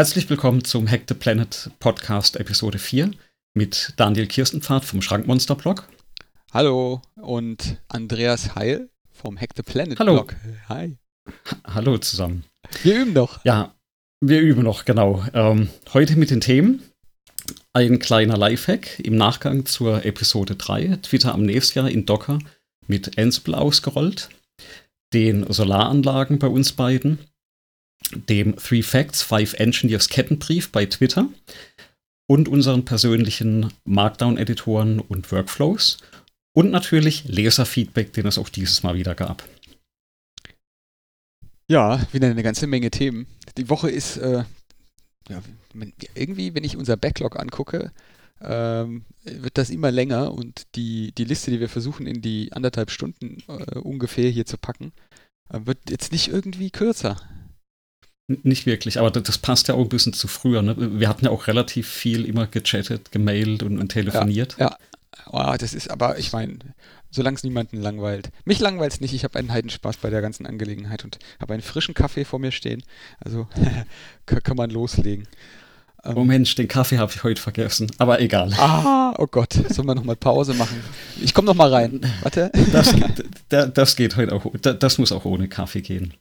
Herzlich willkommen zum Hack the Planet Podcast Episode 4 mit Daniel Kirstenpfad vom Schrankmonster-Blog. Hallo und Andreas Heil vom Hack the Planet Hallo. Blog. Hi. Hallo zusammen. Wir üben noch. Ja, wir üben noch, genau. Ähm, heute mit den Themen. Ein kleiner Lifehack im Nachgang zur Episode 3, Twitter Amnesia in Docker mit Ansible ausgerollt, den Solaranlagen bei uns beiden, dem Three Facts, Five Engineers Kettenbrief bei Twitter und unseren persönlichen Markdown-Editoren und Workflows und natürlich Leserfeedback, den es auch dieses Mal wieder gab. Ja, wieder eine ganze Menge Themen. Die Woche ist äh, ja, irgendwie, wenn ich unser Backlog angucke, ähm, wird das immer länger und die, die Liste, die wir versuchen in die anderthalb Stunden äh, ungefähr hier zu packen, äh, wird jetzt nicht irgendwie kürzer. Nicht wirklich, aber das, das passt ja auch ein bisschen zu früher. Ne? Wir hatten ja auch relativ viel immer gechattet, gemailt und, und telefoniert. Ja. Oh, das ist aber, ich meine, solange es niemanden langweilt. Mich langweilt es nicht, ich habe einen Heidenspaß bei der ganzen Angelegenheit und habe einen frischen Kaffee vor mir stehen. Also kann, man loslegen. Ähm, Oh Mensch, den Kaffee habe ich heute vergessen, aber egal. Ah, oh Gott, sollen wir nochmal Pause machen? Ich komme nochmal rein. Warte. Das, da- das geht heute auch, da- das muss auch ohne Kaffee gehen.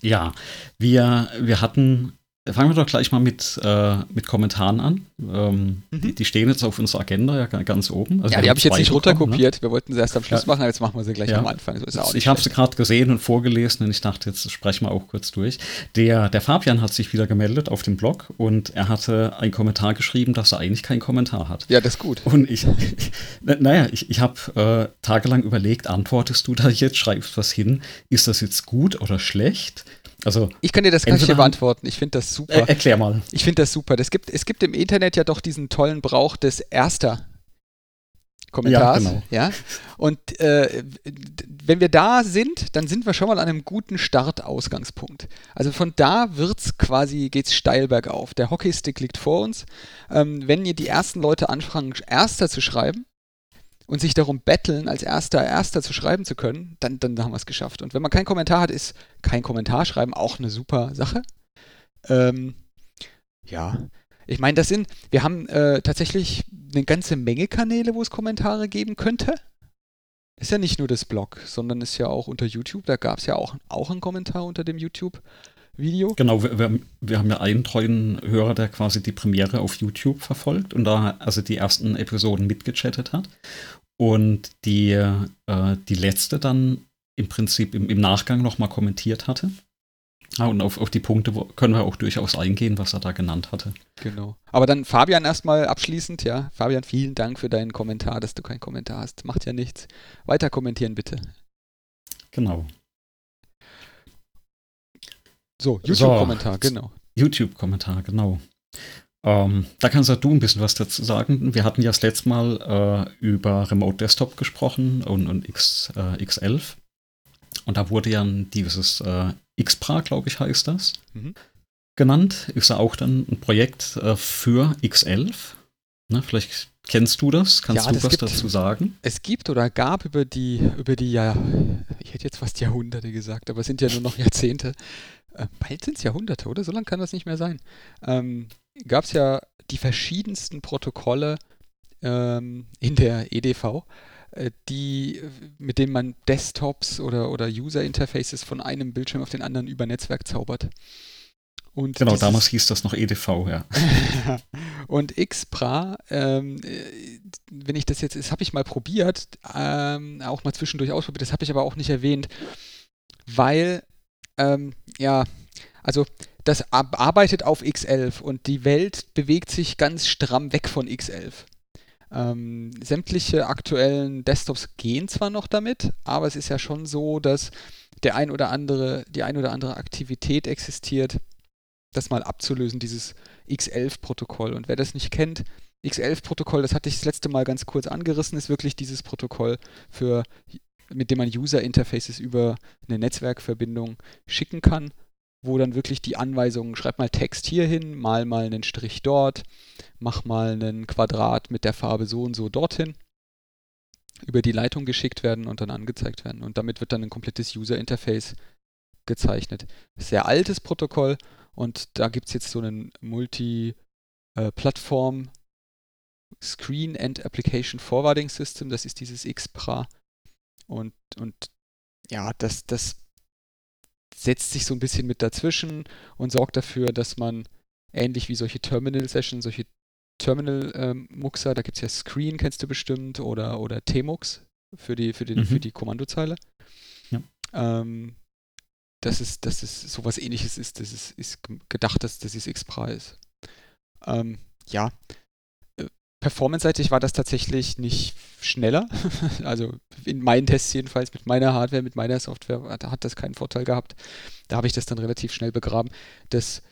Ja, wir, wir hatten, fangen wir doch gleich mal mit, äh, mit Kommentaren an. Ähm, Mhm. die, die stehen jetzt auf unserer Agenda ja ga- ganz oben. Also Ja, die habe ich jetzt nicht bekommen, ne? runterkopiert. Wir wollten sie erst am Schluss Ja. machen, jetzt machen wir sie gleich Ja. am Anfang. So ist auch Ich habe sie gerade gesehen und vorgelesen und ich dachte, jetzt sprechen wir auch kurz durch. Der, der Fabian hat sich wieder gemeldet auf dem Blog und er hatte einen Kommentar geschrieben, dass er eigentlich keinen Kommentar hat. Ja, das ist gut. Und ich, na- naja, ich, ich habe äh, tagelang überlegt, antwortest du da jetzt, schreibst was hin, ist das jetzt gut oder schlecht? Also, Ich kann dir das hier haben- beantworten. Ich finde das super. äh, erklär mal. Ich finde das super. Es gibt, es gibt im Internet ja doch diesen tollen Brauch des erster Kommentars. Ja, genau. Ja? Und äh, wenn wir da sind, dann sind wir schon mal an einem guten Startausgangspunkt. Also von da wird's quasi, geht's steil bergauf. Der Hockeystick liegt vor uns. Ähm, wenn ihr die ersten Leute anfangen, Erster zu schreiben und sich darum betteln, als Erster Erster zu schreiben zu können, dann, dann haben wir es geschafft. Und wenn man keinen Kommentar hat, ist kein Kommentar schreiben auch eine super Sache. Ähm, ja, ich meine, das sind, wir haben äh, tatsächlich eine ganze Menge Kanäle, wo es Kommentare geben könnte. Ist ja nicht nur das Blog, sondern ist ja auch unter YouTube. Da gab es ja auch, auch einen Kommentar unter dem YouTube-Video. Genau, wir, wir, wir haben ja einen treuen Hörer, der quasi die Premiere auf YouTube verfolgt und da also die ersten Episoden mitgechattet hat. Und die, äh, die letzte dann im Prinzip im, im Nachgang nochmal kommentiert hatte. Ah, und auf, auf die Punkte können wir auch durchaus eingehen, was er da genannt hatte. Genau. Aber dann Fabian erstmal abschließend, ja. Fabian, vielen Dank für deinen Kommentar, dass du keinen Kommentar hast. Macht ja nichts. Weiter kommentieren bitte. Genau. So, YouTube-Kommentar, genau. YouTube-Kommentar, genau. Ähm, da kannst du ein bisschen was dazu sagen. Wir hatten ja das letzte Mal äh, über Remote Desktop gesprochen und, und X, äh, X11. Und da wurde ja dieses äh, Xpra, glaube ich, heißt das, Mhm. genannt. Ist ja auch dann ein Projekt äh, für X11. Ne, vielleicht kennst du das. Kannst Ja, du das was gibt- dazu sagen? Es gibt oder gab über die, über die ja, ich hätte jetzt fast Jahrhunderte gesagt, aber es sind ja nur noch Jahrzehnte. Äh, bald sind es Jahrhunderte, oder? So lange kann das nicht mehr sein. Ähm, gab es ja die verschiedensten Protokolle ähm, in der EDV, äh, die, mit denen man Desktops oder, oder User-Interfaces von einem Bildschirm auf den anderen über Netzwerk zaubert. Und Genau, dieses- damals hieß das noch EDV, ja. und Xpra, ähm, äh, wenn ich das jetzt, das habe ich mal probiert, ähm, auch mal zwischendurch ausprobiert, das habe ich aber auch nicht erwähnt, weil, ähm, ja, also das arbeitet auf X11 und die Welt bewegt sich ganz stramm weg von X11. Ähm, sämtliche aktuellen Desktops gehen zwar noch damit, aber es ist ja schon so, dass der ein oder andere, die ein oder andere Aktivität existiert, das mal abzulösen, dieses X11-Protokoll. Und wer das nicht kennt, X11-Protokoll, das hatte ich das letzte Mal ganz kurz angerissen, ist wirklich dieses Protokoll für mit dem man User-Interfaces über eine Netzwerkverbindung schicken kann, wo dann wirklich die Anweisungen, schreib mal Text hier hin, mal mal einen Strich dort, mach mal einen Quadrat mit der Farbe so und so dorthin, über die Leitung geschickt werden und dann angezeigt werden. Und damit wird dann ein komplettes User-Interface gezeichnet. Sehr altes Protokoll und da gibt es jetzt so einen Multi-Plattform äh, Screen and Application Forwarding System, das ist dieses XPRA. Und, und ja, das, das setzt sich so ein bisschen mit dazwischen und sorgt dafür, dass man ähnlich wie solche Terminal-Sessions, solche Terminal-Muxer, ähm, da gibt es ja Screen, kennst du bestimmt, oder, oder Tmux für die, für, den, mhm. für die Kommandozeile. Ja. Ähm, dass es, dass es sowas ähnliches ist, das ist, ist gedacht, dass das ist XPRA ist. Ähm, ja, Performance-seitig war das tatsächlich nicht schneller. also in meinen Tests jedenfalls mit meiner Hardware, mit meiner Software hat das keinen Vorteil gehabt. Da habe ich das dann relativ schnell begraben. Das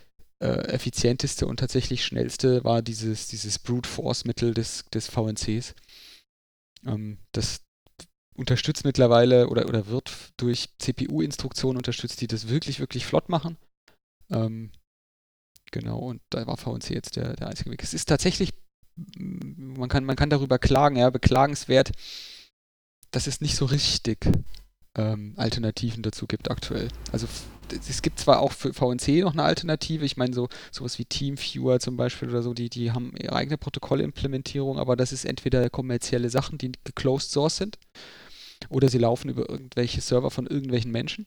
äh, effizienteste und tatsächlich schnellste war dieses, dieses Brute Force-Mittel des, des VNCs. Ähm, das unterstützt mittlerweile oder, oder wird durch CPU-Instruktionen unterstützt, die das wirklich, wirklich flott machen. Ähm, genau, und da war VNC jetzt der, der einzige Weg. Es ist tatsächlich, man kann, man kann darüber klagen, ja, beklagenswert, dass es nicht so richtig ähm, Alternativen dazu gibt aktuell. Also es gibt zwar auch für VNC noch eine Alternative, ich meine so sowas wie TeamViewer zum Beispiel oder so, die, die haben ihre eigene Protokollimplementierung, aber das ist entweder kommerzielle Sachen, die geclosed source sind, oder sie laufen über irgendwelche Server von irgendwelchen Menschen,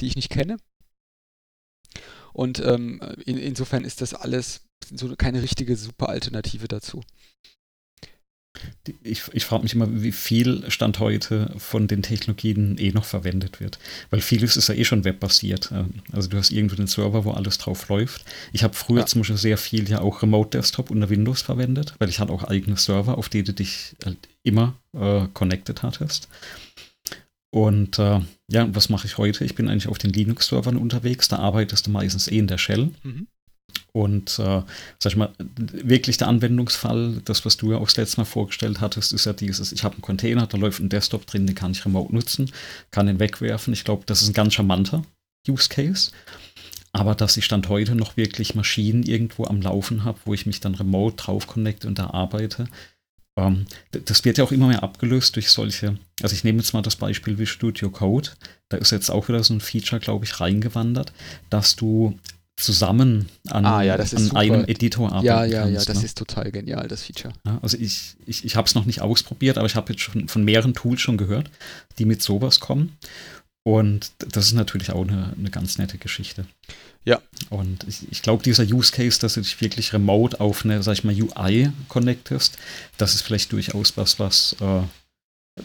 die ich nicht kenne. Und ähm, in, insofern ist das alles so keine richtige super Alternative dazu. Ich, ich frage mich immer, wie viel Stand heute von den Technologien eh noch verwendet wird. Weil vieles ist ja eh schon webbasiert. Ähm, also du hast irgendwo den Server, wo alles drauf läuft. Ich habe früher ja. zum Beispiel sehr viel ja auch Remote Desktop unter Windows verwendet, weil ich hatte auch eigene Server, auf die du dich halt immer äh, connected hattest. Und äh, ja, was mache ich heute? Ich bin eigentlich auf den Linux-Servern unterwegs. Da arbeitest du meistens eh in der Shell. Mhm. Und äh, sag ich mal, wirklich der Anwendungsfall, das, was du ja auch das letzte Mal vorgestellt hattest, ist ja dieses, ich habe einen Container, da läuft ein Desktop drin, den kann ich remote nutzen, kann den wegwerfen. Ich glaube, das ist ein ganz charmanter Use Case. Aber dass ich Stand heute noch wirklich Maschinen irgendwo am Laufen habe, wo ich mich dann remote drauf connecte und da arbeite, ähm, das wird ja auch immer mehr abgelöst durch solche, also ich nehme jetzt mal das Beispiel wie Studio Code, da ist jetzt auch wieder so ein Feature, glaube ich, reingewandert, dass du zusammen an, ah, ja, an einem Editor arbeiten Ja, ja, kannst, ja, das ne? ist total genial, das Feature. Ja, also ich, ich, ich habe es noch nicht ausprobiert, aber ich habe jetzt schon von mehreren Tools schon gehört, die mit sowas kommen. Und das ist natürlich auch eine, eine ganz nette Geschichte. Ja. Und ich, ich glaube, dieser Use Case, dass du dich wirklich remote auf eine, sag ich mal, UI connectest, das ist vielleicht durchaus was, was äh,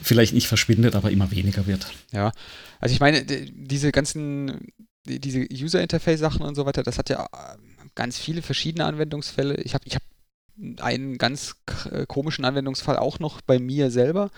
vielleicht nicht verschwindet, aber immer weniger wird. Ja, also ich meine, diese ganzen diese User-Interface-Sachen und so weiter, das hat ja äh, ganz viele verschiedene Anwendungsfälle. Ich habe ich hab einen ganz äh, komischen Anwendungsfall auch noch bei mir selber,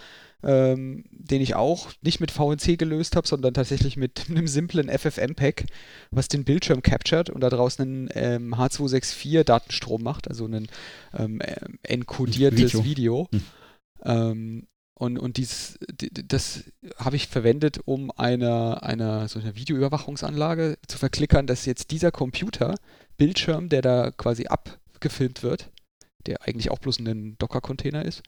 ähm, den ich auch nicht mit VNC gelöst habe, sondern tatsächlich mit einem simplen FFmpeg, was den Bildschirm captured und da draußen einen ähm, H264 Datenstrom macht, also ein ähm, äh, enkodiertes Video. Video. Hm. Und, und dies, das habe ich verwendet, um einer eine, so eine Videoüberwachungsanlage zu verklickern, dass jetzt dieser Computer, Bildschirm, der da quasi abgefilmt wird, der eigentlich auch bloß ein Docker-Container ist,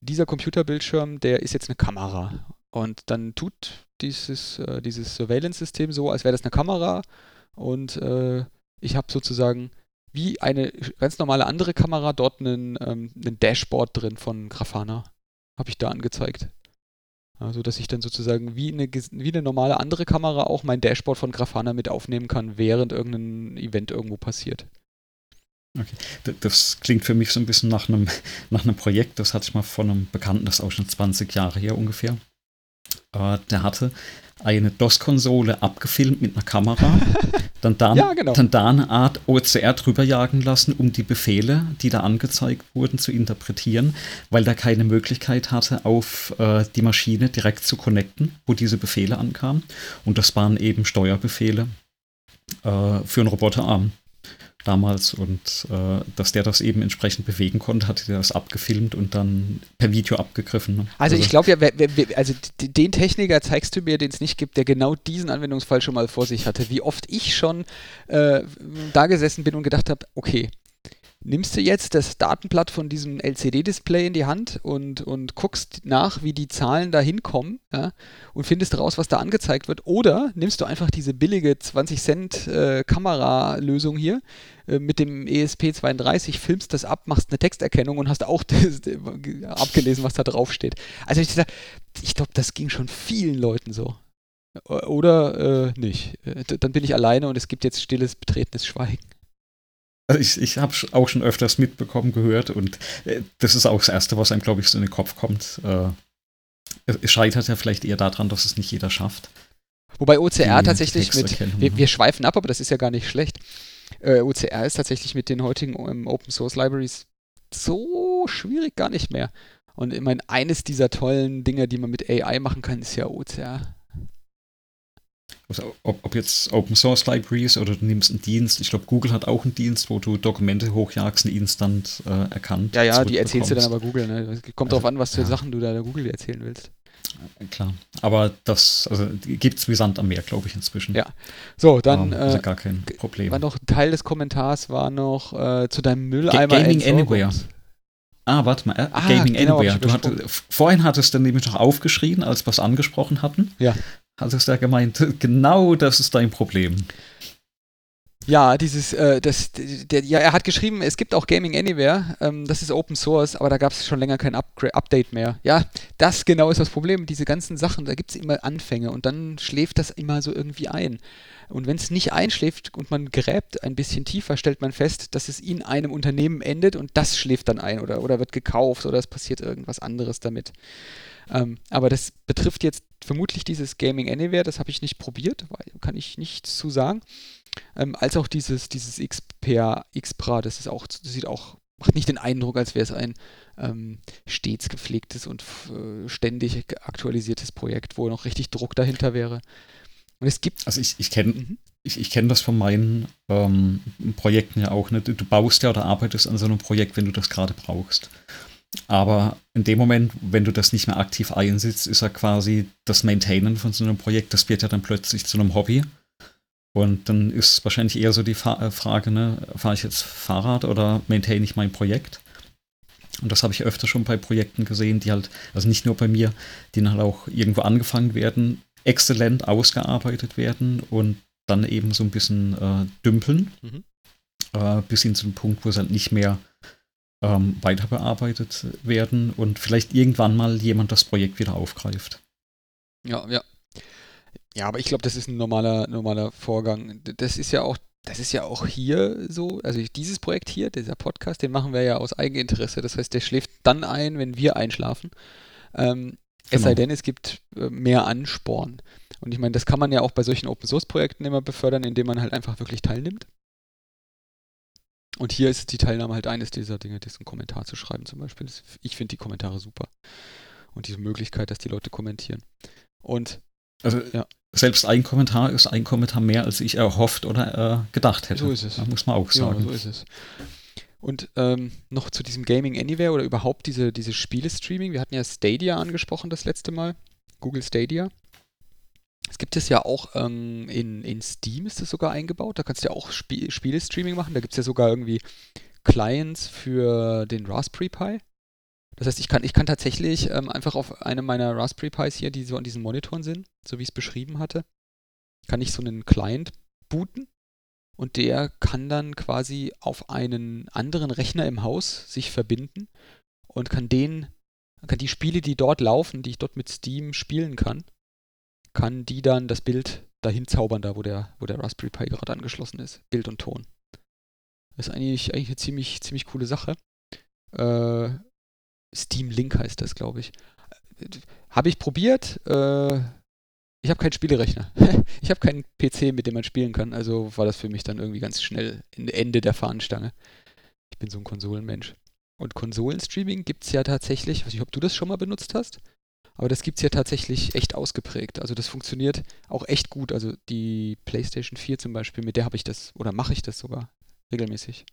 dieser Computerbildschirm, der ist jetzt eine Kamera. Und dann tut dieses, äh, dieses Surveillance-System so, als wäre das eine Kamera. Und äh, ich habe sozusagen wie eine ganz normale andere Kamera dort einen, ähm, einen Dashboard drin von Grafana habe ich da angezeigt. Also, dass ich dann sozusagen wie eine, wie eine normale andere Kamera auch mein Dashboard von Grafana mit aufnehmen kann, während irgendein Event irgendwo passiert. Okay. Das klingt für mich so ein bisschen nach einem, nach einem Projekt, das hatte ich mal von einem Bekannten, das ist auch schon 20 Jahre her ungefähr. Äh, der hatte eine DOS-Konsole abgefilmt mit einer Kamera, dann da, ja, genau. dann da eine Art OCR drüber jagen lassen, um die Befehle, die da angezeigt wurden, zu interpretieren, weil der keine Möglichkeit hatte, auf äh, die Maschine direkt zu connecten, wo diese Befehle ankamen. Und das waren eben Steuerbefehle äh, für einen Roboterarm damals und äh, dass der das eben entsprechend bewegen konnte, hatte der das abgefilmt und dann per Video abgegriffen. Ne? Also, also, ich glaube ja, wer, wer, also den Techniker zeigst du mir, den es nicht gibt, der genau diesen Anwendungsfall schon mal vor sich hatte. Wie oft ich schon äh, da gesessen bin und gedacht habe, okay, nimmst du jetzt das Datenblatt von diesem LCD-Display in die Hand und, und guckst nach, wie die Zahlen da hinkommen ja, und findest raus, was da angezeigt wird. Oder nimmst du einfach diese billige 20 Cent äh, Kameralösung hier äh, mit dem ESP32, filmst das ab, machst eine Texterkennung und hast auch das, abgelesen, was da drauf steht. Also ich, ich glaube, das ging schon vielen Leuten so. Oder äh, nicht. Äh, dann bin ich alleine und es gibt jetzt stilles, betretenes Schweigen. Also ich, ich habe auch schon öfters mitbekommen, gehört und äh, das ist auch das Erste, was einem, glaube ich, so in den Kopf kommt. Äh, es scheitert ja vielleicht eher daran, dass es nicht jeder schafft. Wobei OCR tatsächlich mit, wir, wir, schweifen ab, aber das ist ja gar nicht schlecht. Äh, OCR ist tatsächlich mit den heutigen um, Open Source Libraries so schwierig gar nicht mehr. Und ich meine, eines dieser tollen Dinge, die man mit AI machen kann, ist ja OCR. Also ob, ob, jetzt Open Source Libraries oder du nimmst einen Dienst, ich glaube, Google hat auch einen Dienst, wo du Dokumente hochjagst, ein Instant äh, erkannt. Ja, ja, die erzählst du dann aber Google. Ne? Kommt also, drauf an, was für ja. Sachen du da der Google erzählen willst. Klar, aber das also, gibt es wie Sand am Meer, glaube ich, inzwischen. Ja, so, dann. Ähm, also gar kein Problem. War noch ein Teil des Kommentars, war noch äh, zu deinem Mülleimer. Gaming Anywhere. Ah, warte mal, äh, ah, Gaming genau, Anywhere. Du hatte, vorhin hattest du nämlich noch aufgeschrien, als wir es angesprochen hatten. Ja hattest du ja gemeint, genau das ist dein Problem. Ja, dieses, äh, das, der, ja, er hat geschrieben, es gibt auch Gaming Anywhere, ähm, das ist Open Source, aber da gab es schon länger kein Upgra Update mehr. Ja, das genau ist das Problem. Diese ganzen Sachen, da gibt es immer Anfänge und dann schläft das immer so irgendwie ein. Und wenn es nicht einschläft und man gräbt ein bisschen tiefer, stellt man fest, dass es in einem Unternehmen endet und das schläft dann ein oder, oder wird gekauft oder es passiert irgendwas anderes damit. Ähm, aber das betrifft jetzt vermutlich dieses Gaming Anywhere, das habe ich nicht probiert, kann ich nichts zu sagen. Ähm, als auch dieses, dieses XPA, XPRA, das ist auch, das sieht auch, macht nicht den Eindruck, als wäre es ein ähm, stets gepflegtes und äh, ständig aktualisiertes Projekt, wo noch richtig Druck dahinter wäre. Und es gibt. Also ich, ich kenne mhm. ich, ich kenn das von meinen ähm, Projekten ja auch. Ne? Du baust ja oder arbeitest an so einem Projekt, wenn du das gerade brauchst. Aber in dem Moment, wenn du das nicht mehr aktiv einsetzt, ist ja quasi das Maintainen von so einem Projekt, das wird ja dann plötzlich zu einem Hobby. Und dann ist wahrscheinlich eher so die äh, Frage, ne, fahre ich jetzt Fahrrad oder maintain ich mein Projekt? Und das habe ich öfter schon bei Projekten gesehen, die halt, also nicht nur bei mir, die dann halt auch irgendwo angefangen werden, exzellent ausgearbeitet werden und dann eben so ein bisschen äh, dümpeln, mhm. äh, bis hin zu dem Punkt, wo es halt nicht mehr ähm, weiter bearbeitet werden und vielleicht irgendwann mal jemand das Projekt wieder aufgreift. Ja, ja. Ja, aber ich glaube, das ist ein normaler, normaler Vorgang. Das ist ja auch, das ist ja auch hier so, also dieses Projekt hier, dieser Podcast, den machen wir ja aus Eigeninteresse. Das heißt, der schläft dann ein, wenn wir einschlafen. Ähm, es sei genau. denn, es gibt äh, mehr Ansporn. Und ich meine, das kann man ja auch bei solchen Open Source Projekten immer befördern, indem man halt einfach wirklich teilnimmt. Und hier ist die Teilnahme halt eines dieser Dinge, diesen Kommentar zu schreiben zum Beispiel. Ich finde die Kommentare super. Und diese Möglichkeit, dass die Leute kommentieren. Und also ja. selbst ein Kommentar ist ein Kommentar mehr, als ich erhofft oder äh, gedacht hätte. So ist es. Da muss man auch sagen. Ja, so ist es. Und ähm, noch zu diesem Gaming Anywhere oder überhaupt diese, diese Spiele-Streaming. Wir hatten ja Stadia angesprochen das letzte Mal. Google Stadia. Es gibt es ja auch ähm, in, in Steam ist es sogar eingebaut. Da kannst du ja auch Sp Spiele-Streaming machen. Da gibt es ja sogar irgendwie Clients für den Raspberry Pi. Das heißt, ich kann, ich kann tatsächlich ähm, einfach auf einem meiner Raspberry Pis hier, die so an diesen Monitoren sind, so wie ich es beschrieben hatte, kann ich so einen Client booten und der kann dann quasi auf einen anderen Rechner im Haus sich verbinden und kann den, kann die Spiele, die dort laufen, die ich dort mit Steam spielen kann, kann die dann das Bild dahin zaubern, da wo der, wo der Raspberry Pi gerade angeschlossen ist. Bild und Ton. Das ist eigentlich, eigentlich eine ziemlich, ziemlich coole Sache. Äh, Steam Link heißt das, glaube ich. Habe ich probiert. Äh, ich habe keinen Spielerechner. ich habe keinen PC, mit dem man spielen kann. Also war das für mich dann irgendwie ganz schnell Ende der Fahnenstange. Ich bin so ein Konsolenmensch. Und Konsolenstreaming gibt es ja tatsächlich, ich weiß nicht, ob du das schon mal benutzt hast. Aber das gibt es ja tatsächlich echt ausgeprägt. Also das funktioniert auch echt gut. Also die PlayStation 4 zum Beispiel, mit der habe ich das oder mache ich das sogar regelmäßig.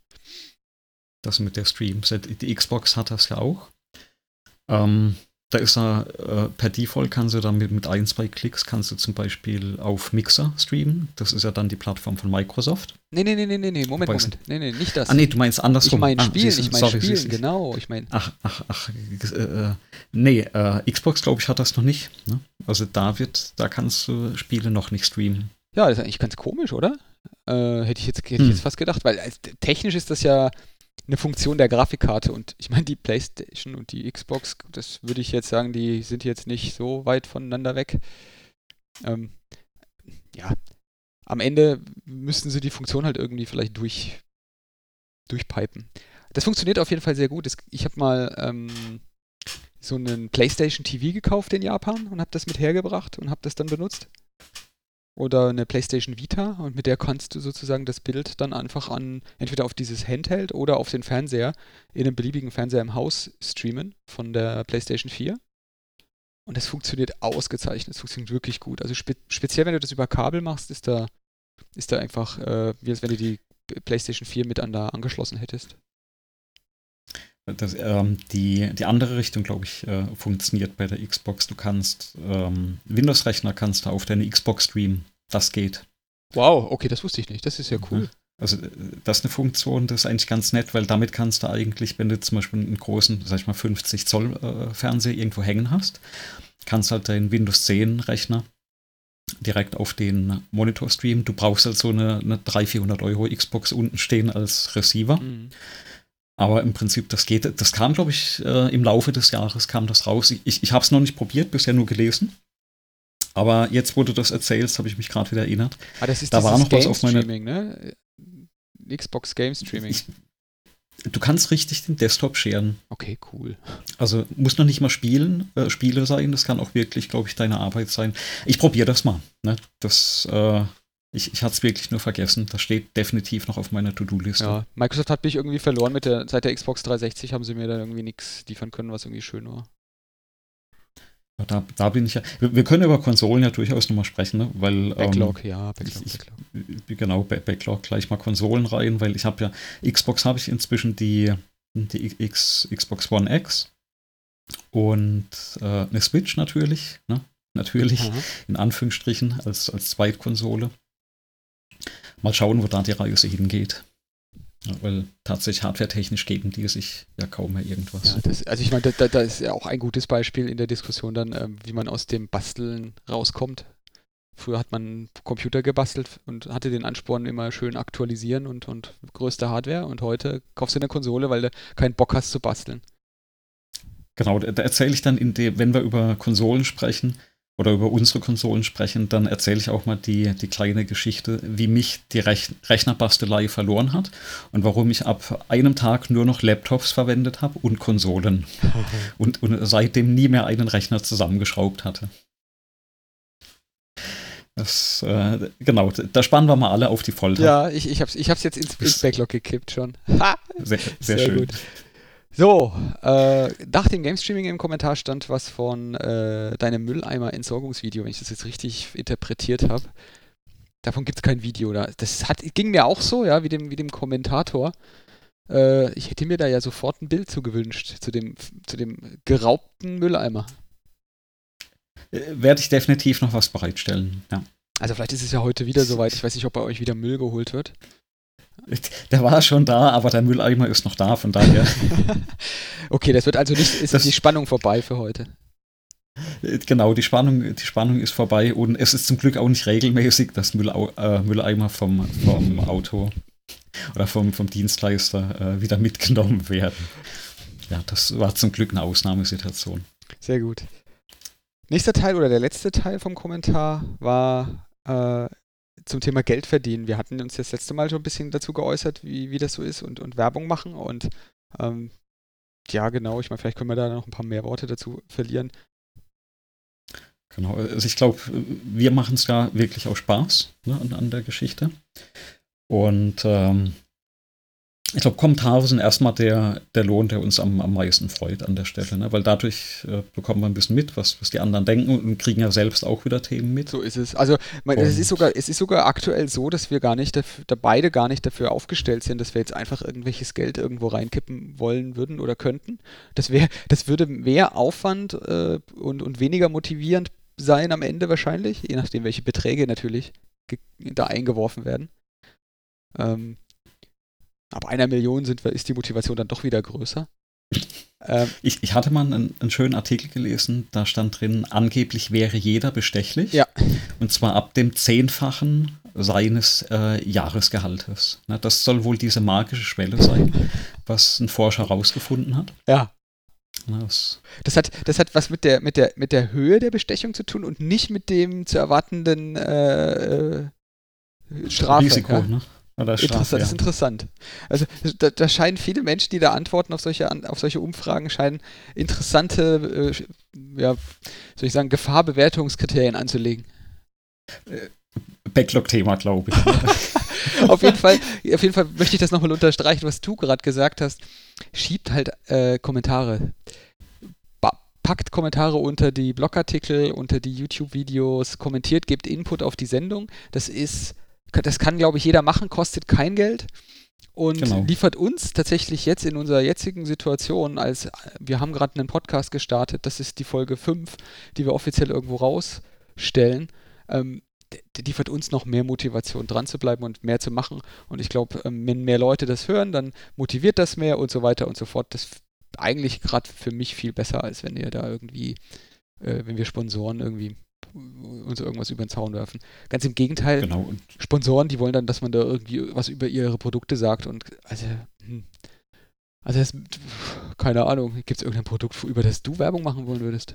Das mit der Streams. Die Xbox hat das ja auch. Ähm, Da ist er äh, per Default kannst du dann mit, mit ein, zwei Klicks kannst du zum Beispiel auf Mixer streamen. Das ist ja dann die Plattform von Microsoft. Nee, nee, nee, nee, nee, nee, Moment, Moment. Nee, nee, nicht das. Ah, nee, du meinst andersrum. Ich meine ah, Spielen, siehst du, ich meine Spielen, siehst genau. Ich meine, Ach, ach, ach, äh, äh, nee, äh, Xbox, glaube ich, hat das noch nicht. Ne? Also da wird, da kannst du Spiele noch nicht streamen. ja, das ist eigentlich ganz komisch, oder? Äh, hätte ich jetzt, hätte ich Hm. jetzt fast gedacht, weil als, technisch ist das ja eine Funktion der Grafikkarte und ich meine, die PlayStation und die Xbox, das würde ich jetzt sagen, die sind jetzt nicht so weit voneinander weg. Ähm, ja, am Ende müssten sie die Funktion halt irgendwie vielleicht durch, durchpipen. Das funktioniert auf jeden Fall sehr gut. Ich habe mal ähm, so einen PlayStation TV gekauft in Japan und habe das mit hergebracht und habe das dann benutzt. Oder eine PlayStation Vita und mit der kannst du sozusagen das Bild dann einfach an entweder auf dieses Handheld oder auf den Fernseher in einem beliebigen Fernseher im Haus streamen von der PlayStation 4. Und das funktioniert ausgezeichnet, es funktioniert wirklich gut. Also spe speziell wenn du das über Kabel machst, ist da, ist da einfach, äh, wie als wenn du die PlayStation 4 mit an da angeschlossen hättest. Das, ähm, die, die andere Richtung, glaube ich, äh, funktioniert bei der Xbox. Du kannst ähm, Windows-Rechner kannst du auf deine Xbox streamen. Das geht. Wow, okay, das wusste ich nicht. Das ist ja cool. Also äh, das ist eine Funktion, das ist eigentlich ganz nett, weil damit kannst du eigentlich, wenn du zum Beispiel einen großen, sag ich mal, 50 Zoll äh, Fernseher irgendwo hängen hast, kannst halt deinen Windows 10 Rechner direkt auf den Monitor streamen. Du brauchst halt so eine, eine 300, 400 Euro Xbox unten stehen als Receiver. Mhm. Aber im Prinzip, das geht. Das kam, glaube ich, äh, im Laufe des Jahres kam das raus. Ich, ich habe es noch nicht probiert, bisher nur gelesen. Aber jetzt, wo du das erzählst, habe ich mich gerade wieder erinnert. Ah, das ist Da war noch was Game auf meiner- ne? Xbox Game Streaming. Ich, du kannst richtig den Desktop scheren. Okay, cool. Also muss noch nicht mal spielen, äh, Spiele sein. Das kann auch wirklich, glaube ich, deine Arbeit sein. Ich probiere das mal. Ne? Das, äh, ich ich hatte es wirklich nur vergessen. Das steht definitiv noch auf meiner To-Do-Liste. Ja, Microsoft hat mich irgendwie verloren mit der, seit der Xbox 360 haben sie mir da irgendwie nichts liefern können, was irgendwie schön war. Da, da bin ich ja. Wir, wir können über Konsolen ja durchaus nochmal sprechen, ne? weil. Backlog, ja, Backlog, ich- Backlog. Ähm, genau, Ba- Backlog gleich mal Konsolen rein, weil ich habe ja. Xbox habe ich inzwischen die, die X, Xbox One X und äh, eine Switch natürlich, ne? Natürlich, Aha. in Anführungsstrichen, als, als Zweitkonsole. Mal schauen, wo da die Reise hingeht. Ja, weil tatsächlich hardwaretechnisch geben die sich ja kaum mehr irgendwas. Ja, das, also ich meine, da, da, ist ja auch ein gutes Beispiel in der Diskussion dann, ähm, wie man aus dem Basteln rauskommt. Früher hat man einen Computer gebastelt und hatte den Ansporn, immer schön aktualisieren und, und größte Hardware und heute kaufst du eine Konsole, weil du keinen Bock hast zu basteln. Genau, da, erzähle ich dann, dem, wenn wir über Konsolen sprechen oder über unsere Konsolen sprechen, dann erzähle ich auch mal die, die kleine Geschichte, wie mich die Rech Rechnerbastelei verloren hat und warum ich ab einem Tag nur noch Laptops verwendet habe und Konsolen und, und seitdem nie mehr einen Rechner zusammengeschraubt hatte. Das, äh, genau, da spannen wir mal alle auf die Folter. Ja, ich, ich, hab's, ich hab's jetzt ins, ins Backlog gekippt schon. Ha! Sehr, sehr, schön. So, äh, nach dem Game Streaming im Kommentar stand was von äh, deinem Mülleimer-Entsorgungsvideo, wenn ich das jetzt richtig interpretiert habe. Davon gibt es kein Video. Da. Das hat, ging mir auch so, ja, wie dem, wie dem Kommentator. Äh, ich hätte mir da ja sofort ein Bild zugewünscht zu dem, zu dem geraubten Mülleimer. Äh, Werde ich definitiv noch was bereitstellen. Ja. Also vielleicht ist es ja heute wieder soweit. Ich weiß nicht, ob bei euch wieder Müll geholt wird. Der war schon da, aber der Mülleimer ist noch da, von daher. okay, das wird also nicht, ist Das- die Spannung vorbei für heute. Genau, die Spannung, die Spannung ist vorbei und es ist zum Glück auch nicht regelmäßig, dass Müllau äh, Mülleimer vom, vom Auto oder vom, vom Dienstleister äh, wieder mitgenommen werden. Ja, das war zum Glück eine Ausnahmesituation. Sehr gut. Nächster Teil oder der letzte Teil vom Kommentar war äh, zum Thema Geld verdienen. Wir hatten uns das letzte Mal schon ein bisschen dazu geäußert, wie, wie das so ist und, und Werbung machen. Und ähm, ja, genau, ich meine, vielleicht können wir da noch ein paar mehr Worte dazu verlieren. Genau, also ich glaube, wir machen es da wirklich auch Spaß ne, an, an der Geschichte. Und ähm, ich glaube, Kommentare sind erstmal der, der Lohn, der uns am, am meisten freut an der Stelle, ne? weil dadurch äh, bekommen wir ein bisschen mit, was, was die anderen denken und kriegen ja selbst auch wieder Themen mit. So ist es. Also mein, es, ist sogar, es ist sogar aktuell so, dass wir gar nicht dafür, da beide gar nicht dafür aufgestellt sind, dass wir jetzt einfach irgendwelches Geld irgendwo reinkippen wollen würden oder könnten. Das wäre, das würde mehr Aufwand äh, und, und weniger motivierend sein am Ende wahrscheinlich, je nachdem, welche Beträge natürlich da eingeworfen werden. Ähm, ab einer Million sind, ist die Motivation dann doch wieder größer. Ähm, ich, ich, hatte mal einen, einen, schönen Artikel gelesen, da stand drin, angeblich wäre jeder bestechlich. Ja. Und zwar ab dem Zehnfachen seines äh, Jahresgehaltes. Na, das soll wohl diese magische Schwelle sein, was ein Forscher herausgefunden hat. Ja. Das, das, hat, das hat was mit der, mit, der, mit der Höhe der Bestechung zu tun und nicht mit dem zu erwartenden äh, äh Strafe. Risiko, ja? ne? Oder Strafe, interessant. Das ist interessant. Also da, da, scheinen viele Menschen, die da antworten auf solche, auf solche Umfragen, scheinen interessante, äh, ja, soll ich sagen, Gefahrbewertungskriterien anzulegen. Äh, Backlog-Thema, glaube ich. auf, jeden Fall, auf jeden Fall möchte ich das nochmal unterstreichen, was du gerade gesagt hast. Schiebt halt äh, Kommentare. Packt Kommentare unter die Blogartikel, unter die YouTube-Videos, kommentiert, gebt Input auf die Sendung. Das ist das kann, glaube ich, jeder machen, kostet kein Geld und genau. liefert uns tatsächlich jetzt in unserer jetzigen Situation, als wir haben gerade einen Podcast gestartet, das ist die Folge 5, die wir offiziell irgendwo rausstellen, ähm, liefert uns noch mehr Motivation dran zu bleiben und mehr zu machen. Und ich glaube, ähm, wenn mehr Leute das hören, dann motiviert das mehr und so weiter und so fort. Das ist eigentlich gerade für mich viel besser, als wenn ihr da irgendwie, äh, wenn wir Sponsoren irgendwie uns irgendwas über den Zaun werfen. Ganz im Gegenteil, genau. Sponsoren, die wollen dann, dass man da irgendwie was über ihre Produkte sagt und also, hm. also das, keine Ahnung, gibt es irgendein Produkt, über das du Werbung machen wollen würdest?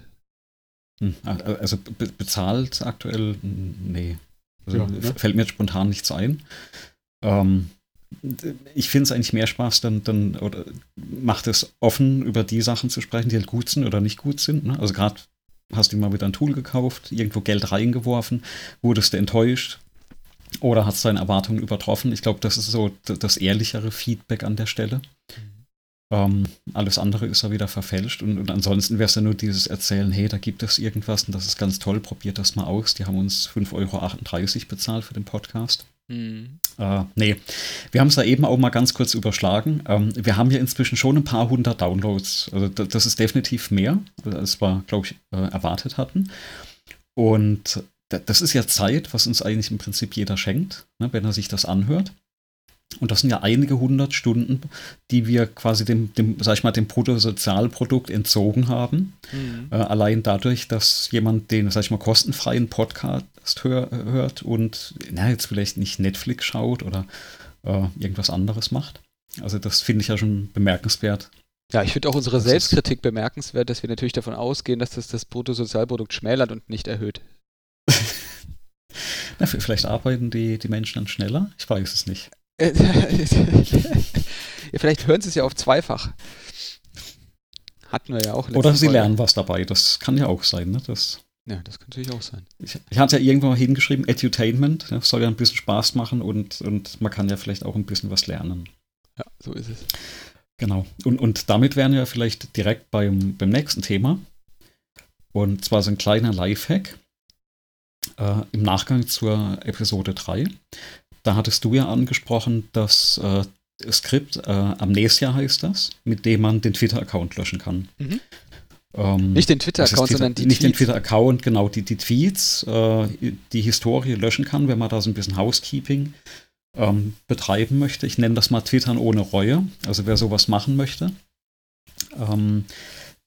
Hm, also be bezahlt aktuell, nee. Also ja, ne? Fällt mir jetzt spontan nichts ein. Ähm, ich finde es eigentlich mehr Spaß, dann, dann oder macht es offen, über die Sachen zu sprechen, die halt gut sind oder nicht gut sind. Ne? Also gerade hast du mal wieder ein Tool gekauft, irgendwo Geld reingeworfen, wurdest du enttäuscht oder hast deine Erwartungen übertroffen. Ich glaube, das ist so das ehrlichere Feedback an der Stelle. Mhm. Ähm, alles andere ist ja wieder verfälscht und, und ansonsten wäre es ja nur dieses Erzählen, hey, da gibt es irgendwas und das ist ganz toll, probiert das mal aus. Die haben uns 5,38 Euro bezahlt für den Podcast. Mhm. Äh, nee, wir haben es da eben auch mal ganz kurz überschlagen. Ähm, wir haben ja inzwischen schon ein paar hundert Downloads. Also das ist definitiv mehr, als wir, glaube ich, äh, erwartet hatten. Und das ist ja Zeit, was uns eigentlich im Prinzip jeder schenkt, ne, wenn er sich das anhört. Und das sind ja einige hundert Stunden, die wir quasi dem, dem sag ich mal, dem Bruttosozialprodukt entzogen haben. Mhm. Äh, allein dadurch, dass jemand den, sag ich mal, kostenfreien Podcast hör, hört und na, jetzt vielleicht nicht Netflix schaut oder äh, irgendwas anderes macht. Also das finde ich ja schon bemerkenswert. Ja, ich finde auch unsere Selbstkritik bemerkenswert, dass wir natürlich davon ausgehen, dass das das Bruttosozialprodukt schmälert und nicht erhöht. na, vielleicht arbeiten die, die Menschen dann schneller? Ich weiß es nicht. ja, vielleicht hören sie es ja auf zweifach. Hatten wir ja auch. Oder sie Folge. lernen was dabei. Das kann ja auch sein. Ne? Das ja, das kann natürlich auch sein. Ich, ich hatte ja irgendwo mal hingeschrieben, Edutainment. Das soll ja ein bisschen Spaß machen und, und man kann ja vielleicht auch ein bisschen was lernen. Ja, so ist es. Genau. Und, und damit wären wir vielleicht direkt beim, beim nächsten Thema. Und zwar so ein kleiner Lifehack äh, im Nachgang zur Episode 3 da hattest du ja angesprochen, dass äh, Skript, äh, Amnesia heißt das, mit dem man den Twitter-Account löschen kann. Mhm. Ähm, nicht den Twitter-Account, sondern die Nicht Tweets. den Twitter-Account, genau, die, die Tweets, äh, die Historie löschen kann, wenn man da so ein bisschen Housekeeping ähm, betreiben möchte. Ich nenne das mal Twittern ohne Reue. Also wer sowas machen möchte. Ähm,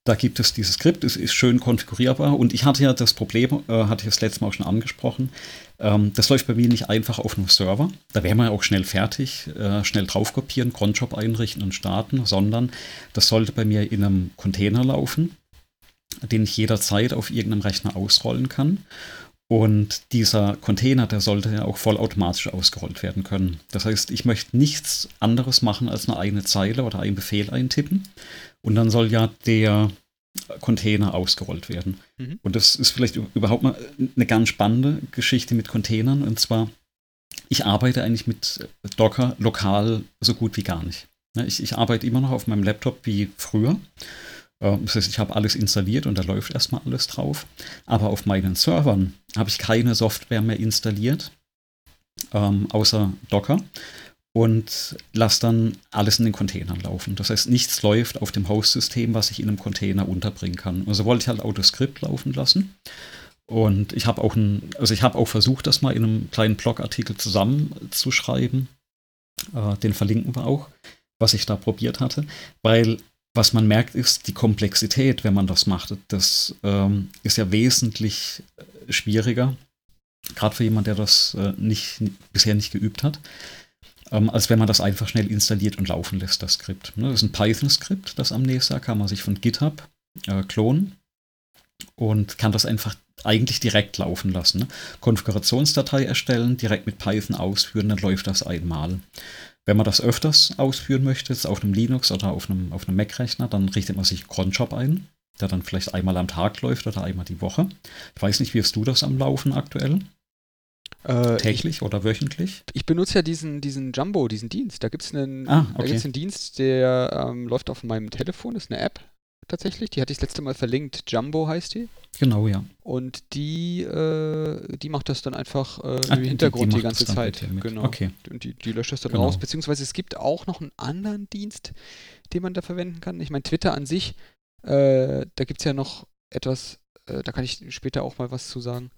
da gibt es dieses Skript, es ist schön konfigurierbar und ich hatte ja das Problem, äh, hatte ich das letzte Mal auch schon angesprochen, ähm, das läuft bei mir nicht einfach auf einem Server. Da wäre man ja auch schnell fertig, äh, schnell drauf kopieren, Cronjob einrichten und starten, sondern das sollte bei mir in einem Container laufen, den ich jederzeit auf irgendeinem Rechner ausrollen kann. Und dieser Container, der sollte ja auch vollautomatisch ausgerollt werden können. Das heißt, ich möchte nichts anderes machen, als eine Zeile oder einen Befehl eintippen. Und dann soll ja der Container ausgerollt werden. Mhm. Und das ist vielleicht überhaupt mal eine ganz spannende Geschichte mit Containern. Und zwar, ich arbeite eigentlich mit Docker lokal so gut wie gar nicht. Ne, ich, ich arbeite immer noch auf meinem Laptop wie früher. Das heißt, ich habe alles installiert und da läuft erstmal alles drauf. Aber auf meinen Servern habe ich keine Software mehr installiert, ähm, außer Docker und lasse dann alles in den Containern laufen. Das heißt, nichts läuft auf dem Host-System, was ich in einem Container unterbringen kann. Also wollte ich halt Autoscript laufen lassen. Und ich habe auch also ich auch versucht, das mal in einem kleinen Blogartikel zusammenzuschreiben. Äh, den verlinken wir auch, was ich da probiert hatte. Weil was man merkt, ist die Komplexität, wenn man das macht. Das ähm, ist ja wesentlich äh, schwieriger, gerade für jemanden, der das äh, nicht, bisher nicht geübt hat ähm, als wenn man das einfach schnell installiert und laufen lässt, das Skript. Ne? Das ist ein Python-Skript, das Amnesia, kann man sich von GitHub äh, klonen und kann das einfach eigentlich direkt laufen lassen. Ne? Konfigurationsdatei erstellen, direkt mit Python ausführen, dann läuft das einmal. Wenn man das öfters ausführen möchte, jetzt auf einem Linux oder auf einem, auf einem Mac-Rechner, dann richtet man sich Cronjob ein, der dann vielleicht einmal am Tag läuft oder einmal die Woche. Ich weiß nicht, wie hast du das am Laufen aktuell? Äh, Täglich ich, oder wöchentlich? Ich benutze ja diesen, diesen Jumbo, diesen Dienst. Da gibt es einen, ah, okay. einen Dienst, der ähm, läuft auf meinem Telefon, ist eine App tatsächlich. Die hatte ich das letzte Mal verlinkt. Jumbo heißt die. Genau, ja. Und die, äh, die macht das dann einfach äh, Ach, im Hintergrund die, die, die ganze Zeit. Genau. Okay. Und die, die löscht das dann genau. raus. Beziehungsweise es gibt auch noch einen anderen Dienst, den man da verwenden kann. Ich meine, Twitter an sich, äh, da gibt es ja noch etwas, äh, da kann ich später auch mal was zu sagen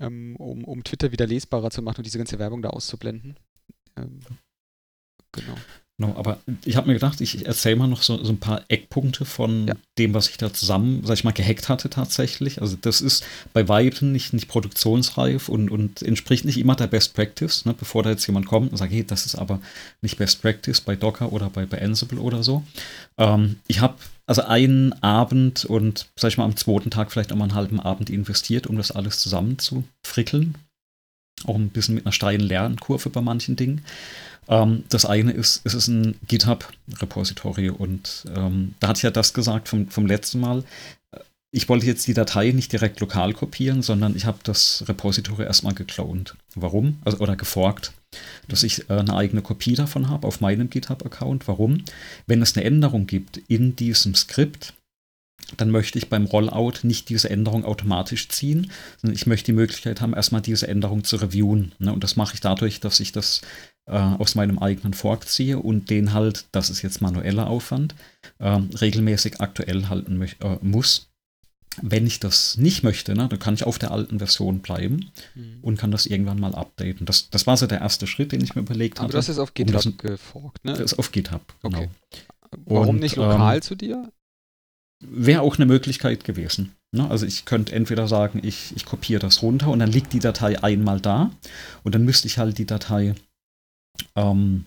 ähm, um, um Twitter wieder lesbarer zu machen und diese ganze Werbung da auszublenden. Ähm, genau. No, aber ich habe mir gedacht, ich erzähle mal noch so, so, ein paar Eckpunkte von ja. dem, was ich da zusammen, sag ich mal, gehackt hatte tatsächlich. Also das ist bei Weitem nicht, nicht produktionsreif und, und entspricht nicht immer der Best Practice, ne? bevor da jetzt jemand kommt und sagt, hey, das ist aber nicht Best Practice bei Docker oder bei, bei Ansible oder so. Ähm, ich habe also einen Abend und, sag ich mal, am zweiten Tag vielleicht auch mal einen halben Abend investiert, um das alles zusammen zu frickeln. Auch ein bisschen mit einer steilen Lernkurve bei manchen Dingen. Ähm, das eine ist, es ist ein GitHub-Repository und ähm, da hatte ich ja das gesagt vom, vom letzten Mal. Ich wollte jetzt die Datei nicht direkt lokal kopieren, sondern ich habe das Repository erstmal geklont. Warum? Also, oder geforkt, dass ich äh, eine eigene Kopie davon habe auf meinem GitHub-Account. Warum? Wenn es eine Änderung gibt in diesem Skript, dann möchte ich beim Rollout nicht diese Änderung automatisch ziehen, sondern ich möchte die Möglichkeit haben, erstmal diese Änderung zu reviewen. Ne? Und das mache ich dadurch, dass ich das äh, aus meinem eigenen Fork ziehe und den halt, das ist jetzt manueller Aufwand, äh, regelmäßig aktuell halten äh, muss. Wenn ich das nicht möchte, ne, dann kann ich auf der alten Version bleiben mhm. und kann das irgendwann mal updaten. Das, das war so der erste Schritt, den ich mir überlegt habe. Aber das ist auf GitHub um geforkt, ne? Das ist auf GitHub, genau. Okay. Warum und, nicht lokal ähm, zu dir? wäre auch eine Möglichkeit gewesen. Ne? Also ich könnte entweder sagen, ich, ich kopiere das runter und dann liegt die Datei einmal da und dann müsste ich halt die Datei ähm,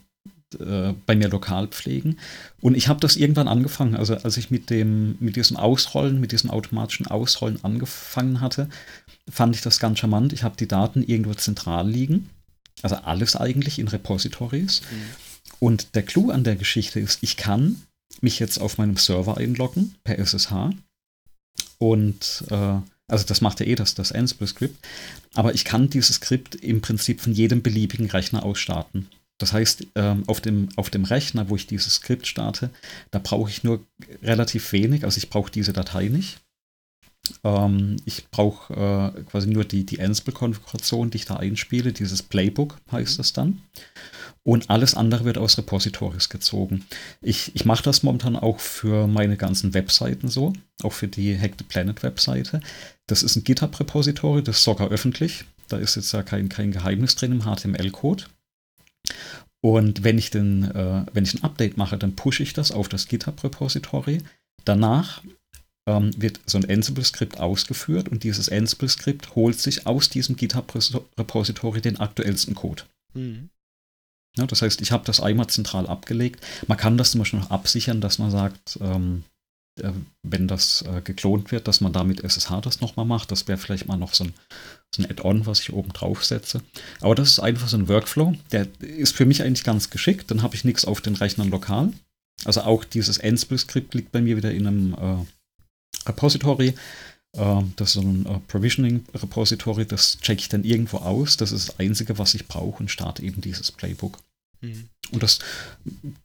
äh, bei mir lokal pflegen. Und ich habe das irgendwann angefangen, also als ich mit dem, mit diesem Ausrollen, mit diesem automatischen Ausrollen angefangen hatte, fand ich das ganz charmant. Ich habe die Daten irgendwo zentral liegen. Also alles eigentlich in Repositories. Mhm. Und der Clou an der Geschichte ist, ich kann mich jetzt auf meinem Server einloggen per SSH und äh, also das macht ja eh das, das Ansible-Skript, aber ich kann dieses Skript im Prinzip von jedem beliebigen Rechner aus starten. Das heißt, ähm, auf, dem, auf dem Rechner, wo ich dieses Skript starte, da brauche ich nur relativ wenig, also ich brauche diese Datei nicht. Ähm, ich brauche äh, quasi nur die, die Ansible-Konfiguration, die ich da einspiele, dieses Playbook heißt das dann und alles andere wird aus Repositories gezogen. Ich, ich mache das momentan auch für meine ganzen Webseiten so, auch für die Hack the Planet Webseite. Das ist ein GitHub-Repository, das ist sogar öffentlich. Da ist jetzt ja kein, kein Geheimnis drin im HTML-Code. Und wenn ich, den, äh, wenn ich ein Update mache, dann pushe ich das auf das GitHub-Repository. Danach ähm, wird so ein Ansible-Skript ausgeführt und dieses Ansible-Skript holt sich aus diesem GitHub-Repository den aktuellsten Code. Mhm. Ja, das heißt, ich habe das einmal zentral abgelegt. Man kann das zum Beispiel noch absichern, dass man sagt, ähm, äh, wenn das äh, geklont wird, dass man damit SSH das nochmal macht. Das wäre vielleicht mal noch so ein, so ein Add-on, was ich oben drauf setze. Aber das ist einfach so ein Workflow. Der ist für mich eigentlich ganz geschickt. Dann habe ich nichts auf den Rechnern lokal. Also auch dieses Ansible-Skript liegt bei mir wieder in einem äh, Repository. Äh, das ist so ein äh, Provisioning-Repository, das checke ich dann irgendwo aus. Das ist das Einzige, was ich brauche und starte eben dieses Playbook. Mhm. Und das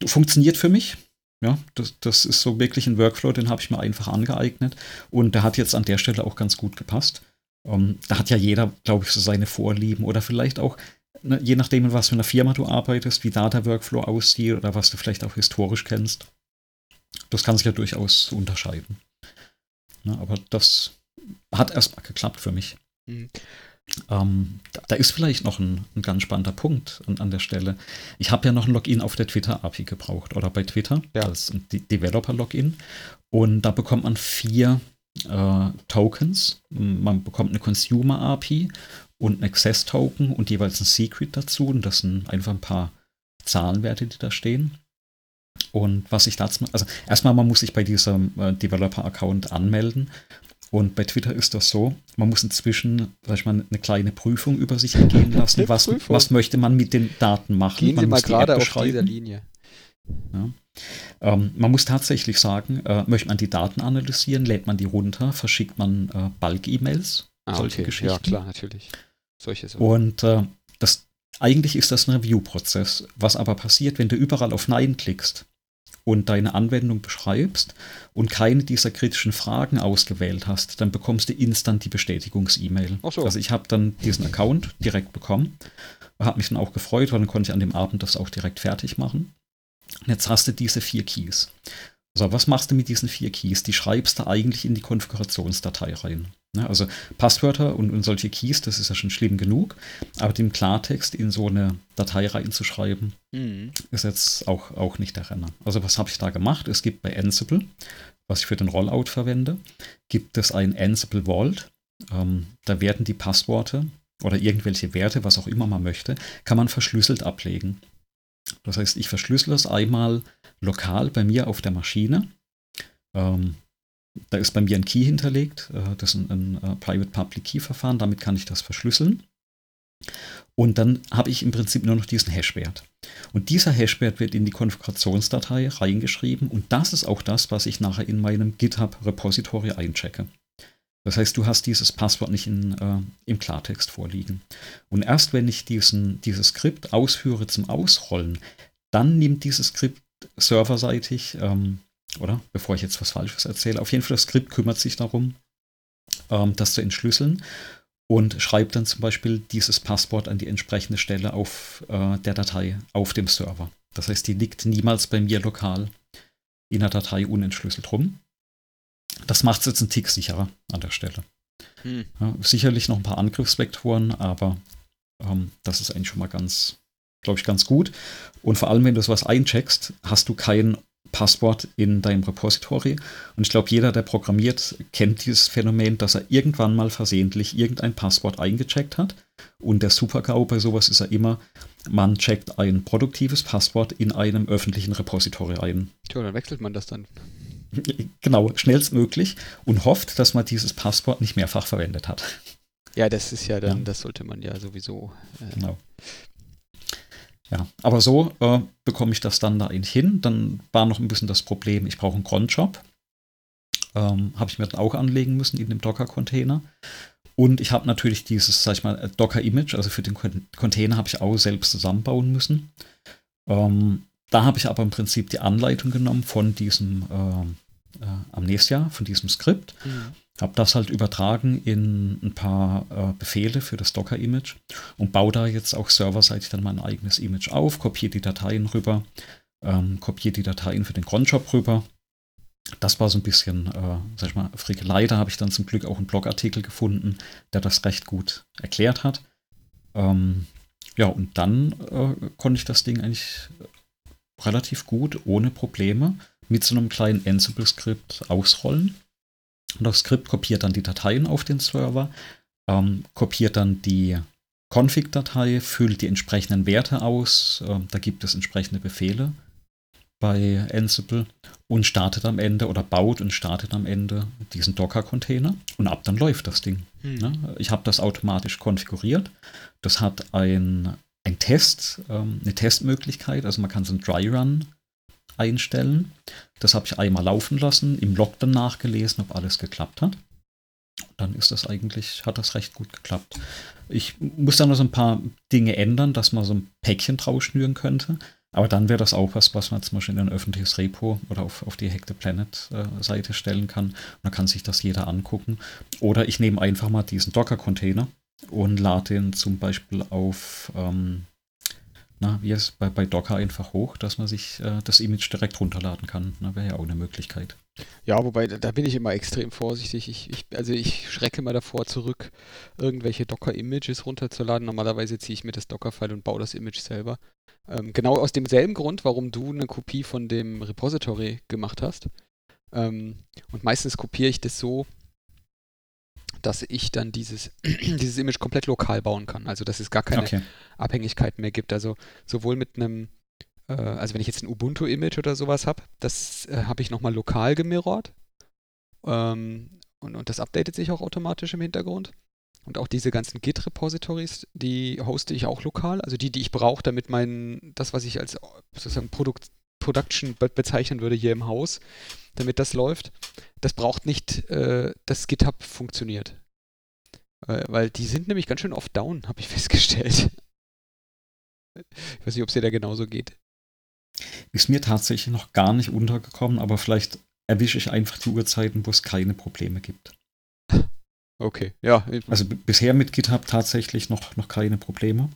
funktioniert für mich. Ja, das, das ist so wirklich ein Workflow, den habe ich mir einfach angeeignet. Und der hat jetzt an der Stelle auch ganz gut gepasst. Ähm, da hat ja jeder, glaube ich, so seine Vorlieben oder vielleicht auch, ne, je nachdem, in was für einer Firma du arbeitest, wie da der Workflow aussieht oder was du vielleicht auch historisch kennst. Das kann sich ja durchaus unterscheiden. Ne, aber das hat erstmal geklappt für mich. Mhm. Ähm, da ist vielleicht noch ein, ein ganz spannender Punkt an, an der Stelle. Ich habe ja noch ein Login auf der Twitter-API gebraucht oder bei Twitter ja. als Developer-Login. Und da bekommt man vier äh, Tokens. Man bekommt eine Consumer-API und ein Access-Token und jeweils ein Secret dazu. Und das sind einfach ein paar Zahlenwerte, die da stehen. Und was ich dazu, also erstmal, man muss sich bei diesem äh, Developer-Account anmelden und bei Twitter ist das so, man muss inzwischen, sag ich mal, eine kleine Prüfung über sich ergehen lassen. was, was möchte man mit den Daten machen? Gehen man Sie mal gerade auf dieser Linie. Ja. Ähm, man muss tatsächlich sagen, äh, möchte man die Daten analysieren, lädt man die runter, verschickt man äh, Bulk-E-Mails, ah, solche okay. Geschichten. Ja, klar, natürlich. Solche so. Und äh, das, eigentlich ist das ein Review-Prozess. Was aber passiert, wenn du überall auf Nein klickst, und deine Anwendung beschreibst und keine dieser kritischen Fragen ausgewählt hast, dann bekommst du instant die Bestätigungs-E-Mail. So. Also ich habe dann diesen Account direkt bekommen, habe mich dann auch gefreut, weil dann konnte ich an dem Abend das auch direkt fertig machen. Und jetzt hast du diese vier Keys. So, was machst du mit diesen vier Keys? Die schreibst du eigentlich in die Konfigurationsdatei rein. Ne? Also Passwörter und, und, solche Keys, das ist ja schon schlimm genug, aber den Klartext in so eine Datei reinzuschreiben, mhm. ist jetzt auch, auch nicht der Renner. Also was habe ich da gemacht? Es gibt bei Ansible, was ich für den Rollout verwende, gibt es ein Ansible Vault. Ähm, da werden die Passworte oder irgendwelche Werte, was auch immer man möchte, kann man verschlüsselt ablegen. Das heißt, ich verschlüssele es einmal lokal bei mir auf der Maschine. Ähm, da ist bei mir ein Key hinterlegt. Äh, das ist ein, ein uh, Private-Public-Key-Verfahren. Damit kann ich das verschlüsseln. Und dann habe ich im Prinzip nur noch diesen Hashwert. Und dieser Hashwert wird in die Konfigurationsdatei reingeschrieben. Und das ist auch das, was ich nachher in meinem GitHub-Repository einchecke. Das heißt, du hast dieses Passwort nicht in, äh, im Klartext vorliegen. Und erst wenn ich diesen, dieses Skript ausführe zum Ausrollen, dann nimmt dieses Skript serverseitig, ähm, oder bevor ich jetzt was Falsches erzähle, auf jeden Fall das Skript kümmert sich darum, ähm, das zu entschlüsseln und schreibt dann zum Beispiel dieses Passwort an die entsprechende Stelle auf äh, der Datei auf dem Server. Das heißt, die liegt niemals bei mir lokal in der Datei unentschlüsselt rum. Das macht es jetzt einen Tick sicherer an der Stelle. Hm. Ja, sicherlich noch ein paar Angriffsvektoren, aber ähm, das ist eigentlich schon mal ganz, glaube ich, ganz gut. Und vor allem, wenn du sowas eincheckst, hast du kein Passwort in deinem Repository. Und ich glaube, jeder, der programmiert, kennt dieses Phänomen, dass er irgendwann mal versehentlich irgendein Passwort eingecheckt hat. Und der Super-GAU bei sowas ist ja immer, man checkt ein produktives Passwort in einem öffentlichen Repository ein. Tja, dann wechselt man das dann. Genau, schnellstmöglich und hofft, dass man dieses Passwort nicht mehrfach verwendet hat. Ja, das ist ja dann, ja. das sollte man ja sowieso. Äh, genau. Ja, aber so äh, bekomme ich das dann da hin. Dann war noch ein bisschen das Problem, ich brauche einen Cronjob. Ähm, habe ich mir dann auch anlegen müssen in dem Docker-Container. Und ich habe natürlich dieses, sag ich mal, Docker-Image, also für den Container habe ich auch selbst zusammenbauen müssen. Ähm, da habe ich aber im Prinzip die Anleitung genommen von diesem äh, äh, Amnesia, von diesem Skript. Mhm. Habe das halt übertragen in ein paar äh, Befehle für das Docker-Image und baue da jetzt auch serverseitig dann mein eigenes Image auf, kopiere die Dateien rüber, ähm, kopiere die Dateien für den Cronjob rüber. Das war so ein bisschen, äh, sag ich mal, Frickelei. Da habe ich dann zum Glück auch einen Blogartikel gefunden, der das recht gut erklärt hat. Ähm, ja, und dann äh, konnte ich das Ding eigentlich relativ gut, ohne Probleme, mit so einem kleinen Ansible-Skript ausrollen. Und das Skript kopiert dann die Dateien auf den Server, ähm, kopiert dann die Config-Datei, füllt die entsprechenden Werte aus. Äh, da gibt es entsprechende Befehle bei Ansible und startet am Ende oder baut und startet am Ende diesen Docker-Container und ab dann läuft das Ding. Hm. Ne? Ich habe das automatisch konfiguriert. Das hat ein, ein Test, ähm, eine Testmöglichkeit, also man kann so einen Dry Run einstellen. Das habe ich einmal laufen lassen, im Log dann nachgelesen, ob alles geklappt hat. Dann ist das eigentlich, hat das recht gut geklappt. Ich muss da noch so ein paar Dinge ändern, dass man so ein Päckchen draus schnüren könnte. Aber dann wäre das auch was, was man zum Beispiel in ein öffentliches Repo oder auf, auf die Hack the Planet-Seite äh, stellen kann. Und dann kann sich das jeder angucken. Oder ich nehme einfach mal diesen Docker-Container und lade den zum Beispiel auf, ähm, na, wie es bei, bei Docker einfach hoch, dass man sich äh, das Image direkt runterladen kann. Wäre ja auch eine Möglichkeit. Ja, wobei, da bin ich immer extrem vorsichtig. Ich, ich, also ich schrecke mal davor zurück, irgendwelche Docker-Images runterzuladen. Normalerweise ziehe ich mir das Docker-File und baue das Image selber. Ähm, genau aus demselben Grund, warum du eine Kopie von dem Repository gemacht hast. Ähm, und meistens kopiere ich das so, dass ich dann dieses, dieses Image komplett lokal bauen kann. Also dass es gar keine okay. Abhängigkeiten mehr gibt. Also sowohl mit einem äh, also wenn ich jetzt ein Ubuntu-Image oder sowas habe, das äh, habe ich nochmal lokal gemirrort. Ähm, und, und das updatet sich auch automatisch im Hintergrund. Und auch diese ganzen Git-Repositories, die hoste ich auch lokal, also die, die ich brauche, damit mein, das, was ich als sozusagen Produkt, Production bezeichnen würde hier im Haus, damit das läuft, das braucht nicht, äh, dass GitHub funktioniert. Äh, weil die sind nämlich ganz schön oft down, habe ich festgestellt. Ich weiß nicht, ob es dir da genauso geht. Ist mir tatsächlich noch gar nicht untergekommen, aber vielleicht erwische ich einfach die Uhrzeiten, wo es keine Probleme gibt. Okay, ja. Also bisher mit GitHub tatsächlich noch, noch keine Probleme.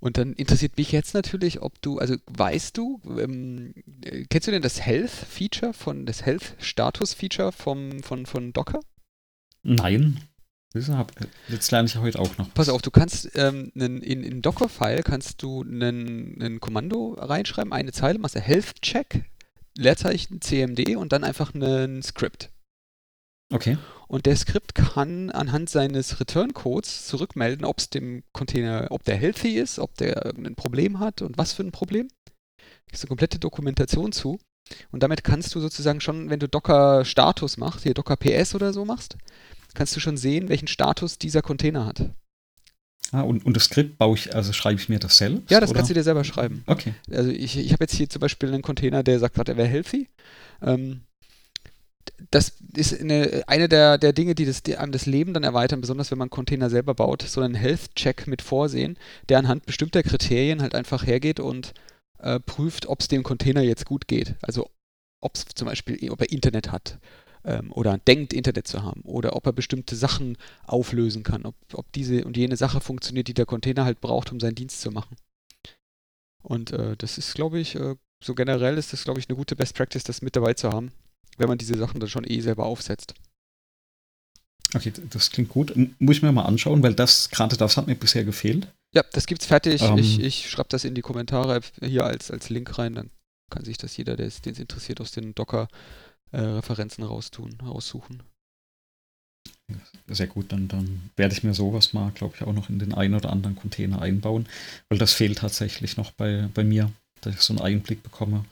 Und dann interessiert mich jetzt natürlich, ob du, also weißt du, ähm, kennst du denn das Health-Feature von, das Health-Status-Feature von, von Docker? Nein. Jetzt lerne ich heute auch noch. Pass auf, du kannst ähm, in, in Docker-File kannst du ein Kommando reinschreiben, eine Zeile, machst du Health Check, Leerzeichen CMD und dann einfach ein Skript. Okay. Und der Skript kann anhand seines Return-Codes zurückmelden, ob es dem Container, ob der healthy ist, ob der irgendein Problem hat und was für ein Problem. Da ist eine komplette Dokumentation zu. Und damit kannst du sozusagen schon, wenn du Docker-Status machst, hier Docker PS oder so machst, kannst du schon sehen, welchen Status dieser Container hat. Ah, und, und das Skript baue ich, also schreibe ich mir das selbst? Ja, das oder? kannst du dir selber schreiben. Okay. Also ich, ich habe jetzt hier zum Beispiel einen Container, der sagt gerade, er wäre healthy. Ähm, das ist eine, eine der, der Dinge, die, das, die einem das Leben dann erweitern, besonders wenn man Container selber baut, so einen Health-Check mit vorsehen, der anhand bestimmter Kriterien halt einfach hergeht und äh, prüft, ob es dem Container jetzt gut geht. Also ob es zum Beispiel, ob er Internet hat ähm, oder denkt, Internet zu haben oder ob er bestimmte Sachen auflösen kann, ob, ob diese und jene Sache funktioniert, die der Container halt braucht, um seinen Dienst zu machen. Und äh, das ist, glaube ich, äh, so generell ist das, glaube ich, eine gute Best Practice, das mit dabei zu haben, wenn man diese Sachen dann schon eh selber aufsetzt. Okay, das klingt gut. Muss ich mir mal anschauen, weil das, gerade das hat mir bisher gefehlt. Ja, das gibt's fertig. Ähm, ich ich schreibe das in die Kommentare hier als, als Link rein, dann kann sich das jeder, den es interessiert, aus den Docker äh, raustun, raussuchen. Sehr gut, dann, dann werde ich mir sowas mal, glaube ich, auch noch in den einen oder anderen Container einbauen, weil das fehlt tatsächlich noch bei, bei mir, dass ich so einen Einblick bekomme.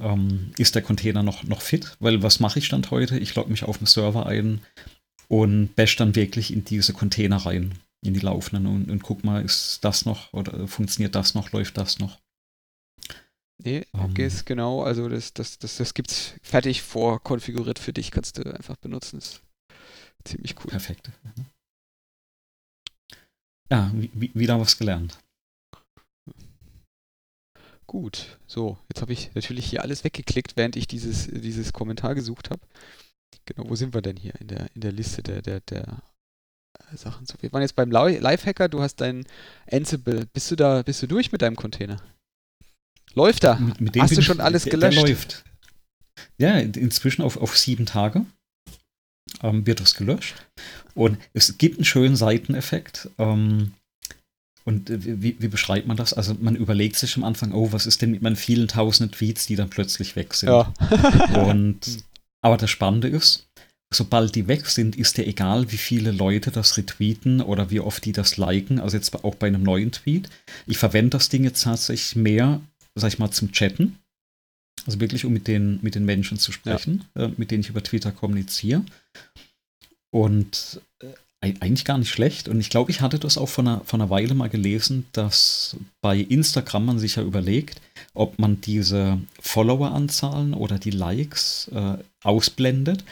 Ähm, ist der Container noch, noch fit? Weil was mache ich Stand heute? Ich logge mich auf den Server ein und bash dann wirklich in diese Container rein, in die laufenden und, und guck mal, ist das noch oder funktioniert das noch, läuft das noch? Nee, um, ähm. Genau, also das, das, das, das gibt's fertig vorkonfiguriert für dich, kannst du einfach benutzen. ist ziemlich cool. Perfekt. Ja, wieder was gelernt. Gut, so, jetzt habe ich natürlich hier alles weggeklickt, während ich dieses, dieses Kommentar gesucht habe. Genau, wo sind wir denn hier in der, in der Liste der, der, der äh, Sachen? So, wir waren jetzt beim Lifehacker, du hast dein Ansible. Bist du da, bist du durch mit deinem Container? Läuft da? Mit, mit Hast du schon ich, alles der, gelöscht? Der läuft. Ja, inzwischen auf, auf sieben Tage ähm, wird das gelöscht. Und es gibt einen schönen Seiteneffekt. Ähm, und wie, wie, beschreibt man das? Also man überlegt sich am Anfang, oh, was ist denn mit meinen vielen tausenden Tweets, die dann plötzlich weg sind? Ja. und aber das Spannende ist, sobald die weg sind, ist dir egal, wie viele Leute das retweeten oder wie oft die das liken. Also jetzt auch bei einem neuen Tweet. Ich verwende das Ding jetzt tatsächlich mehr sag ich mal, zum Chatten. Also wirklich, um mit den, mit den Menschen zu sprechen, ja. äh, mit denen ich über Twitter kommuniziere. Und äh, eigentlich gar nicht schlecht. Und ich glaube, ich hatte das auch vor einer, vor einer Weile mal gelesen, dass bei Instagram man sich ja überlegt, ob man diese Follower-Anzahlen oder die Likes äh, ausblendet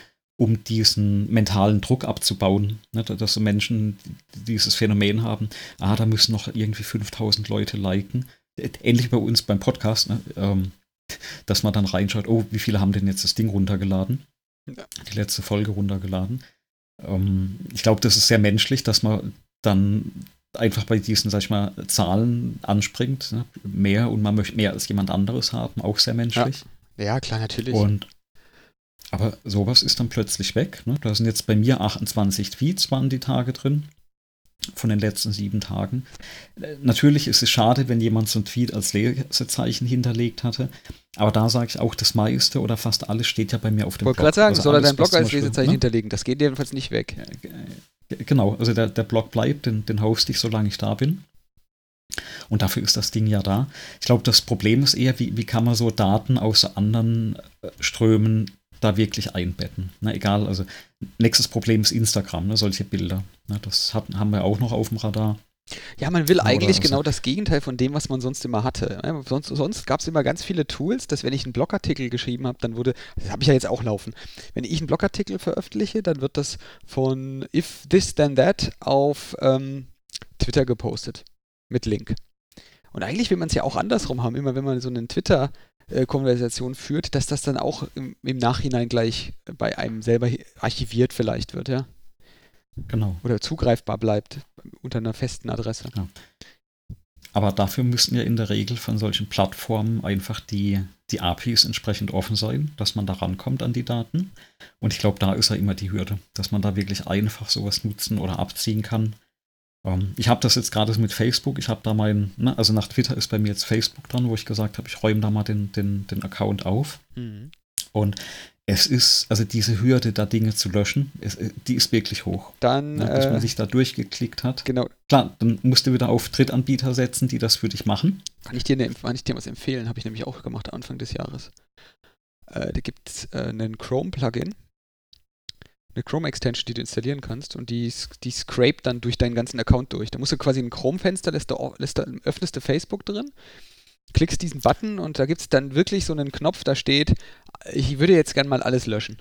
um diesen mentalen Druck abzubauen, ne, dass so Menschen dieses Phänomen haben, ah, da müssen noch irgendwie 5000 Leute liken. Ähnlich bei uns beim Podcast, ne, ähm, dass man dann reinschaut, oh, wie viele haben denn jetzt das Ding runtergeladen? Die letzte Folge runtergeladen. Ähm, ich glaube, das ist sehr menschlich, dass man dann einfach bei diesen, sag ich mal, Zahlen anspringt. Ne? Mehr und man möchte mehr als jemand anderes haben, auch sehr menschlich. Ja, ja klar, natürlich. Und aber sowas ist dann plötzlich weg. Ne? Da sind jetzt bei mir 28 Tweets waren die Tage drin von den letzten sieben Tagen. Natürlich ist es schade, wenn jemand so ein Tweet als Lesezeichen hinterlegt hatte. Aber da sage ich auch, das meiste oder fast alles steht ja bei mir auf dem Blog. Ich wollte gerade sagen, also soll er deinen Blog als Lesezeichen ne? hinterlegen? Das geht jedenfalls nicht weg. Genau, also der, der Blog bleibt, den, den hoste ich, solange ich da bin. Und dafür ist das Ding ja da. Ich glaube, das Problem ist eher, wie, wie kann man so Daten aus anderen äh, Strömen da wirklich einbetten. Na, egal, also nächstes Problem ist Instagram, ne, solche Bilder. Na, das hat, haben wir auch noch auf dem Radar. Ja, man will eigentlich also. genau das Gegenteil von dem, was man sonst immer hatte. Sonst, sonst gab es immer ganz viele Tools, dass wenn ich einen Blogartikel geschrieben habe, dann wurde, das habe ich ja jetzt auch laufen, wenn ich einen Blogartikel veröffentliche, dann wird das von if this then that auf ähm, Twitter gepostet mit Link. Und eigentlich will man es ja auch andersrum haben, immer wenn man so einen Twitter äh, Konversation führt, dass das dann auch im, im, Nachhinein gleich bei einem selber archiviert vielleicht wird, ja. Genau. Oder zugreifbar bleibt unter einer festen Adresse. Ja. Aber dafür müssen ja in der Regel von solchen Plattformen einfach die, die APIs entsprechend offen sein, dass man da rankommt an die Daten. Und ich glaube, da ist ja immer die Hürde, dass man da wirklich einfach sowas nutzen oder abziehen kann, ähm, ich habe das jetzt gerade mit Facebook. Ich habe da mein, ne, also nach Twitter ist bei mir jetzt Facebook dran, wo ich gesagt habe, ich räume da mal den, den, den Account auf. Mhm. Und es ist, also diese Hürde, da Dinge zu löschen, es, äh, die ist wirklich hoch. Dann, ja, bis man äh, sich da durchgeklickt hat. Genau. Klar, dann musst du wieder auf Drittanbieter setzen, die das für dich machen. Kann ich dir, ne, kann ich dir was empfehlen? Habe ich nämlich auch gemacht Anfang des Jahres. Äh, da gibt es äh, einen Chrome-Plugin, eine Chrome-Extension, die du installieren kannst und die, die scrape dann durch deinen ganzen Account durch. Da musst du quasi ein Chrome-Fenster, lässt du, lässt du, öffnest du Facebook drin, klickst diesen Button und da gibt es dann wirklich so einen Knopf, da steht, ich würde jetzt gern mal alles löschen.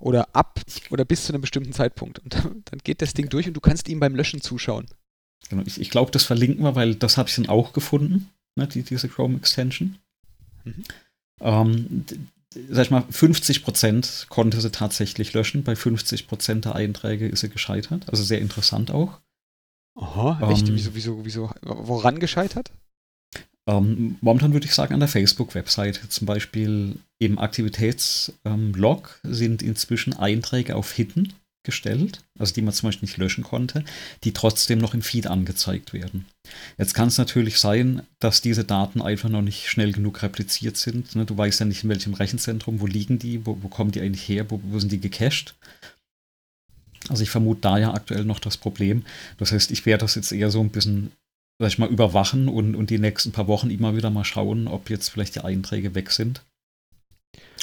Oder ab oder bis zu einem bestimmten Zeitpunkt. Und dann, dann geht das Ding durch und du kannst ihm beim Löschen zuschauen. Genau, ich, ich glaube, das verlinken wir, weil das habe ich dann auch gefunden, ne, die, diese Chrome-Extension. Mhm. Ähm, sag ich mal, 50 Prozent konnte sie tatsächlich löschen. Bei 50 Prozent der Einträge ist sie gescheitert. Also sehr interessant auch. Aha, echt? Ähm, wieso, wieso, wieso, woran gescheitert? Ähm, momentan würde ich sagen an der Facebook-Website. Zum Beispiel im Aktivitätslog sind inzwischen Einträge auf Hidden gestellt, also die man zum Beispiel nicht löschen konnte, die trotzdem noch im Feed angezeigt werden. Jetzt kann es natürlich sein, dass diese Daten einfach noch nicht schnell genug repliziert sind. Ne? Du weißt ja nicht, in welchem Rechenzentrum, wo liegen die, wo, wo kommen die eigentlich her, wo, wo sind die gecached. Also ich vermute da ja aktuell noch das Problem. Das heißt, ich werde das jetzt eher so ein bisschen, sag ich mal, überwachen und, und die nächsten paar Wochen immer wieder mal schauen, ob jetzt vielleicht die Einträge weg sind.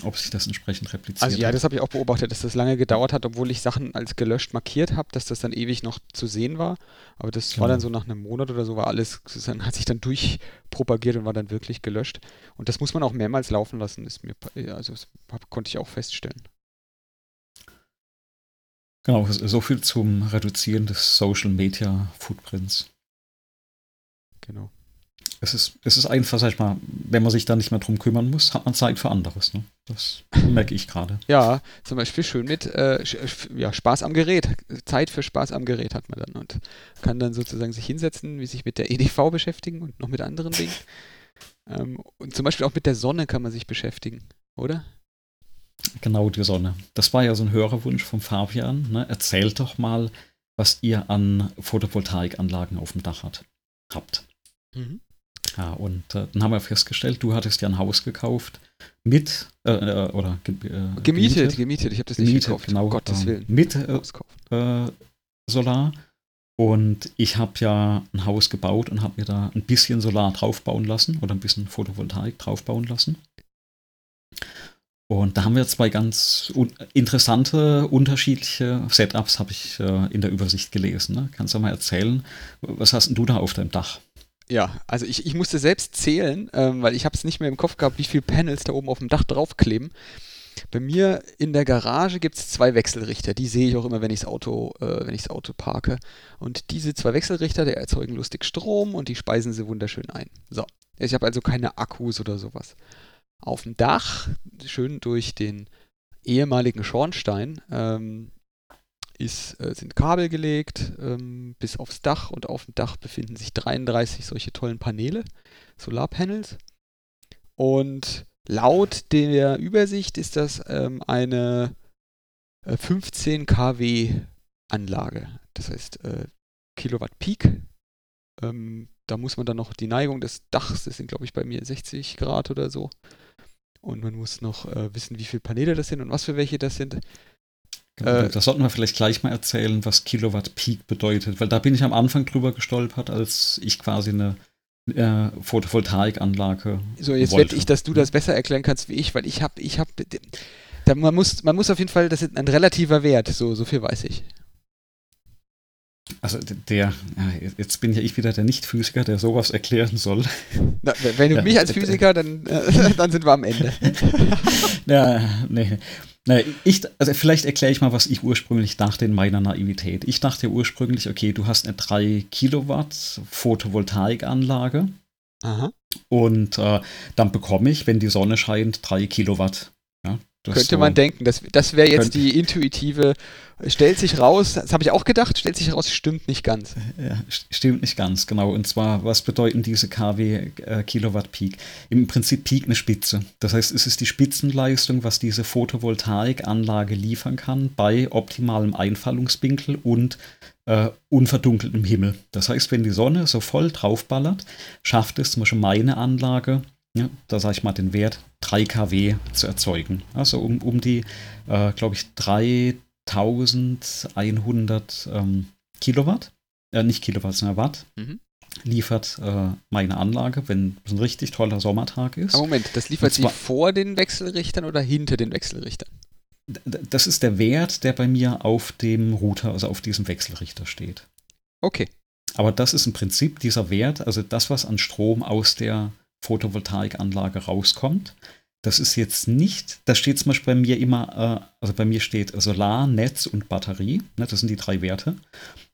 Ob sich das entsprechend repliziert. Also ja, das habe ich auch beobachtet, dass das lange gedauert hat, obwohl ich Sachen als gelöscht markiert habe, dass das dann ewig noch zu sehen war. Aber das genau. war dann so nach einem Monat oder so, war alles, sozusagen, hat sich dann durchpropagiert und war dann wirklich gelöscht. Und das muss man auch mehrmals laufen lassen, ist mir, also das konnte ich auch feststellen. Genau, so viel zum Reduzieren des Social Media Footprints. Genau es ist, es ist einfach, sag ich mal, wenn man sich da nicht mehr drum kümmern muss, hat man Zeit für anderes. Ne? Das merke ich gerade. Ja, zum Beispiel schön mit äh, ja, Spaß am Gerät. Zeit für Spaß am Gerät hat man dann und kann dann sozusagen sich hinsetzen, wie sich mit der EDV beschäftigen und noch mit anderen Dingen. Ähm, und zum Beispiel auch mit der Sonne kann man sich beschäftigen, oder? Genau, die Sonne. Das war ja so ein Hörerwunsch von Fabian. Ne? Erzählt doch mal, was ihr an Photovoltaikanlagen auf dem Dach hat, habt. Mhm. Ja, und äh, dann haben wir festgestellt, du hattest ja ein Haus gekauft mit äh, äh oder ge äh, gemietet, gemietet, ich habe das nicht gemietet, gekauft, genau, um Gottes ähm, Willen. Mit äh, Solar. Und ich habe ja ein Haus gebaut und habe mir da ein bisschen Solar draufbauen lassen oder ein bisschen Photovoltaik draufbauen lassen. Und da haben wir zwei ganz un interessante, unterschiedliche Setups, habe ich äh, in der Übersicht gelesen. Ne? Kannst du mal erzählen, was hast denn du da auf deinem Dach? Ja, also ich, ich musste selbst zählen, ähm, weil ich habe es nicht mehr im Kopf gehabt, wie viele Panels da oben auf dem Dach draufkleben. Bei mir in der Garage gibt es zwei Wechselrichter. Die sehe ich auch immer, wenn ich das Auto, äh, Auto parke. Und diese zwei Wechselrichter, die erzeugen lustig Strom und die speisen sie wunderschön ein. So. Ich habe also keine Akkus oder sowas. Auf dem Dach, schön durch den ehemaligen Schornstein, ähm, ist, äh, sind Kabel gelegt ähm, bis aufs Dach und auf dem Dach befinden sich 33 solche tollen Paneele, Solarpanels. Und laut der Übersicht ist das ähm, eine äh, 15 kW Anlage. Das heißt äh, Kilowatt Peak. Ähm, da muss man dann noch die Neigung des Dachs, das sind glaube ich bei mir 60 Grad oder so. Und man muss noch äh, wissen, wie viele Paneele das sind und was für welche das sind. Genau, äh, da sollten wir vielleicht gleich mal erzählen, was Kilowatt Peak bedeutet, weil da bin ich am Anfang drüber gestolpert, als ich quasi eine äh, Photovoltaikanlage. So, jetzt wette ich, dass du das besser erklären kannst wie ich, weil ich habe, ich habe, man muss, man muss auf jeden Fall, das ist ein relativer Wert, so, so viel weiß ich. Also der, jetzt bin ja ich wieder der Nicht-Physiker, der sowas erklären soll. Na, wenn du mich als Physiker, dann, äh, dann sind wir am Ende. ja, nee. Na, ich, also vielleicht erkläre ich mal, was ich ursprünglich dachte in meiner Naivität. Ich dachte ursprünglich, okay, du hast eine 3 Kilowatt Photovoltaikanlage. Aha. Und äh, dann bekomme ich, wenn die Sonne scheint, 3 Kilowatt. Ja, Könnte so man denken, das, das wäre jetzt die intuitive, stellt sich raus, das habe ich auch gedacht, stellt sich raus, stimmt nicht ganz. Ja, stimmt nicht ganz, genau. Und zwar, was bedeuten diese KW äh, Kilowatt Peak? Im Prinzip Peak eine Spitze. Das heißt, es ist die Spitzenleistung, was diese Photovoltaikanlage liefern kann bei optimalem Einfallungswinkel und äh, unverdunkeltem Himmel. Das heißt, wenn die Sonne so voll draufballert, schafft es zum Beispiel meine Anlage ja, da sage ich mal den Wert 3 kW zu erzeugen. Also um, um die, äh, glaube ich, 3100 ähm, Kilowatt, äh, nicht Kilowatt, sondern Watt, mhm. liefert äh, meine Anlage, wenn es ein richtig toller Sommertag ist. Aber Moment, das liefert zwar, sie vor den Wechselrichtern oder hinter den Wechselrichtern? Das ist der Wert, der bei mir auf dem Router, also auf diesem Wechselrichter steht. Okay. Aber das ist im Prinzip dieser Wert, also das, was an Strom aus der Photovoltaikanlage rauskommt. Das ist jetzt nicht, da steht zum Beispiel bei mir immer, äh, also bei mir steht Solar, Netz und Batterie. Ne, das sind die drei Werte,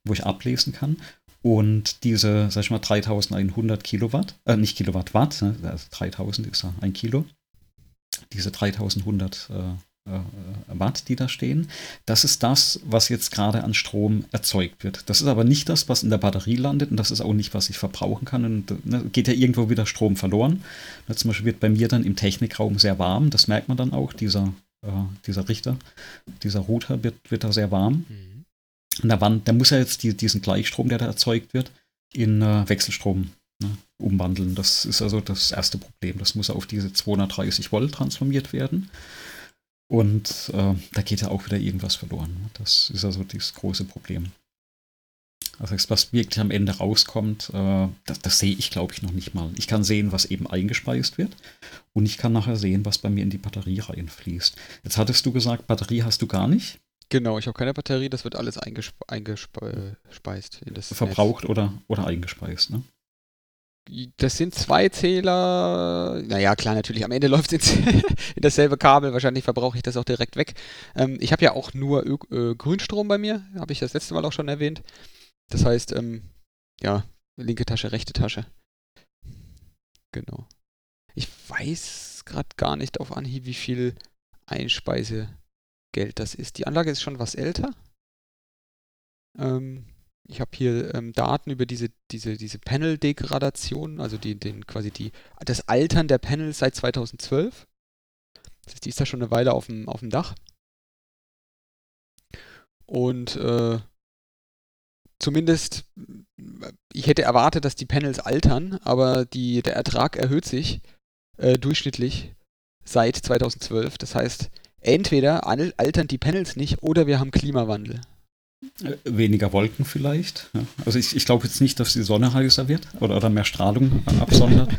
wo ich ablesen kann. Und diese, sag ich mal, 3100 Kilowatt, äh, nicht Kilowatt Watt, ne, also 3000 ist ja ein Kilo. Diese 3100 äh, Watt, die da stehen. Das ist das, was jetzt gerade an Strom erzeugt wird. Das ist aber nicht das, was in der Batterie landet und das ist auch nicht, was ich verbrauchen kann. Und ne, geht ja irgendwo wieder Strom verloren. Ne, zum Beispiel wird bei mir dann im Technikraum sehr warm. Das merkt man dann auch. Dieser, äh, dieser Richter, dieser Router wird, wird da sehr warm. Mhm. Und der, Wand, der muss ja jetzt die, diesen Gleichstrom, der da erzeugt wird, in äh, Wechselstrom ne, umwandeln. Das ist also das erste Problem. Das muss auf diese 230 Volt transformiert werden. Und äh, da geht ja auch wieder irgendwas verloren. Das ist also das große Problem. Also was wirklich am Ende rauskommt, äh, das, das, sehe ich, glaube ich, noch nicht mal. Ich kann sehen, was eben eingespeist wird und ich kann nachher sehen, was bei mir in die Batterie reinfließt. Jetzt hattest du gesagt, Batterie hast du gar nicht. Genau, ich habe keine Batterie, das wird alles eingespe eingespeist. Verbraucht oder, oder eingespeist, ne? Das sind zwei Zähler. Naja, klar, natürlich. Am Ende läuft es in dasselbe Kabel. Wahrscheinlich verbrauche ich das auch direkt weg. Ähm, ich habe ja auch nur Ö äh, Grünstrom bei mir. Habe ich das letzte Mal auch schon erwähnt. Das heißt, ähm, ja, linke Tasche, rechte Tasche. Genau. Ich weiß gerade gar nicht auf Anhieb, wie viel Einspeisegeld das ist. Die Anlage ist schon was älter. Ähm, ich habe hier ähm, Daten über diese, diese, diese Panel-Degradation, also die, den, quasi die, das Altern der Panels seit 2012. Das heißt, die ist da schon eine Weile auf dem, auf dem Dach. Und äh, zumindest, ich hätte erwartet, dass die Panels altern, aber die, der Ertrag erhöht sich äh, durchschnittlich seit 2012. Das heißt, entweder altern die Panels nicht oder wir haben Klimawandel. Äh, weniger Wolken vielleicht. Ja. Also ich, ich glaube jetzt nicht, dass die Sonne heißer wird oder, oder mehr Strahlung absondert.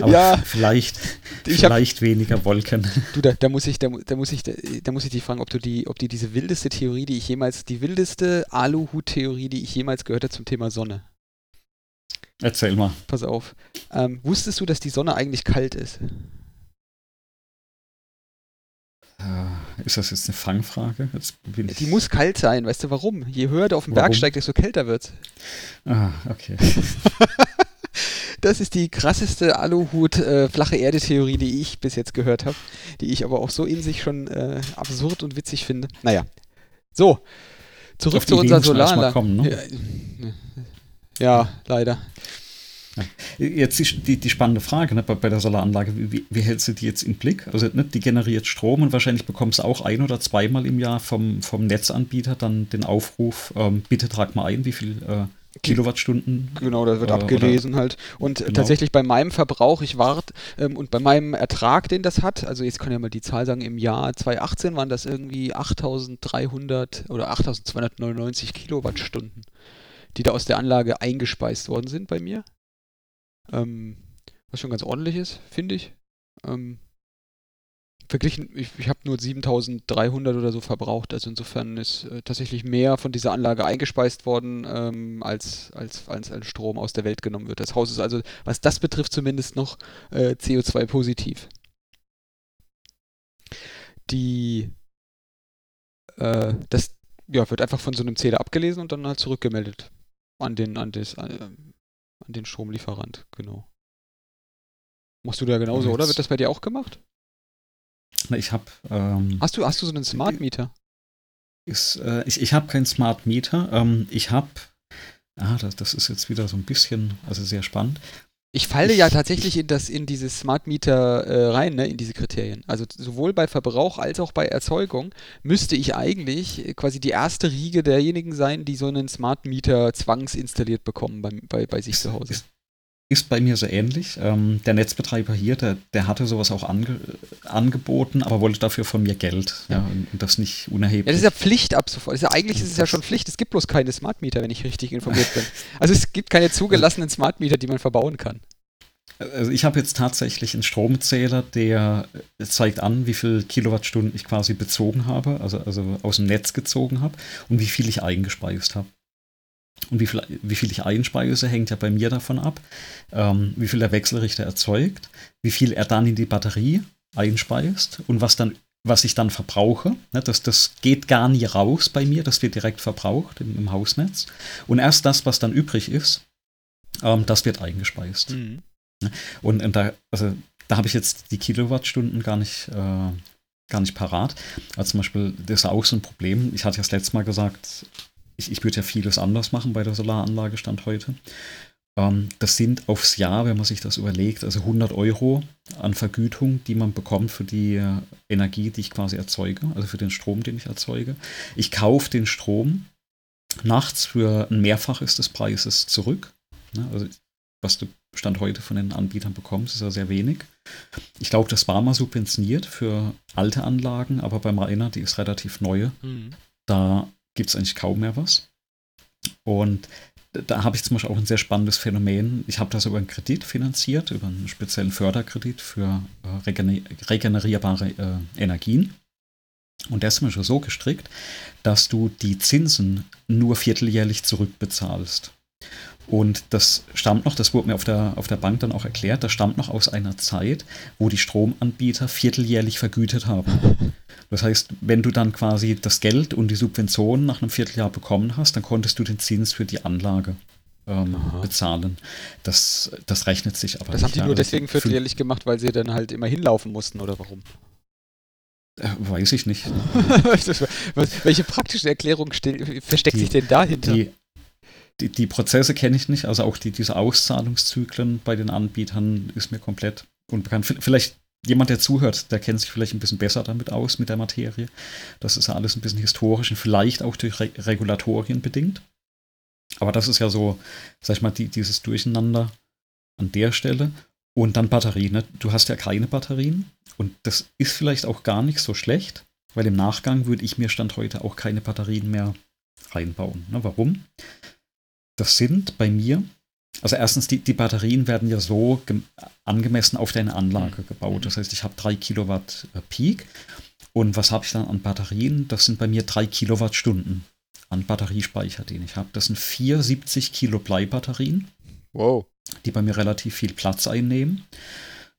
Aber ja, vielleicht, vielleicht hab, weniger Wolken. Du, da, da, muss ich, da, da, muss ich, da, da, muss ich dich fragen, ob du die, ob die diese wildeste Theorie, die ich jemals, die wildeste Aluhut-Theorie, die ich jemals gehört habe zum Thema Sonne. Erzähl mal. Pass auf. Ähm, wusstest du, dass die Sonne eigentlich kalt ist? Ist das jetzt eine Fangfrage? Jetzt die muss kalt sein, weißt du warum? Je höher du auf den Berg steigst, desto kälter wird Ah, okay. das ist die krasseste Aluhut äh, die ich bis jetzt gehört habe, die ich aber auch so in sich schon äh, absurd und witzig finde. Naja, so zurück zu unserer Solaranlage. Ne? Ja, ja, leider. Jetzt ist die, die spannende Frage ne, bei, bei, der Solaranlage, wie, wie, hältst du die jetzt im Blick? Also ne, die generiert Strom und wahrscheinlich bekommst du auch ein oder zweimal im Jahr vom, vom Netzanbieter dann den Aufruf, ähm, bitte trag mal ein, wie viel äh, Kilowattstunden. Genau, das wird äh, abgelesen halt. Und genau. tatsächlich bei meinem Verbrauch, ich warte, ähm, und bei meinem Ertrag, den das hat, also jetzt kann ich ja mal die Zahl sagen, im Jahr 2018 waren das irgendwie 8300 oder 8299 Kilowattstunden, die da aus der Anlage eingespeist worden sind bei mir. Ähm, was schon ganz ordentlich ist, finde ich. Ähm, verglichen, ich, ich habe nur 7300 oder so verbraucht, also insofern ist äh, tatsächlich mehr von dieser Anlage eingespeist worden, ähm, als, als, als, als Strom aus der Welt genommen wird. Das Haus ist also, was das betrifft, zumindest noch äh, CO2-positiv. Die, äh, das ja, wird einfach von so einem Zähler abgelesen und dann halt zurückgemeldet an den, an das, an, an den Stromlieferant, genau. Machst du da genauso, oder? Wird das bei dir auch gemacht? Na, ich habe. Ähm, hast, du, hast du so einen Smart Meter? Ist, äh, ich ich habe keinen Smart Meter. Ähm, ich habe. Ah, das, das ist jetzt wieder so ein bisschen, also sehr spannend. Ich falle ich, ja tatsächlich in, das, in dieses Smart Meter äh, rein, ne, in diese Kriterien. Also sowohl bei Verbrauch als auch bei Erzeugung müsste ich eigentlich quasi die erste Riege derjenigen sein, die so einen Smart Meter zwangsinstalliert bekommen bei, bei, bei sich zu Hause. Ist, ist bei mir so ähnlich. Ähm, der Netzbetreiber hier, der, der hatte sowas auch ange, angeboten, aber wollte dafür von mir Geld. Ja. ja und, das nicht unerheblich. Ja, das ist ja Pflicht ab sofort. Ja, eigentlich ist es ja schon Pflicht. Es gibt bloß keine Smart Meter, wenn ich richtig informiert bin. Also es gibt keine zugelassenen Smart Meter, die man verbauen kann. Also ich habe jetzt tatsächlich einen Stromzähler, der zeigt an, wie viel Kilowattstunden ich quasi bezogen habe, also, also aus dem Netz gezogen habe und wie viel ich eingespeist habe. Und wie viel, wie viel ich einspeise, hängt ja bei mir davon ab, ähm, wie viel der Wechselrichter erzeugt, wie viel er dann in die Batterie einspeist und was dann was ich dann verbrauche. Ne, das, das geht gar nie raus bei mir, das wird direkt verbraucht im, im Hausnetz. Und erst das, was dann übrig ist, ähm, das wird eingespeist. Mhm. Ne, und, und, da, also, da habe ich jetzt die Kilowattstunden gar nicht, äh, gar nicht parat. Also zum Beispiel, das ist auch so ein Problem. Ich hatte ja das letzte Mal gesagt, ich, ich würde ja vieles anders machen bei der Solaranlage Stand heute. Ähm, das sind aufs Jahr, wenn man sich das überlegt, also 100 Euro an Vergütung, die man bekommt für die äh, Energie, die ich quasi erzeuge, also für den Strom, den ich erzeuge. Ich kaufe den Strom nachts für ein Mehrfaches des Preises zurück. Ne? Also was du Stand heute von den Anbietern bekommst, ist ja sehr wenig. Ich glaube, das war mal subventioniert für alte Anlagen, aber bei meiner, die ist relativ neue, mhm. da gibt es eigentlich kaum mehr was. Und da habe ich zum Beispiel auch ein sehr spannendes Phänomen. Ich habe das über einen Kredit finanziert, über einen speziellen Förderkredit für äh, regener regenerierbare äh, Energien. Und der ist zum Beispiel so gestrickt, dass du die Zinsen nur vierteljährlich zurückbezahlst. Und das stammt noch, das wurde mir auf der, auf der Bank dann auch erklärt, das stammt noch aus einer Zeit, wo die Stromanbieter vierteljährlich vergütet haben. Das heißt, wenn du dann quasi das Geld und die Subventionen nach einem Vierteljahr bekommen hast, dann konntest du den Zins für die Anlage ähm, bezahlen. Das, das rechnet sich aber Das nicht, haben die nur also deswegen vierteljährlich gemacht, weil sie dann halt immer hinlaufen mussten, oder warum? Äh, weiß ich nicht. welche praktische Erklärung versteckt die, sich denn dahinter? Die, die, die Prozesse kenne ich nicht, also auch die, diese Auszahlungszyklen bei den Anbietern ist mir komplett unbekannt. Vielleicht jemand, der zuhört, der kennt sich vielleicht ein bisschen besser damit aus, mit der Materie. Das ist ja alles ein bisschen historisch und vielleicht auch durch Re Regulatorien bedingt. Aber das ist ja so, sag ich mal, die, dieses Durcheinander an der Stelle. Und dann Batterien. Ne? Du hast ja keine Batterien. Und das ist vielleicht auch gar nicht so schlecht, weil im Nachgang würde ich mir Stand heute auch keine Batterien mehr reinbauen. Ne? Warum? Das sind bei mir, also erstens, die, die Batterien werden ja so angemessen auf deine Anlage mhm. gebaut. Das heißt, ich habe 3 Kilowatt äh, Peak. Und was habe ich dann an Batterien? Das sind bei mir 3 Kilowattstunden an Batteriespeicher, den ich habe. Das sind 74 Kilo Bleibatterien. Wow. Die bei mir relativ viel Platz einnehmen.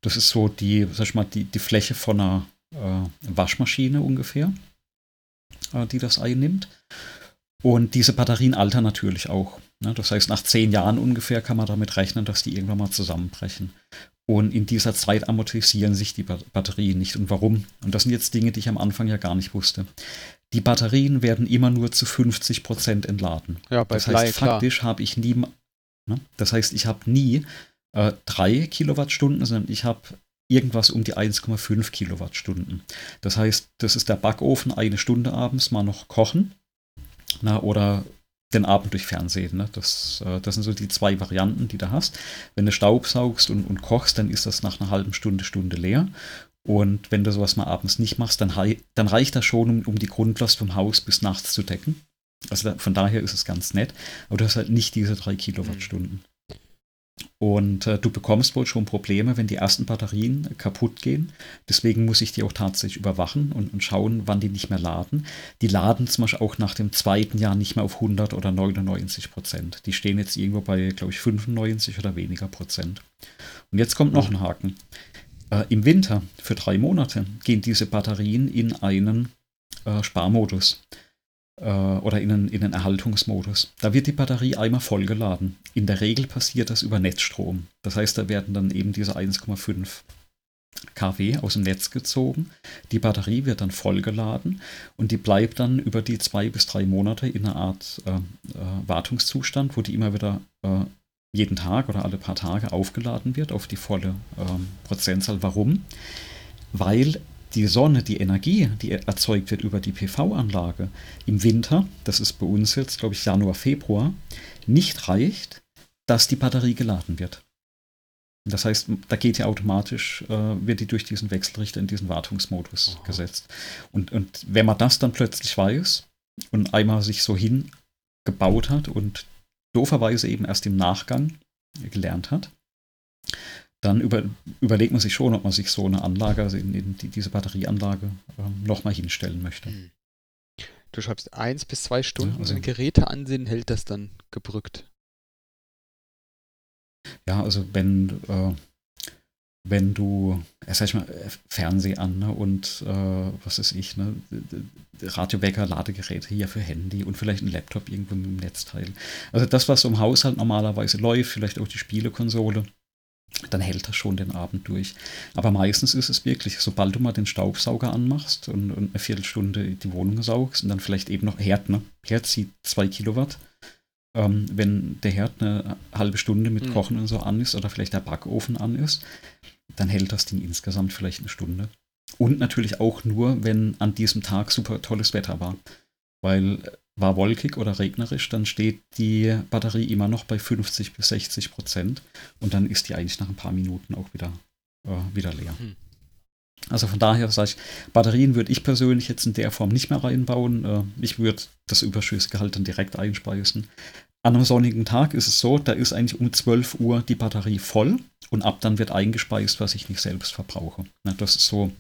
Das ist so die, sag ich mal, die, die Fläche von einer äh, Waschmaschine ungefähr, äh, die das einnimmt. Und diese Batterien altern natürlich auch. Ne? Das heißt, nach zehn Jahren ungefähr kann man damit rechnen, dass die irgendwann mal zusammenbrechen. Und in dieser Zeit amortisieren sich die Batterien nicht. Und warum? Und das sind jetzt Dinge, die ich am Anfang ja gar nicht wusste. Die Batterien werden immer nur zu 50 Prozent entladen. Ja, bei das Blei, heißt, faktisch habe ich nie, ne? das heißt, ich habe nie äh, drei Kilowattstunden, sondern ich habe irgendwas um die 1,5 Kilowattstunden. Das heißt, das ist der Backofen eine Stunde abends mal noch kochen na, oder den Abend durch Fernsehen. Ne? Das, äh, das sind so die zwei Varianten, die du hast. Wenn du Staubsaugst und, und kochst, dann ist das nach einer halben Stunde, Stunde leer. Und wenn du sowas mal abends nicht machst, dann, dann reicht das schon, um, um die Grundlast vom Haus bis nachts zu decken. Also da, von daher ist es ganz nett. Aber du hast halt nicht diese drei Kilowattstunden. Und äh, du bekommst wohl schon Probleme, wenn die ersten Batterien kaputt gehen. Deswegen muss ich die auch tatsächlich überwachen und, und, schauen, wann die nicht mehr laden. Die laden zum Beispiel auch nach dem zweiten Jahr nicht mehr auf 100 oder 99 Prozent. Die stehen jetzt irgendwo bei, glaube ich, 95 oder weniger Prozent. Und jetzt kommt noch ein Haken. Äh, Im Winter für drei Monate gehen diese Batterien in einen äh, Sparmodus äh, oder in einen, in einen Erhaltungsmodus. Da wird die Batterie einmal vollgeladen. In der Regel passiert das über Netzstrom. Das heißt, da werden dann eben diese 1,5 kW aus dem Netz gezogen. Die Batterie wird dann vollgeladen und die bleibt dann über die zwei bis drei Monate in einer Art äh, äh, Wartungszustand, wo die immer wieder äh, jeden Tag oder alle paar Tage aufgeladen wird auf die volle ähm, Prozentzahl. Warum? Weil die Sonne, die Energie, die erzeugt wird über die PV-Anlage im Winter, das ist bei uns jetzt, glaube ich, Januar, Februar, nicht reicht, dass die Batterie geladen wird. Das heißt, da geht ja automatisch, äh, wird die durch diesen Wechselrichter in diesen Wartungsmodus Aha. gesetzt. Und, und wenn man das dann plötzlich weiß und einmal sich so hingebaut hat und dooferweise eben erst im Nachgang gelernt hat, dann über, überlegt man sich schon, ob man sich so eine Anlage, also in, in die, diese Batterieanlage, ähm, nochmal hinstellen möchte. Hm. Du schreibst eins bis zwei Stunden, ja, also, Geräte ansehen hält das dann gebrückt. Ja, also wenn, äh, wenn du, äh, sag ich mal, Fernseh an ne, und äh, was ist ich, ne, Radiowecker, Ladegeräte hier für Handy und vielleicht ein Laptop irgendwo mit dem Netzteil. Also das, was im Haushalt normalerweise läuft, vielleicht auch die Spielekonsole, dann hält das schon den Abend durch. Aber meistens ist es wirklich, sobald du mal den Staubsauger anmachst und, und eine Viertelstunde die Wohnung saugst und dann vielleicht eben noch Herd, ne? Herd zieht zwei Kilowatt. Ähm, wenn der Herd eine halbe Stunde mit mhm. Kochen und so an ist oder vielleicht der Backofen an ist, dann hält das Ding insgesamt vielleicht eine Stunde. Und natürlich auch nur, wenn an diesem Tag super tolles Wetter war. Weil war wolkig oder regnerisch, dann steht die Batterie immer noch bei 50 bis 60 Prozent und dann ist die eigentlich nach ein paar Minuten auch wieder, äh, wieder leer. Hm. Also von daher sage ich, Batterien würde ich persönlich jetzt in der Form nicht mehr reinbauen. Äh, ich würde das überschüssige halt dann direkt einspeisen. An einem sonnigen Tag ist es so, da ist eigentlich um 12 Uhr die Batterie voll und ab dann wird eingespeist, was ich nicht selbst verbrauche. Das ist so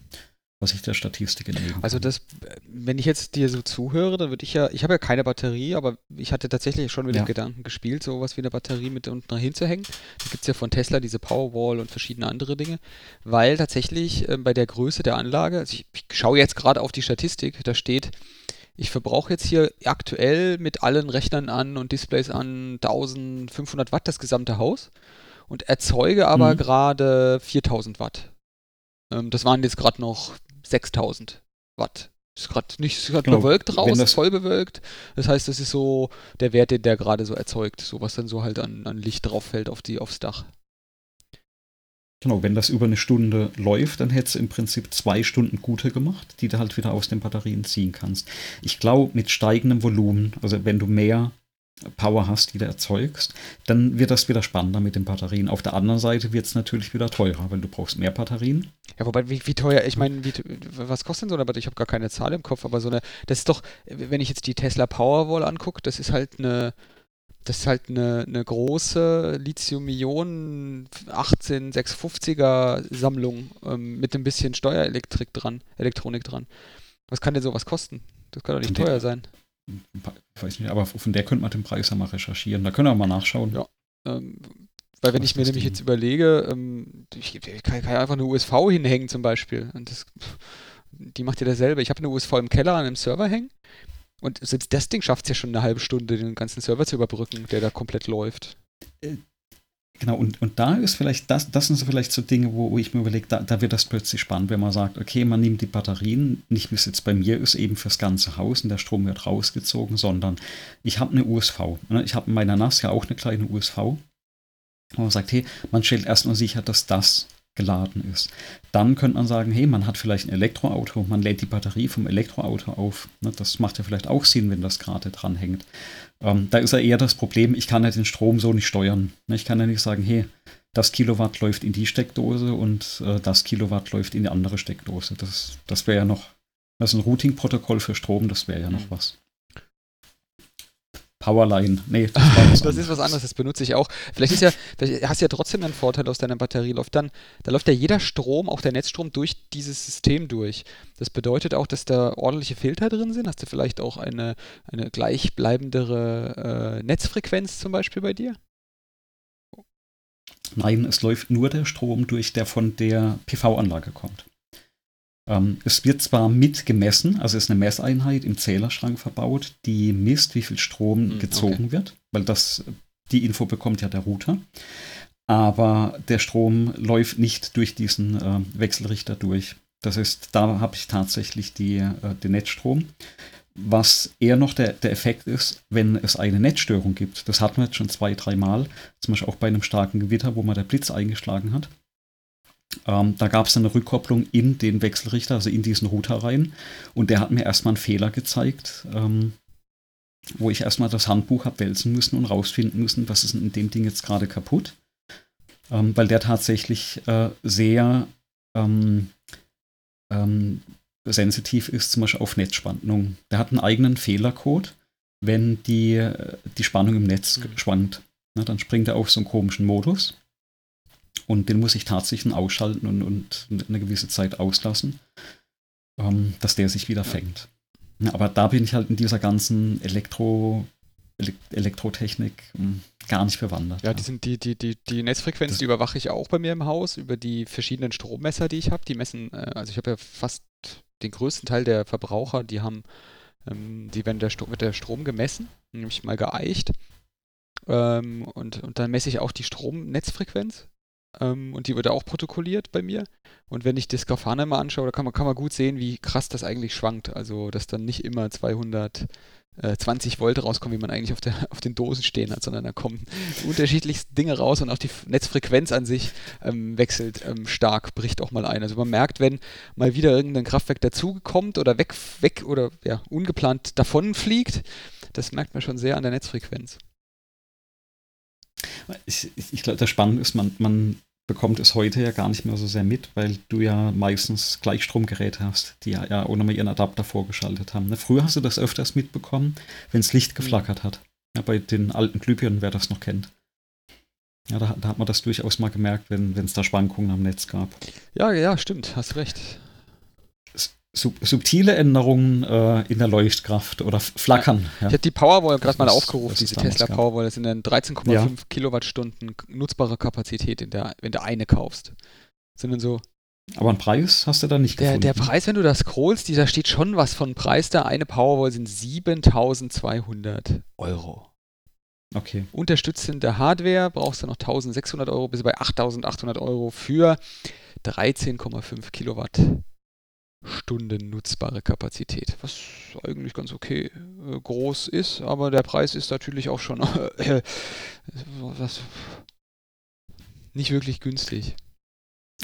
was ich der Statistik entnehmen Also das, wenn ich jetzt dir so zuhöre, dann würde ich ja, ich habe ja keine Batterie, aber ich hatte tatsächlich schon mit ja. dem Gedanken gespielt, sowas wie eine Batterie mit unten hinzuhängen. Da gibt es ja von Tesla diese Powerwall und verschiedene andere Dinge, weil tatsächlich äh, bei der Größe der Anlage, also ich, ich schaue jetzt gerade auf die Statistik, da steht, ich verbrauche jetzt hier aktuell mit allen Rechnern an und Displays an 1500 Watt das gesamte Haus und erzeuge aber mhm. gerade 4000 Watt. Ähm, das waren jetzt gerade noch 6000 Watt. Ist gerade nicht ist grad genau. bewölkt raus, ist voll bewölkt. Das heißt, das ist so der Wert, den der gerade so erzeugt, so was dann so halt an, an Licht drauf fällt auf die, aufs Dach. Genau, wenn das über eine Stunde läuft, dann hättest du im Prinzip zwei Stunden gute gemacht, die du halt wieder aus den Batterien ziehen kannst. Ich glaube, mit steigendem Volumen, also wenn du mehr Power hast, die du erzeugst, dann wird das wieder spannender mit den Batterien. Auf der anderen Seite wird es natürlich wieder teurer, weil du brauchst mehr Batterien. Ja, wobei, wie, wie teuer, ich meine, was kostet denn so eine Batterie? Ich habe gar keine Zahl im Kopf, aber so eine, das ist doch, wenn ich jetzt die Tesla Powerwall angucke, das ist halt eine, das ist halt eine, eine große Lithium-Ionen 18650er Sammlung ähm, mit ein bisschen Steuerelektrik dran, Elektronik dran. Was kann denn sowas kosten? Das kann doch nicht teuer sein ich weiß nicht, aber von der könnte man den Preis ja mal recherchieren. Da können wir mal nachschauen. Ja. Ähm, weil wenn Was ich mir nämlich Ding? jetzt überlege, ähm, ich, ich kann, kann, ja einfach eine USV hinhängen zum Beispiel. Und das, die macht ja dasselbe. Ich habe eine USV im Keller an einem Server hängen und selbst das Ding schafft es ja schon eine halbe Stunde, den ganzen Server zu überbrücken, der da komplett läuft. Genau, und, und da ist vielleicht, das, das sind so vielleicht so Dinge, wo, wo ich mir überlege, da, da wird das plötzlich spannend, wenn man sagt, okay, man nimmt die Batterien, nicht wie es jetzt bei mir ist, eben fürs ganze Haus und der Strom wird rausgezogen, sondern ich habe eine USV. Ne? Ich habe in meiner NAS ja auch eine kleine USV. Und man sagt, hey, man stellt erstmal sicher, dass das geladen ist. Dann könnte man sagen, hey, man hat vielleicht ein Elektroauto, man lädt die Batterie vom Elektroauto auf. Ne, das macht ja vielleicht auch Sinn, wenn das gerade dranhängt. Ähm, da ist ja eher das Problem, ich kann ja den Strom so nicht steuern. Ne, ich kann ja nicht sagen, hey, das Kilowatt läuft in die Steckdose und äh, das Kilowatt läuft in die andere Steckdose. Das, das wäre ja noch, das ist ein Routing-Protokoll für Strom, das wäre ja noch mhm. was. Powerline. Nee, das, das ist was anderes, das benutze ich auch. Vielleicht ist ja, vielleicht hast du ja trotzdem einen Vorteil aus deiner Batterie. Läuft dann, da läuft ja jeder Strom, auch der Netzstrom, durch dieses System durch. Das bedeutet auch, dass da ordentliche Filter drin sind. Hast du vielleicht auch eine, eine gleichbleibendere äh, Netzfrequenz zum Beispiel bei dir? Nein, es läuft nur der Strom durch, der von der PV-Anlage kommt. Ähm, es wird zwar mitgemessen, also ist eine Messeinheit im Zählerschrank verbaut, die misst, wie viel Strom hm, gezogen okay. wird, weil das, die Info bekommt ja der Router. Aber der Strom läuft nicht durch diesen äh, Wechselrichter durch. Das heißt, da habe ich tatsächlich die, äh, den Netzstrom. Was eher noch der, der Effekt ist, wenn es eine Netzstörung gibt. Das hatten wir jetzt schon zwei, dreimal. Zum Beispiel auch bei einem starken Gewitter, wo mal der Blitz eingeschlagen hat. Ähm, da gab es eine Rückkopplung in den Wechselrichter, also in diesen Router rein. Und der hat mir erstmal einen Fehler gezeigt, ähm, wo ich erstmal das Handbuch habe wälzen müssen und rausfinden müssen, was ist in dem Ding jetzt gerade kaputt. Ähm, weil der tatsächlich äh, sehr ähm, ähm, sensitiv ist, zum Beispiel auf Netzspannung. Der hat einen eigenen Fehlercode, wenn die, die Spannung im Netz mhm. schwankt. Na, dann springt er auf so einen komischen Modus. Und den muss ich tatsächlich ausschalten und, und eine gewisse Zeit auslassen, ähm, dass der sich wieder fängt. Ja, aber da bin ich halt in dieser ganzen Elektro, Elektrotechnik hm, gar nicht bewandert. Ja, die sind die, die, die, die Netzfrequenz, das die überwache ich auch bei mir im Haus über die verschiedenen Strommesser, die ich habe. Die messen, äh, also ich habe ja fast den größten Teil der Verbraucher, die haben, ähm, die werden der Strom, wird der Strom gemessen, nämlich mal geeicht. Ähm, und, und dann messe ich auch die Stromnetzfrequenz ähm, und die wird auch protokolliert bei mir. Und wenn ich das Grafana mal anschaue, da kann man, kann man gut sehen, wie krass das eigentlich schwankt. Also, dass dann nicht immer 220 äh, Volt rauskommen, wie man eigentlich auf, der, auf den Dosen stehen hat, sondern da kommen unterschiedlichste Dinge raus und auch die Netzfrequenz an sich ähm, wechselt ähm, stark, bricht auch mal ein. Also man merkt, wenn mal wieder irgendein Kraftwerk dazukommt oder weg, weg oder ja, ungeplant davonfliegt, das merkt man schon sehr an der Netzfrequenz. Ich, ich, ich glaube, das Spannende ist, man, man bekommt es heute ja gar nicht mehr so sehr mit, weil du ja meistens Gleichstromgeräte hast, die ja, ja ohne mal ihren Adapter vorgeschaltet haben. Ne? Früher hast du das öfters mitbekommen, wenn das Licht geflackert hat. Ja, bei den alten Glühbirnen, wer das noch kennt. Ja, da, da, hat man das durchaus mal gemerkt, wenn es da Schwankungen am Netz gab. Ja, ja, stimmt, hast recht sub subtile Änderungen äh, in der Leuchtkraft oder Flackern. Ja. Ich habe die Powerwall gerade mal aufgerufen, diese Tesla gab. Powerwall. Das sind dann 13,5 ja. Kilowattstunden nutzbare Kapazität, in der, wenn du eine kaufst. Das sind dann so. Aber einen Preis hast du da nicht der, gefunden. Der Preis, wenn du das scrollst, da steht schon was von Preis da. Eine Powerwall sind 7200 Euro. Okay. Unterstützende Hardware brauchst du noch 1600 Euro bis bei 8800 Euro für 13,5 Kilowatt Stunden nutzbare Kapazität, was eigentlich ganz okay äh, groß ist, aber der Preis ist natürlich auch schon äh, was, nicht wirklich günstig.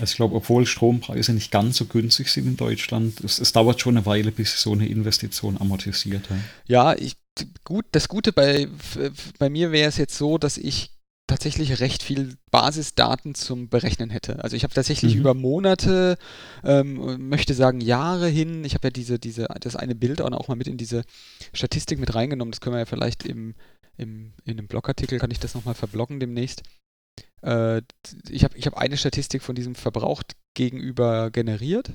Ich glaube, obwohl Strompreise nicht ganz so günstig sind in Deutschland, es, es dauert schon eine Weile, bis so eine Investition amortisiert. Ja, ich, gut, das Gute bei, bei mir wäre es jetzt so, dass ich tatsächlich recht viel Basisdaten zum Berechnen hätte. Also ich habe tatsächlich mhm. über Monate, ähm, möchte sagen Jahre hin, ich habe ja diese, diese, das eine Bild auch mal mit in diese Statistik mit reingenommen. Das können wir ja vielleicht im, im, in einem Blogartikel, kann ich das nochmal verbloggen demnächst. Äh, ich habe ich hab eine Statistik von diesem Verbrauch gegenüber generiert.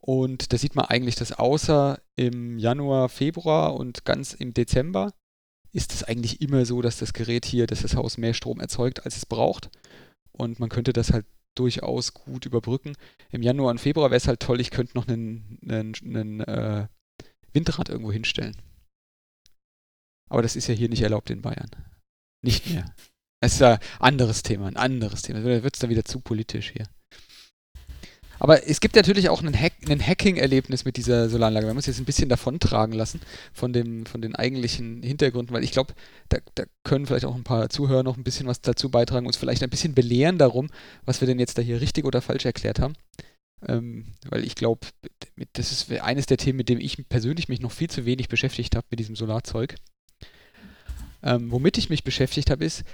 Und da sieht man eigentlich, dass außer im Januar, Februar und ganz im Dezember ist es eigentlich immer so, dass das Gerät hier, dass das Haus mehr Strom erzeugt, als es braucht. Und man könnte das halt durchaus gut überbrücken. Im Januar und Februar wäre es halt toll, ich könnte noch einen, einen, einen äh, Windrad irgendwo hinstellen. Aber das ist ja hier nicht erlaubt in Bayern. Nicht mehr. Das ist ein anderes Thema, ein anderes Thema. Da wird es dann wieder zu politisch hier. Aber es gibt natürlich auch ein, Hack, ein Hacking-Erlebnis mit dieser Solaranlage. Wir haben uns jetzt ein bisschen davontragen lassen von, dem, von den eigentlichen Hintergründen, weil ich glaube, da, da, können vielleicht auch ein paar Zuhörer noch ein bisschen was dazu beitragen, uns vielleicht ein bisschen belehren darum, was wir denn jetzt da hier richtig oder falsch erklärt haben. Ähm, weil ich glaube, das ist eines der Themen, mit dem ich persönlich mich noch viel zu wenig beschäftigt habe mit diesem Solarzeug. Ähm, womit ich mich beschäftigt habe, ist,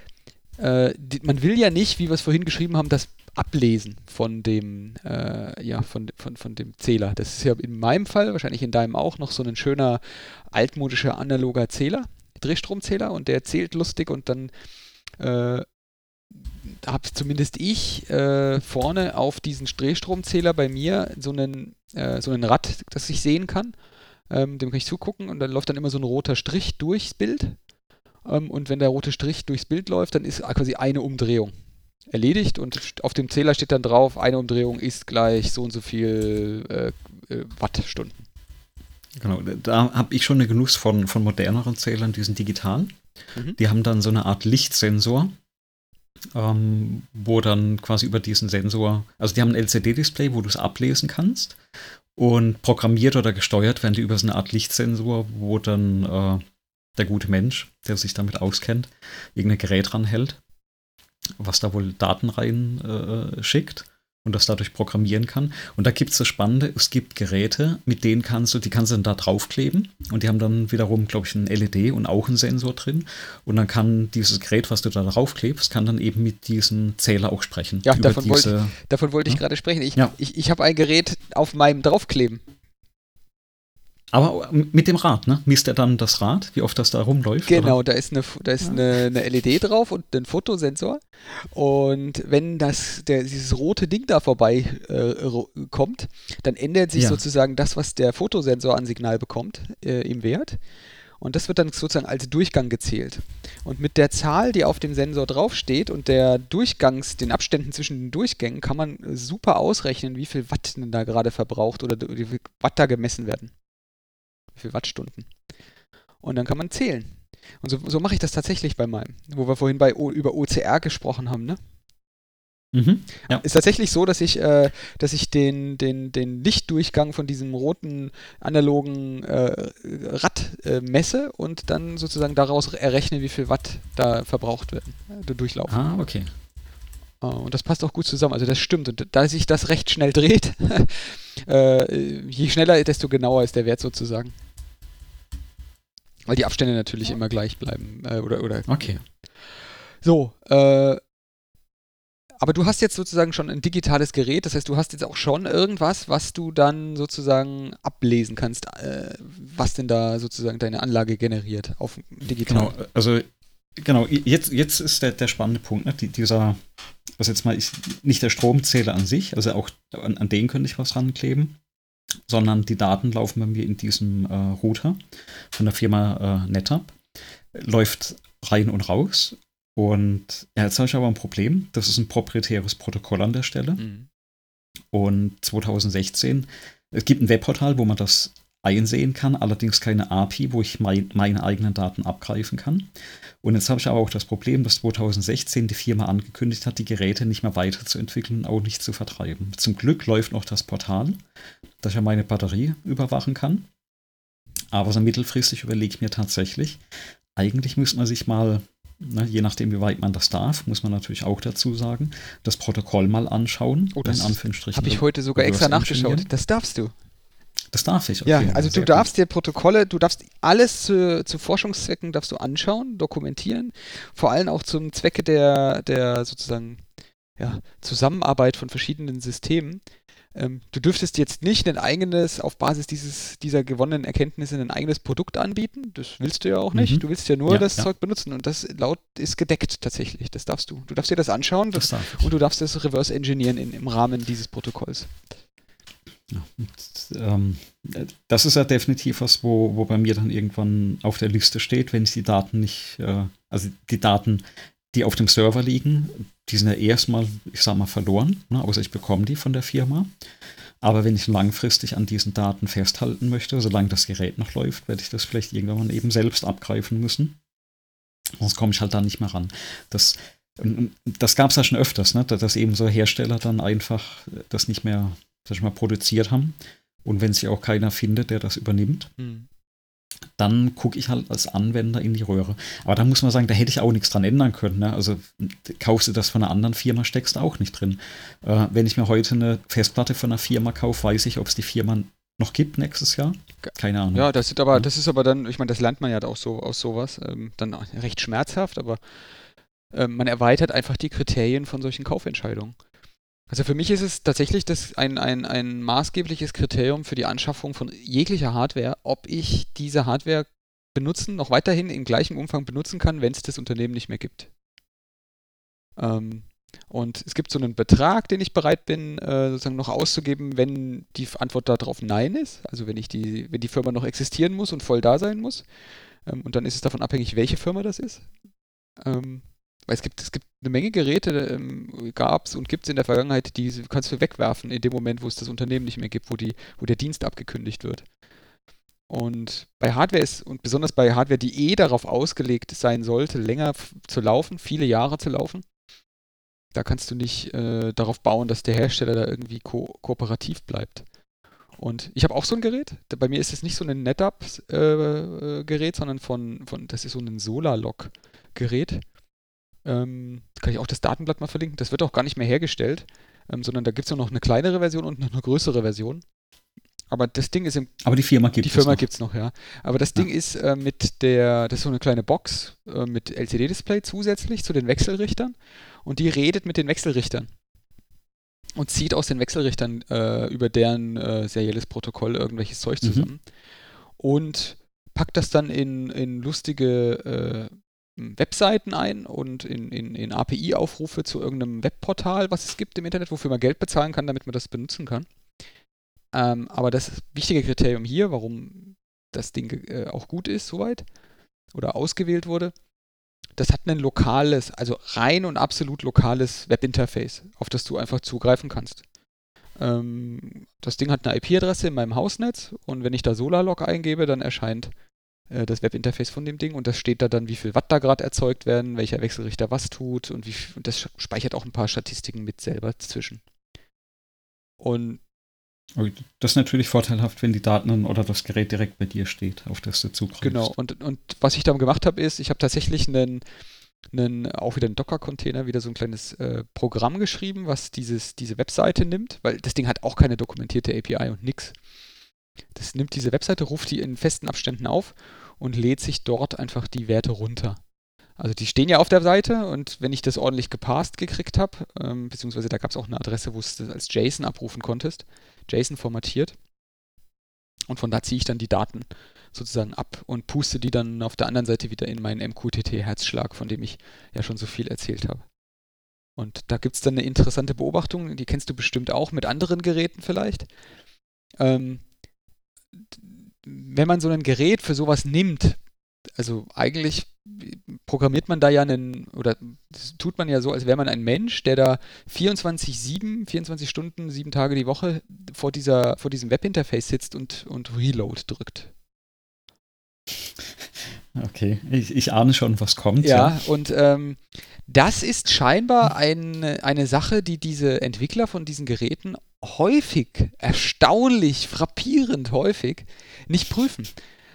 äh, die, man will ja nicht, wie wir es vorhin geschrieben haben, das Ablesen von dem, äh, ja, von, von, von dem Zähler. Das ist ja in meinem Fall, wahrscheinlich in deinem auch, noch so ein schöner altmodischer analoger Zähler, Drehstromzähler und der zählt lustig und dann äh, habe zumindest ich äh, vorne auf diesen Drehstromzähler bei mir so einen, äh, so einen Rad, das ich sehen kann. Ähm, dem kann ich zugucken und dann läuft dann immer so ein roter Strich durchs Bild. Ähm, und wenn der rote Strich durchs Bild läuft, dann ist quasi eine Umdrehung erledigt und auf dem Zähler steht dann drauf, eine Umdrehung ist gleich so und so viel äh, äh Wattstunden. Genau, da habe ich schon einen Genuss von, von moderneren Zählern, die sind digital. Mhm. Die haben dann so eine Art Lichtsensor, ähm, wo dann quasi über diesen Sensor, also die haben ein LCD-Display, wo du es ablesen kannst und programmiert oder gesteuert werden die über so eine Art Lichtsensor, wo dann äh, der gute Mensch, der sich damit auskennt, irgendein Gerät ranhält was da wohl Daten rein äh, schickt und das dadurch programmieren kann. Und da gibt es das Spannende, es gibt Geräte, mit denen kannst du, die kannst du dann da draufkleben und die haben dann wiederum, glaube ich, einen LED und auch einen Sensor drin. Und dann kann dieses Gerät, was du da draufklebst, kann dann eben mit diesem Zähler auch sprechen. Ja, davon, diese, wollte, davon wollte ich gerade sprechen. Ich, ja. ich, ich habe ein Gerät auf meinem Draufkleben. Aber mit dem Rad, ne? Misst er dann das Rad, wie oft das da rumläuft? Genau, oder? da ist, eine, da ist ja. eine, eine, LED drauf und ein Fotosensor. Und wenn das, der, dieses rote Ding da vorbei äh, kommt, dann ändert sich ja. sozusagen das, was der Fotosensor an Signal bekommt, äh, im Wert. Und das wird dann sozusagen als Durchgang gezählt. Und mit der Zahl, die auf dem Sensor draufsteht und der Durchgangs, den Abständen zwischen den Durchgängen, kann man super ausrechnen, wie viel Watt denn da gerade verbraucht oder wie viel Watt da gemessen werden wie viele Wattstunden. Und dann kann man zählen. Und so, so mache ich das tatsächlich bei meinem, wo wir vorhin bei o, über OCR gesprochen haben, ne? Mhm, ja. Ist tatsächlich so, dass ich, äh, dass ich den, den, den Lichtdurchgang von diesem roten analogen äh, Rad äh, messe und dann sozusagen daraus errechne, wie viel Watt da verbraucht werden, äh, durchlaufen. Ah, okay. Äh, und das passt auch gut zusammen. Also das stimmt. Und da sich das recht schnell dreht, äh, je schneller, desto genauer ist der Wert sozusagen. Weil die Abstände natürlich immer gleich bleiben. Äh, oder, oder. Okay. So, äh, aber du hast jetzt sozusagen schon ein digitales Gerät, das heißt, du hast jetzt auch schon irgendwas, was du dann sozusagen ablesen kannst, äh, was denn da sozusagen deine Anlage generiert auf digital. Genau, also genau, jetzt, jetzt ist der, der spannende Punkt, ne? Die, dieser, was jetzt mal ist, nicht der Stromzähler an sich, also auch an, an den könnte ich was rankleben, sondern die Daten laufen bei mir in diesem äh, Router von der Firma äh, NetApp. Läuft rein und raus. Und ja, jetzt habe ich aber ein Problem. Das ist ein proprietäres Protokoll an der Stelle. Mhm. Und 2016, es gibt ein Webportal, wo man das einsehen kann, allerdings keine API, wo ich mein, meine eigenen Daten abgreifen kann. Und jetzt habe ich aber auch das Problem, dass 2016 die Firma angekündigt hat, die Geräte nicht mehr weiterzuentwickeln und auch nicht zu vertreiben. Zum Glück läuft noch das Portal, dass ich ja meine Batterie überwachen kann. Aber so mittelfristig überlege ich mir tatsächlich, eigentlich müsste man sich mal, ne, je nachdem, wie weit man das darf, muss man natürlich auch dazu sagen, das Protokoll mal anschauen. Oh, das habe ich heute sogar extra nachgeschaut. Das darfst du. Das darf ich. Okay, ja, also du darfst gut. dir Protokolle, du darfst alles zu, zu, Forschungszwecken darfst du anschauen, dokumentieren, vor allem auch zum Zwecke der, der sozusagen ja, Zusammenarbeit von verschiedenen Systemen. Ähm, du dürftest jetzt nicht ein eigenes, auf Basis dieses, dieser gewonnenen Erkenntnisse ein eigenes Produkt anbieten. Das willst du ja auch nicht. Mhm. Du willst ja nur ja, das ja. Zeug benutzen und das laut ist gedeckt tatsächlich. Das darfst du. Du darfst dir das anschauen das das und du darfst es reverse engineeren in, im Rahmen dieses Protokolls. Und, ähm, das ist ja definitiv was, wo, wo bei mir dann irgendwann auf der Liste steht, wenn ich die Daten nicht, äh, also die Daten die auf dem Server liegen, die sind ja erstmal, ich sag mal, verloren, ne, außer ich bekomme die von der Firma. Aber wenn ich langfristig an diesen Daten festhalten möchte, solange das Gerät noch läuft, werde ich das vielleicht irgendwann eben selbst abgreifen müssen. Sonst komme ich halt da nicht mehr ran. Das, ähm, das gab es ja schon öfters, ne? dass eben so Hersteller dann einfach das nicht mehr sag ich mal, produziert haben. Und wenn sich auch keiner findet, der das übernimmt, mhm dann gucke ich halt als Anwender in die Röhre. Aber da muss man sagen, da hätte ich auch nichts dran ändern können. Ne? Also kaufst du das von einer anderen Firma, steckst du auch nicht drin. Äh, wenn ich mir heute eine Festplatte von einer Firma kaufe, weiß ich, ob es die Firma noch gibt nächstes Jahr. Keine Ahnung. Ja, das ist aber, das ist aber dann, ich meine, das lernt man ja auch so aus sowas, ähm, dann recht schmerzhaft, aber äh, man erweitert einfach die Kriterien von solchen Kaufentscheidungen. Also für mich ist es tatsächlich das ein, ein, ein maßgebliches Kriterium für die Anschaffung von jeglicher Hardware, ob ich diese Hardware benutzen, noch weiterhin im gleichen Umfang benutzen kann, wenn es das Unternehmen nicht mehr gibt. Ähm, und es gibt so einen Betrag, den ich bereit bin, äh, sozusagen noch auszugeben, wenn die Antwort darauf Nein ist. Also wenn ich die, wenn die Firma noch existieren muss und voll da sein muss. Ähm, und dann ist es davon abhängig, welche Firma das ist. Ähm, es gibt, es gibt eine Menge Geräte, ähm, gab es und gibt es in der Vergangenheit, die kannst du wegwerfen in dem Moment, wo es das Unternehmen nicht mehr gibt, wo, die, wo der Dienst abgekündigt wird. Und bei Hardware ist, und besonders bei Hardware, die eh darauf ausgelegt sein sollte, länger zu laufen, viele Jahre zu laufen, da kannst du nicht äh, darauf bauen, dass der Hersteller da irgendwie ko kooperativ bleibt. Und ich habe auch so ein Gerät. Bei mir ist es nicht so ein NetApp-Gerät, äh, sondern von, von, das ist so ein Solarlock-Gerät. Ähm, kann ich auch das Datenblatt mal verlinken. Das wird auch gar nicht mehr hergestellt, ähm, sondern da gibt es noch eine kleinere Version und noch eine größere Version. Aber das Ding ist im. Aber die Firma gibt es. Die Firma gibt es noch, ja. Aber das Ding ist äh, mit der, das ist so eine kleine Box äh, mit LCD-Display zusätzlich zu den Wechselrichtern und die redet mit den Wechselrichtern und zieht aus den Wechselrichtern äh, über deren äh, serielles Protokoll irgendwelches Zeug mhm. zusammen mhm. und packt das dann in, in lustige äh, Webseiten ein und in, in, in API-Aufrufe zu irgendeinem Webportal, was es gibt im Internet, wofür man Geld bezahlen kann, damit man das benutzen kann. Ähm, aber das wichtige Kriterium hier, warum das Ding äh, auch gut ist, soweit, oder ausgewählt wurde, das hat ein lokales, also rein und absolut lokales Webinterface, auf das du einfach zugreifen kannst. Ähm, das Ding hat eine IP-Adresse in meinem Hausnetz und wenn ich da Solarlog eingebe, dann erscheint das Webinterface von dem Ding und das steht da dann, wie viel Watt da gerade erzeugt werden, welcher Wechselrichter was tut und, wie, und das speichert auch ein paar Statistiken mit selber zwischen. Und das ist natürlich vorteilhaft, wenn die Daten oder das Gerät direkt bei dir steht, auf das du zugreifst. Genau, und, und was ich da gemacht habe, ist, ich habe tatsächlich einen, einen, auch wieder einen Docker-Container, wieder so ein kleines äh, Programm geschrieben, was dieses, diese Webseite nimmt, weil das Ding hat auch keine dokumentierte API und nix. Das nimmt diese Webseite, ruft die in festen Abständen auf und lädt sich dort einfach die Werte runter. Also die stehen ja auf der Seite und wenn ich das ordentlich gepasst gekriegt habe, ähm, beziehungsweise da gab es auch eine Adresse, wo du es als JSON abrufen konntest, JSON formatiert. Und von da ziehe ich dann die Daten sozusagen ab und puste die dann auf der anderen Seite wieder in meinen MQTT-Herzschlag, von dem ich ja schon so viel erzählt habe. Und da gibt es dann eine interessante Beobachtung, die kennst du bestimmt auch mit anderen Geräten vielleicht. Ähm, wenn man so ein Gerät für sowas nimmt, also eigentlich programmiert man da ja einen, oder das tut man ja so, als wäre man ein Mensch, der da 24-7, 24 Stunden, sieben Tage die Woche vor, dieser, vor diesem Webinterface sitzt und, und Reload drückt. Okay, ich, ich ahne schon, was kommt. Ja, ja. und ähm, das ist scheinbar ein, eine Sache, die diese Entwickler von diesen Geräten häufig, erstaunlich, frappierend häufig nicht prüfen.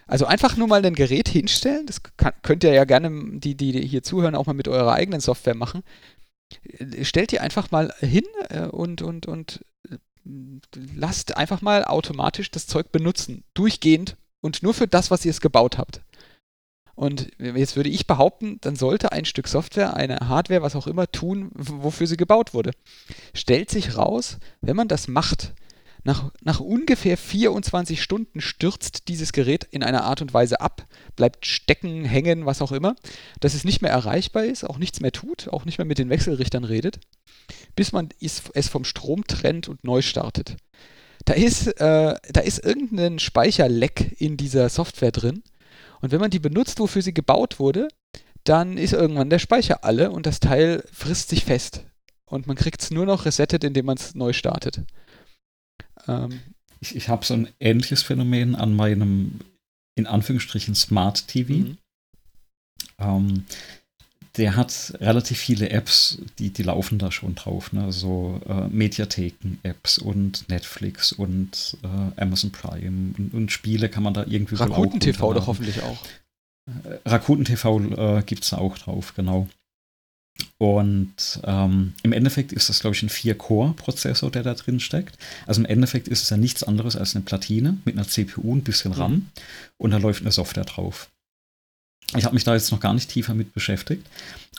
Also einfach nur mal ein Gerät hinstellen, das kann, könnt ihr ja gerne, die, die hier zuhören, auch mal mit eurer eigenen Software machen. Stellt ihr einfach mal hin äh, und, und, und äh, lasst einfach mal automatisch das Zeug benutzen, durchgehend und nur für das, was ihr es gebaut habt. Und jetzt würde ich behaupten, dann sollte ein Stück Software, eine Hardware, was auch immer tun, wofür sie gebaut wurde. Stellt sich raus, wenn man das macht, nach, nach ungefähr 24 Stunden stürzt dieses Gerät in einer Art und Weise ab, bleibt stecken, hängen, was auch immer, dass es nicht mehr erreichbar ist, auch nichts mehr tut, auch nicht mehr mit den Wechselrichtern redet, bis man es vom Strom trennt und neu startet. Da ist, äh, da ist irgendein Speicherleck in dieser Software drin und wenn man die benutzt, wofür sie gebaut wurde, dann ist irgendwann der Speicher alle und das Teil frisst sich fest. Und man kriegt es nur noch resettet, indem man es neu startet. Ähm, ich ich habe so ein ähnliches Phänomen an meinem, in Anführungsstrichen, Smart TV. Mhm. Ähm, der hat relativ viele Apps, die, die laufen da schon drauf. Ne? So äh, Mediatheken-Apps und Netflix und äh, Amazon Prime und, und, Spiele kann man da irgendwie Rakuten TV doch hoffentlich auch. Äh, Rakuten TV äh, gibt es auch drauf, genau. Und ähm, im Endeffekt ist das, glaube ich, ein 4-Core-Prozessor, der da drin steckt. Also im Endeffekt ist es ja nichts anderes als eine Platine mit einer CPU, ein bisschen RAM mhm. und da läuft eine Software drauf. Ich habe mich da jetzt noch gar nicht tiefer mit beschäftigt,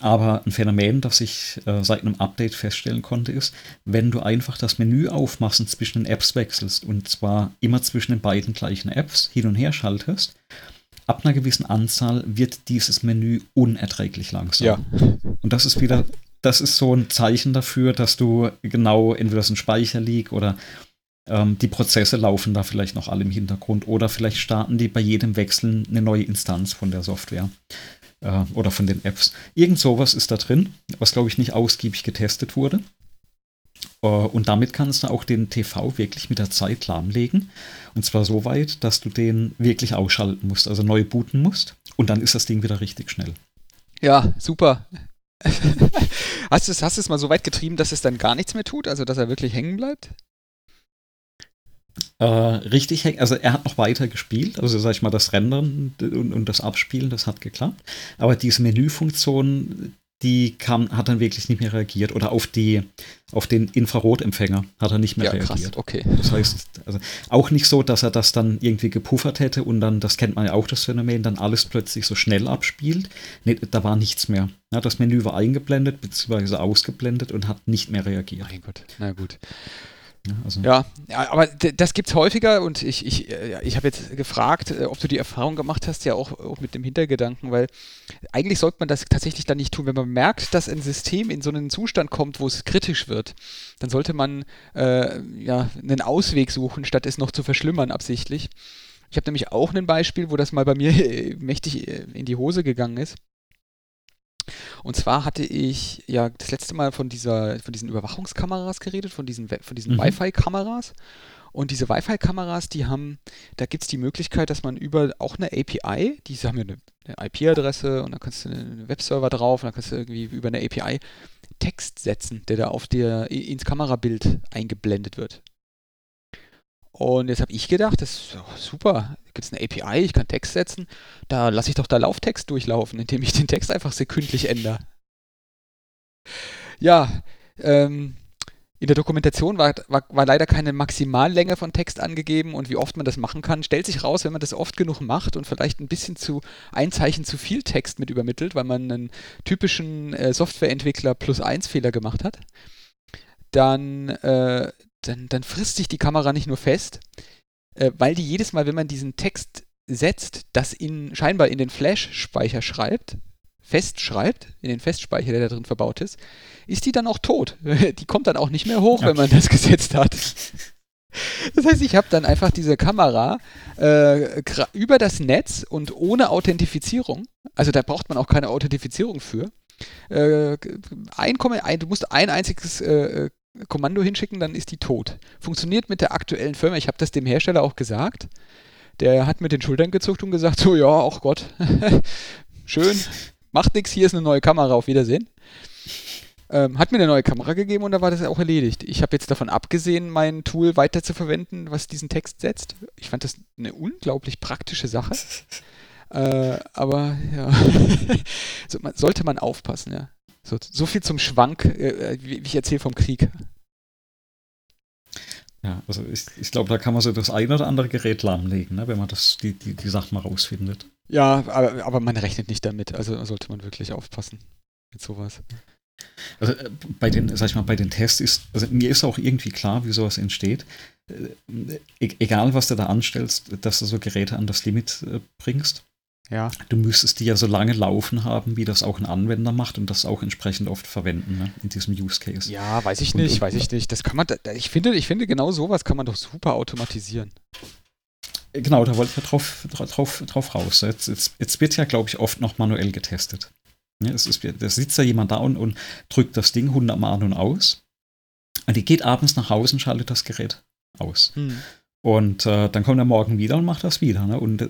aber ein Phänomen, das ich äh, seit einem Update feststellen konnte, ist, wenn du einfach das Menü aufmachst und zwischen den Apps wechselst und zwar immer zwischen den beiden gleichen Apps hin und her schaltest, ab einer gewissen Anzahl wird dieses Menü unerträglich langsam. Ja. Und das ist wieder, das ist so ein Zeichen dafür, dass du genau entweder so ein Speicher liegt oder ähm, die Prozesse laufen da vielleicht noch alle im Hintergrund oder vielleicht starten die bei jedem Wechseln eine neue Instanz von der Software äh, oder von den Apps. Irgend sowas ist da drin, was glaube ich nicht ausgiebig getestet wurde. Äh, und damit kannst du auch den TV wirklich mit der Zeit lahmlegen. Und zwar so weit, dass du den wirklich ausschalten musst, also neu booten musst. Und dann ist das Ding wieder richtig schnell. Ja, super. hast du es hast mal so weit getrieben, dass es dann gar nichts mehr tut? Also, dass er wirklich hängen bleibt? Äh, richtig hängen. Also er hat noch weiter gespielt. Also sag ich mal, das Rendern und, und, das Abspielen, das hat geklappt. Aber diese Menüfunktion, die kam, hat dann wirklich nicht mehr reagiert. Oder auf die, auf den Infrarotempfänger hat er nicht mehr ja, reagiert. Krass, okay. Das heißt, also auch nicht so, dass er das dann irgendwie gepuffert hätte und dann, das kennt man ja auch, das Phänomen, dann alles plötzlich so schnell abspielt. Nee, da war nichts mehr. Ja, das Menü war eingeblendet bzw. ausgeblendet und hat nicht mehr reagiert. Mein Gott, na gut. Also. Ja, aber das gibt es häufiger und ich, ich, ich habe jetzt gefragt, äh, ob du die Erfahrung gemacht hast, ja auch, auch mit dem Hintergedanken, weil eigentlich sollte man das tatsächlich dann nicht tun. Wenn man merkt, dass ein System in so einen Zustand kommt, wo es kritisch wird, dann sollte man äh, ja, einen Ausweg suchen, statt es noch zu verschlimmern absichtlich. Ich habe nämlich auch ein Beispiel, wo das mal bei mir mächtig äh, in die Hose gegangen ist. Und zwar hatte ich ja das letzte Mal von dieser, von diesen Überwachungskameras geredet, von diesen, von diesen mhm. Wi-Fi-Kameras. Und diese Wi-Fi-Kameras, die haben, da gibt es die Möglichkeit, dass man über auch eine API, die haben ja eine, eine IP-Adresse und da kannst du einen Webserver drauf und dann kannst du irgendwie über eine API Text setzen, der da auf dir ins Kamerabild eingeblendet wird. Und jetzt habe ich gedacht, das ist super, gibt es eine API, ich kann Text setzen, da lasse ich doch da Lauftext durchlaufen, indem ich den Text einfach sekündlich ändere. Ja, ähm, in der Dokumentation war, war, war, leider keine Maximallänge von Text angegeben und wie oft man das machen kann, stellt sich raus, wenn man das oft genug macht und vielleicht ein bisschen zu ein Zeichen zu viel Text mit übermittelt, weil man einen typischen äh, Softwareentwickler plus eins Fehler gemacht hat, dann, äh, dann, dann frisst sich die Kamera nicht nur fest, äh, weil die jedes Mal, wenn man diesen Text setzt, das in, scheinbar in den Flash-Speicher schreibt, festschreibt, in den Festspeicher, der da drin verbaut ist, ist die dann auch tot. Die kommt dann auch nicht mehr hoch, okay. wenn man das gesetzt hat. Das heißt, ich habe dann einfach diese Kamera äh, über das Netz und ohne Authentifizierung, also da braucht man auch keine Authentifizierung für, äh, ein, ein, du musst ein einziges äh, Kommando hinschicken, dann ist die tot. Funktioniert mit der aktuellen Firma. Ich habe das dem Hersteller auch gesagt. Der hat mit den Schultern gezuckt und gesagt, so ja, ach Gott, schön, macht nichts, hier ist eine neue Kamera, auf Wiedersehen. Ähm, hat mir eine neue Kamera gegeben und da war das auch erledigt. Ich habe jetzt davon abgesehen, mein Tool weiter zu verwenden, was diesen Text setzt. Ich fand das eine unglaublich praktische Sache. äh, aber ja, sollte man aufpassen, ja. So, so viel zum Schwank, äh, wie, wie ich erzähle vom Krieg. Ja, also ich, ich glaube, da kann man so das ein oder andere Gerät lahmlegen, ne, wenn man das, die, die, die Sachen mal rausfindet. Ja, aber, aber man rechnet nicht damit. Also sollte man wirklich aufpassen mit sowas. Also äh, bei den, sag ich mal, bei den Tests ist, also mir ist auch irgendwie klar, wie sowas entsteht. Äh, e egal, was du da anstellst, dass du so Geräte an das Limit äh, bringst. Ja. Du müsstest die ja so lange laufen haben, wie das auch ein Anwender macht und das auch entsprechend oft verwenden, ne, in diesem Use Case. Ja, weiß ich nicht, und, weiß ich nicht. Das kann man, ich finde, ich finde, genau sowas kann man doch super automatisieren. Genau, da wollte ich ja drauf, drauf, drauf raus. Jetzt, jetzt, jetzt wird ja, glaube ich, oft noch manuell getestet. Ja, es ist, da sitzt da jemand da und, und drückt das Ding 100 Mal an und aus. Und die geht abends nach Hause und schaltet das Gerät aus. Hm. Und äh, dann kommt er morgen wieder und macht das wieder. Ne? Und äh,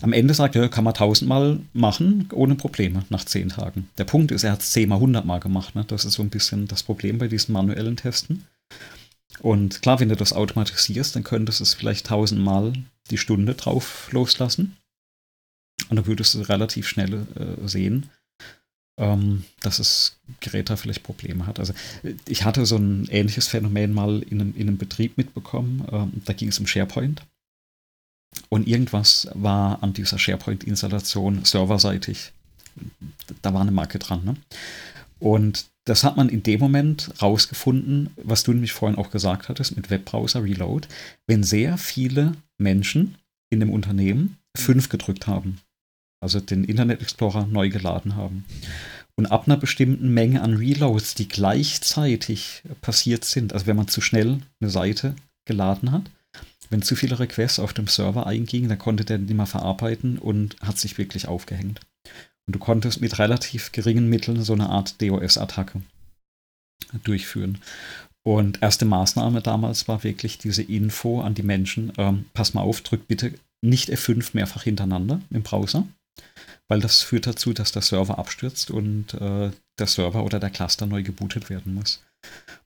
am Ende sagt er, kann man tausendmal machen, ohne Probleme, nach zehn Tagen. Der Punkt ist, er hat es zehnmal, hundertmal gemacht. Ne? Das ist so ein bisschen das Problem bei diesen manuellen Testen. Und klar, wenn du das automatisierst, dann könntest du es vielleicht tausendmal die Stunde drauf loslassen. Und dann würdest du relativ schnell äh, sehen, dass das Gerät da vielleicht Probleme hat. Also ich hatte so ein ähnliches Phänomen mal in einem, in einem Betrieb mitbekommen. Ähm, da ging es um SharePoint. Und irgendwas war an dieser SharePoint-Installation serverseitig. Da war eine Marke dran. Ne? Und das hat man in dem Moment rausgefunden, was du nämlich vorhin auch gesagt hattest mit Webbrowser Reload, wenn sehr viele Menschen in dem Unternehmen 5 gedrückt haben also den Internet Explorer neu geladen haben. Und ab einer bestimmten Menge an Reloads, die gleichzeitig passiert sind, also wenn man zu schnell eine Seite geladen hat, wenn zu viele Requests auf dem Server eingingen, dann konnte der nicht mehr verarbeiten und hat sich wirklich aufgehängt. Und du konntest mit relativ geringen Mitteln so eine Art DOS-Attacke durchführen. Und erste Maßnahme damals war wirklich diese Info an die Menschen, ähm, pass mal auf, drück bitte nicht F5 mehrfach hintereinander im Browser, weil das führt dazu, dass der Server abstürzt und äh, der Server oder der Cluster neu gebootet werden muss.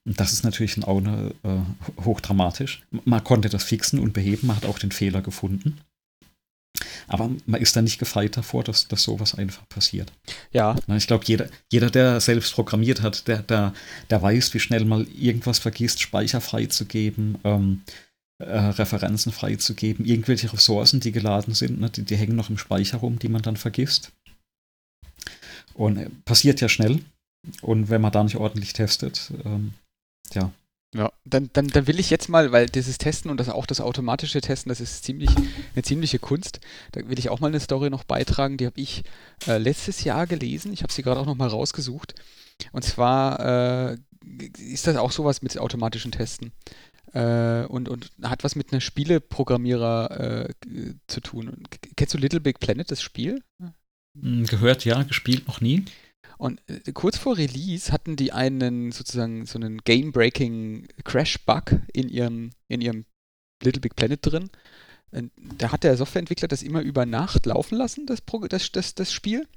Und das ist natürlich auch eine, äh, hochdramatisch. Man konnte das fixen und beheben, man hat auch den Fehler gefunden. Aber man ist da nicht gefeit davor, dass, dass sowas einfach passiert. Ja. Ich glaube, jeder, jeder, der selbst programmiert hat, der, der, der weiß, wie schnell mal irgendwas vergisst, Speicher freizugeben. Ähm, äh, Referenzen freizugeben, irgendwelche Ressourcen, die geladen sind, ne, die, die, hängen noch im Speicher rum, die man dann vergisst. Und äh, passiert ja schnell. Und wenn man da nicht ordentlich testet, ähm, ja. Ja, dann, dann, dann will ich jetzt mal, weil dieses Testen und das auch das automatische Testen, das ist ziemlich eine ziemliche Kunst. Da will ich auch mal eine Story noch beitragen, die habe ich äh, letztes Jahr gelesen. Ich habe sie gerade auch noch mal rausgesucht. Und zwar äh, ist das auch sowas mit automatischen Testen äh, und, und hat was mit einem Spieleprogrammierer äh, zu tun. Kennst du Little Big Planet, das Spiel? Hm, gehört, ja, gespielt noch nie. Und äh, kurz vor Release hatten die einen sozusagen so einen Game-Breaking Crash-Bug in ihrem, in ihrem Little Big Planet drin. Da hat der Softwareentwickler das immer über Nacht laufen lassen, das, das, das, das Spiel.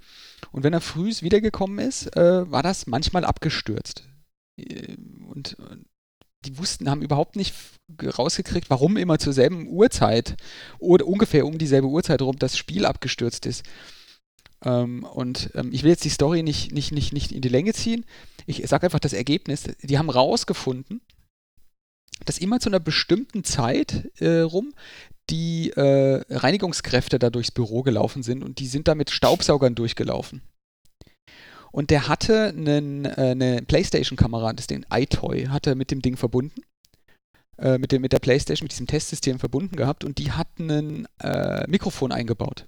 Und wenn er früh wiedergekommen ist, äh, war das manchmal abgestürzt. Äh, und, die wussten, haben überhaupt nicht rausgekriegt, warum immer zur selben Uhrzeit oder ungefähr um dieselbe Uhrzeit rum das Spiel abgestürzt ist. Ähm, und ähm, ich will jetzt die Story nicht, nicht, nicht, nicht in die Länge ziehen. Ich sage einfach das Ergebnis. Die haben rausgefunden, dass immer zu einer bestimmten Zeit äh, rum die äh, Reinigungskräfte da durchs Büro gelaufen sind und die sind da mit Staubsaugern durchgelaufen. Und der hatte einen, äh, eine Playstation-Kamera, das den iToy, hat er mit dem Ding verbunden. Äh, mit, dem, mit der Playstation, mit diesem Testsystem verbunden gehabt und die hatten ein äh, Mikrofon eingebaut.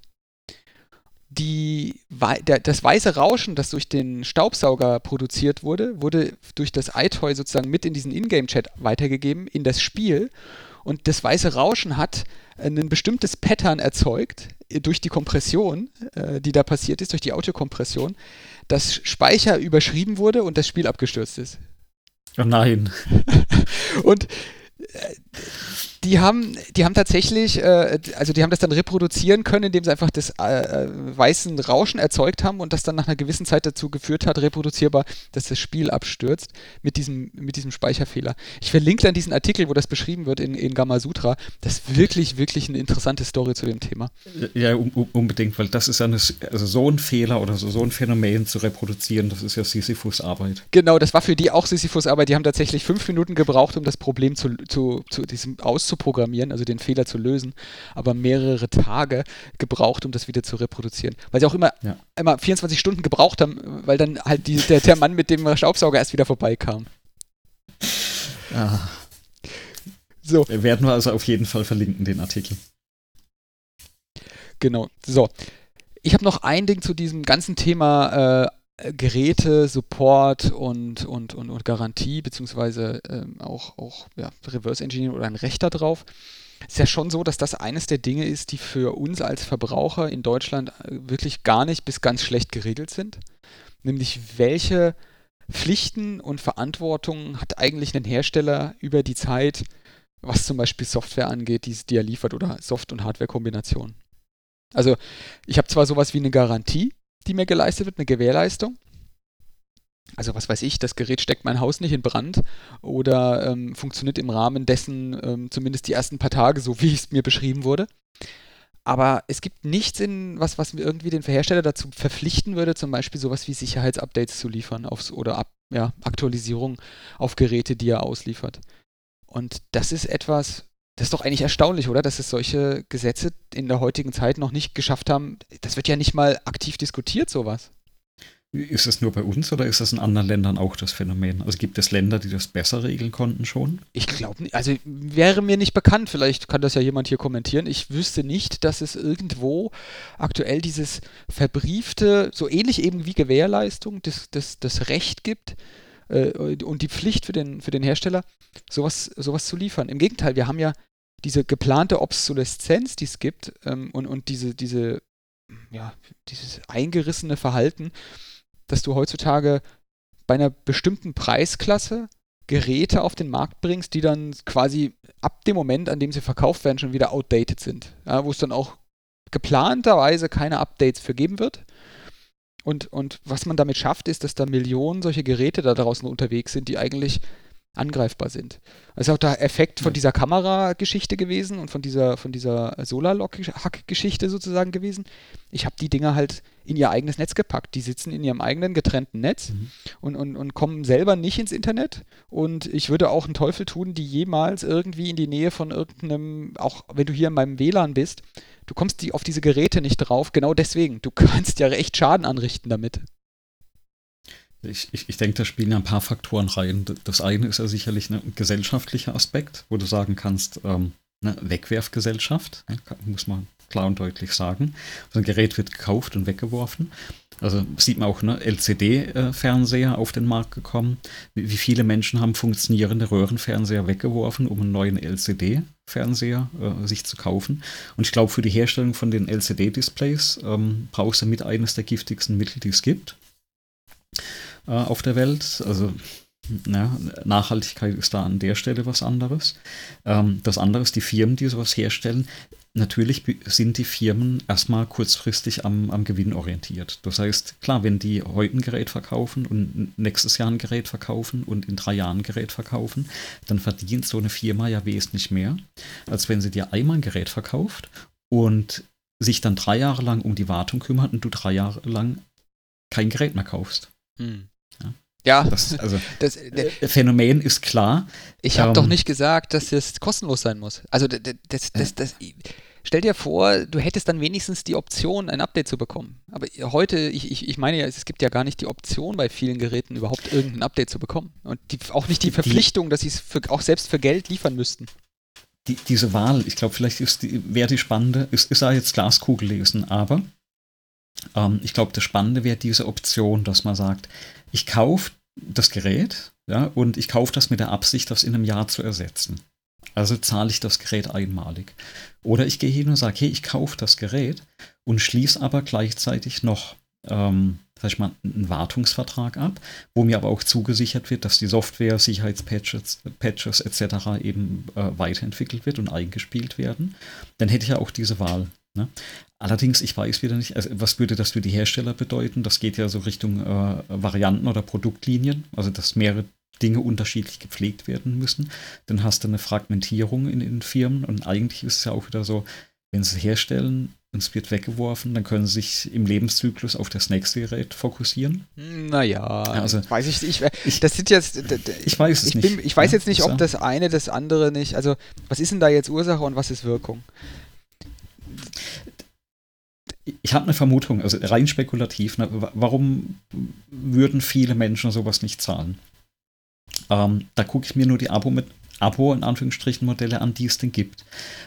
Die, der, das weiße Rauschen, das durch den Staubsauger produziert wurde, wurde durch das iToy sozusagen mit in diesen Ingame-Chat weitergegeben in das Spiel. Und das weiße Rauschen hat ein bestimmtes Pattern erzeugt äh, durch die Kompression, äh, die da passiert ist, durch die Audiokompression, dass Speicher überschrieben wurde und das Spiel abgestürzt ist. Oh nein. und äh, die haben, die haben tatsächlich, äh, also die haben das dann reproduzieren können, indem sie einfach das äh, äh, weißen Rauschen erzeugt haben und das dann nach einer gewissen Zeit dazu geführt hat, reproduzierbar, dass das Spiel abstürzt mit diesem, mit diesem Speicherfehler. Ich verlinke dann diesen Artikel, wo das beschrieben wird in, in Gamma Sutra. Das ist wirklich, wirklich eine interessante Story zu dem Thema. Ja, um, unbedingt, weil das ist eine, also so ein Fehler oder so, so ein Phänomen zu reproduzieren, das ist ja Sisyphus-Arbeit. Genau, das war für die auch Sisyphus-Arbeit. Die haben tatsächlich fünf Minuten gebraucht, um das Problem zu, zu, zu diesem auszuprobieren programmieren, also den Fehler zu lösen, aber mehrere Tage gebraucht, um das wieder zu reproduzieren. Weil sie auch immer, ja. immer 24 Stunden gebraucht haben, weil dann halt die, der, der Mann mit dem Staubsauger erst wieder vorbeikam. Ah. So. Werden wir also auf jeden Fall verlinken, den Artikel. Genau. So. Ich habe noch ein Ding zu diesem ganzen Thema äh, Geräte, Support und, und, und, und Garantie, beziehungsweise ähm, auch, auch ja, Reverse Engineering oder ein Recht darauf. Ist ja schon so, dass das eines der Dinge ist, die für uns als Verbraucher in Deutschland äh, wirklich gar nicht bis ganz schlecht geregelt sind. Nämlich welche Pflichten und Verantwortungen hat eigentlich ein Hersteller über die Zeit, was zum Beispiel Software angeht, die, die er liefert oder Soft- und Hardware-Kombination. Also ich habe zwar sowas wie eine Garantie, die mir geleistet wird, eine Gewährleistung. Also was weiß ich, das Gerät steckt mein Haus nicht in Brand oder ähm, funktioniert im Rahmen dessen ähm, zumindest die ersten paar Tage so, wie es mir beschrieben wurde. Aber es gibt nichts, in, was, was mir irgendwie den Hersteller dazu verpflichten würde, zum Beispiel sowas wie Sicherheitsupdates zu liefern aufs, oder Ab, ja, Aktualisierung auf Geräte, die er ausliefert. Und das ist etwas, das ist doch eigentlich erstaunlich, oder? Dass es solche Gesetze in der heutigen Zeit noch nicht geschafft haben. Das wird ja nicht mal aktiv diskutiert, sowas. Ist es nur bei uns oder ist das in anderen Ländern auch das Phänomen? Also gibt es Länder, die das besser regeln konnten schon? Ich glaube nicht. Also wäre mir nicht bekannt. Vielleicht kann das ja jemand hier kommentieren. Ich wüsste nicht, dass es irgendwo aktuell dieses verbriefte, so ähnlich eben wie Gewährleistung, das, das, das Recht gibt äh, und die Pflicht für den, für den Hersteller, sowas, sowas zu liefern. Im Gegenteil, wir haben ja diese geplante Obsoleszenz, die es gibt ähm, und, und diese, diese, ja, dieses eingerissene Verhalten dass du heutzutage bei einer bestimmten Preisklasse Geräte auf den Markt bringst, die dann quasi ab dem Moment, an dem sie verkauft werden, schon wieder outdated sind. Ja, wo es dann auch geplanterweise keine Updates für geben wird. Und, und was man damit schafft, ist, dass da Millionen solche Geräte da draußen unterwegs sind, die eigentlich angreifbar sind. Das ist auch der Effekt von dieser Kamerageschichte gewesen und von dieser, von dieser Solarlock-Hack-Geschichte sozusagen gewesen. Ich habe die Dinger halt in ihr eigenes Netz gepackt. Die sitzen in ihrem eigenen getrennten Netz mhm. und, und, und kommen selber nicht ins Internet. Und ich würde auch einen Teufel tun, die jemals irgendwie in die Nähe von irgendeinem, auch wenn du hier in meinem WLAN bist, du kommst die, auf diese Geräte nicht drauf. Genau deswegen. Du kannst ja echt Schaden anrichten damit. Ich, ich, ich denke, da spielen ja ein paar Faktoren rein. Das eine ist ja sicherlich ein gesellschaftlicher Aspekt, wo du sagen kannst, ähm, eine Wegwerfgesellschaft, ne, muss man klar und deutlich sagen. Also ein Gerät wird gekauft und weggeworfen. Also sieht man auch, ne, LCD-Fernseher auf den Markt gekommen. Wie, wie, viele Menschen haben funktionierende Röhrenfernseher weggeworfen, um einen neuen LCD-Fernseher äh, sich zu kaufen. Und ich glaube, für die Herstellung von den LCD-Displays ähm, brauchst du mit eines der giftigsten Mittel, die es gibt äh, auf der Welt. Also ja, Nachhaltigkeit ist da an der Stelle was anderes. Ähm, das andere ist die Firmen, die sowas herstellen. Natürlich sind die Firmen erstmal kurzfristig am, am Gewinn orientiert. Das heißt, klar, wenn die heute ein Gerät verkaufen und nächstes Jahr ein Gerät verkaufen und in drei Jahren ein Gerät verkaufen, dann verdient so eine Firma ja wesentlich mehr, als wenn sie dir einmal ein Gerät verkauft und sich dann drei Jahre lang um die Wartung kümmert und du drei Jahre lang kein Gerät mehr kaufst. Hm. Ja. Das, also, das äh, Phänomen ist klar. Ich habe ähm, doch nicht gesagt, dass es kostenlos sein muss. Also das, das, das, das, stell dir vor, du hättest dann wenigstens die Option, ein Update zu bekommen. Aber heute, ich, ich, ich meine ja, es gibt ja gar nicht die Option bei vielen Geräten überhaupt irgendein Update zu bekommen. Und die, auch nicht die Verpflichtung, dass sie es auch selbst für Geld liefern müssten. Die, diese Wahl, ich glaube, vielleicht ist die, wäre die spannende, ist, ist da jetzt Glaskugel lesen, aber ähm, ich glaube, das Spannende wäre diese Option, dass man sagt, ich kaufe das Gerät ja, und ich kaufe das mit der Absicht, das in einem Jahr zu ersetzen. Also zahle ich das Gerät einmalig. Oder ich gehe hin und sage, hey, ich kaufe das Gerät und schließe aber gleichzeitig noch ähm, sag ich mal, einen Wartungsvertrag ab, wo mir aber auch zugesichert wird, dass die Software, Sicherheitspatches Patches etc. eben äh, weiterentwickelt wird und eingespielt werden. Dann hätte ich ja auch diese Wahl. Ne? Allerdings, ich weiß wieder nicht, also was würde das für die Hersteller bedeuten? Das geht ja so Richtung äh, Varianten oder Produktlinien, also dass mehrere Dinge unterschiedlich gepflegt werden müssen. Dann hast du eine Fragmentierung in den Firmen und eigentlich ist es ja auch wieder so, wenn sie herstellen und es wird weggeworfen, dann können sie sich im Lebenszyklus auf das nächste Gerät fokussieren. Naja, also, weiß ich. Ich, das sind jetzt. Ich weiß es ich nicht. Bin, ich weiß jetzt nicht, ob das eine das andere nicht. Also, was ist denn da jetzt Ursache und was ist Wirkung? Ich habe eine Vermutung, also rein spekulativ, ne, warum würden viele Menschen sowas nicht zahlen? Ähm, da gucke ich mir nur die Abo mit Abo in Anführungsstrichen Modelle an, die es denn gibt.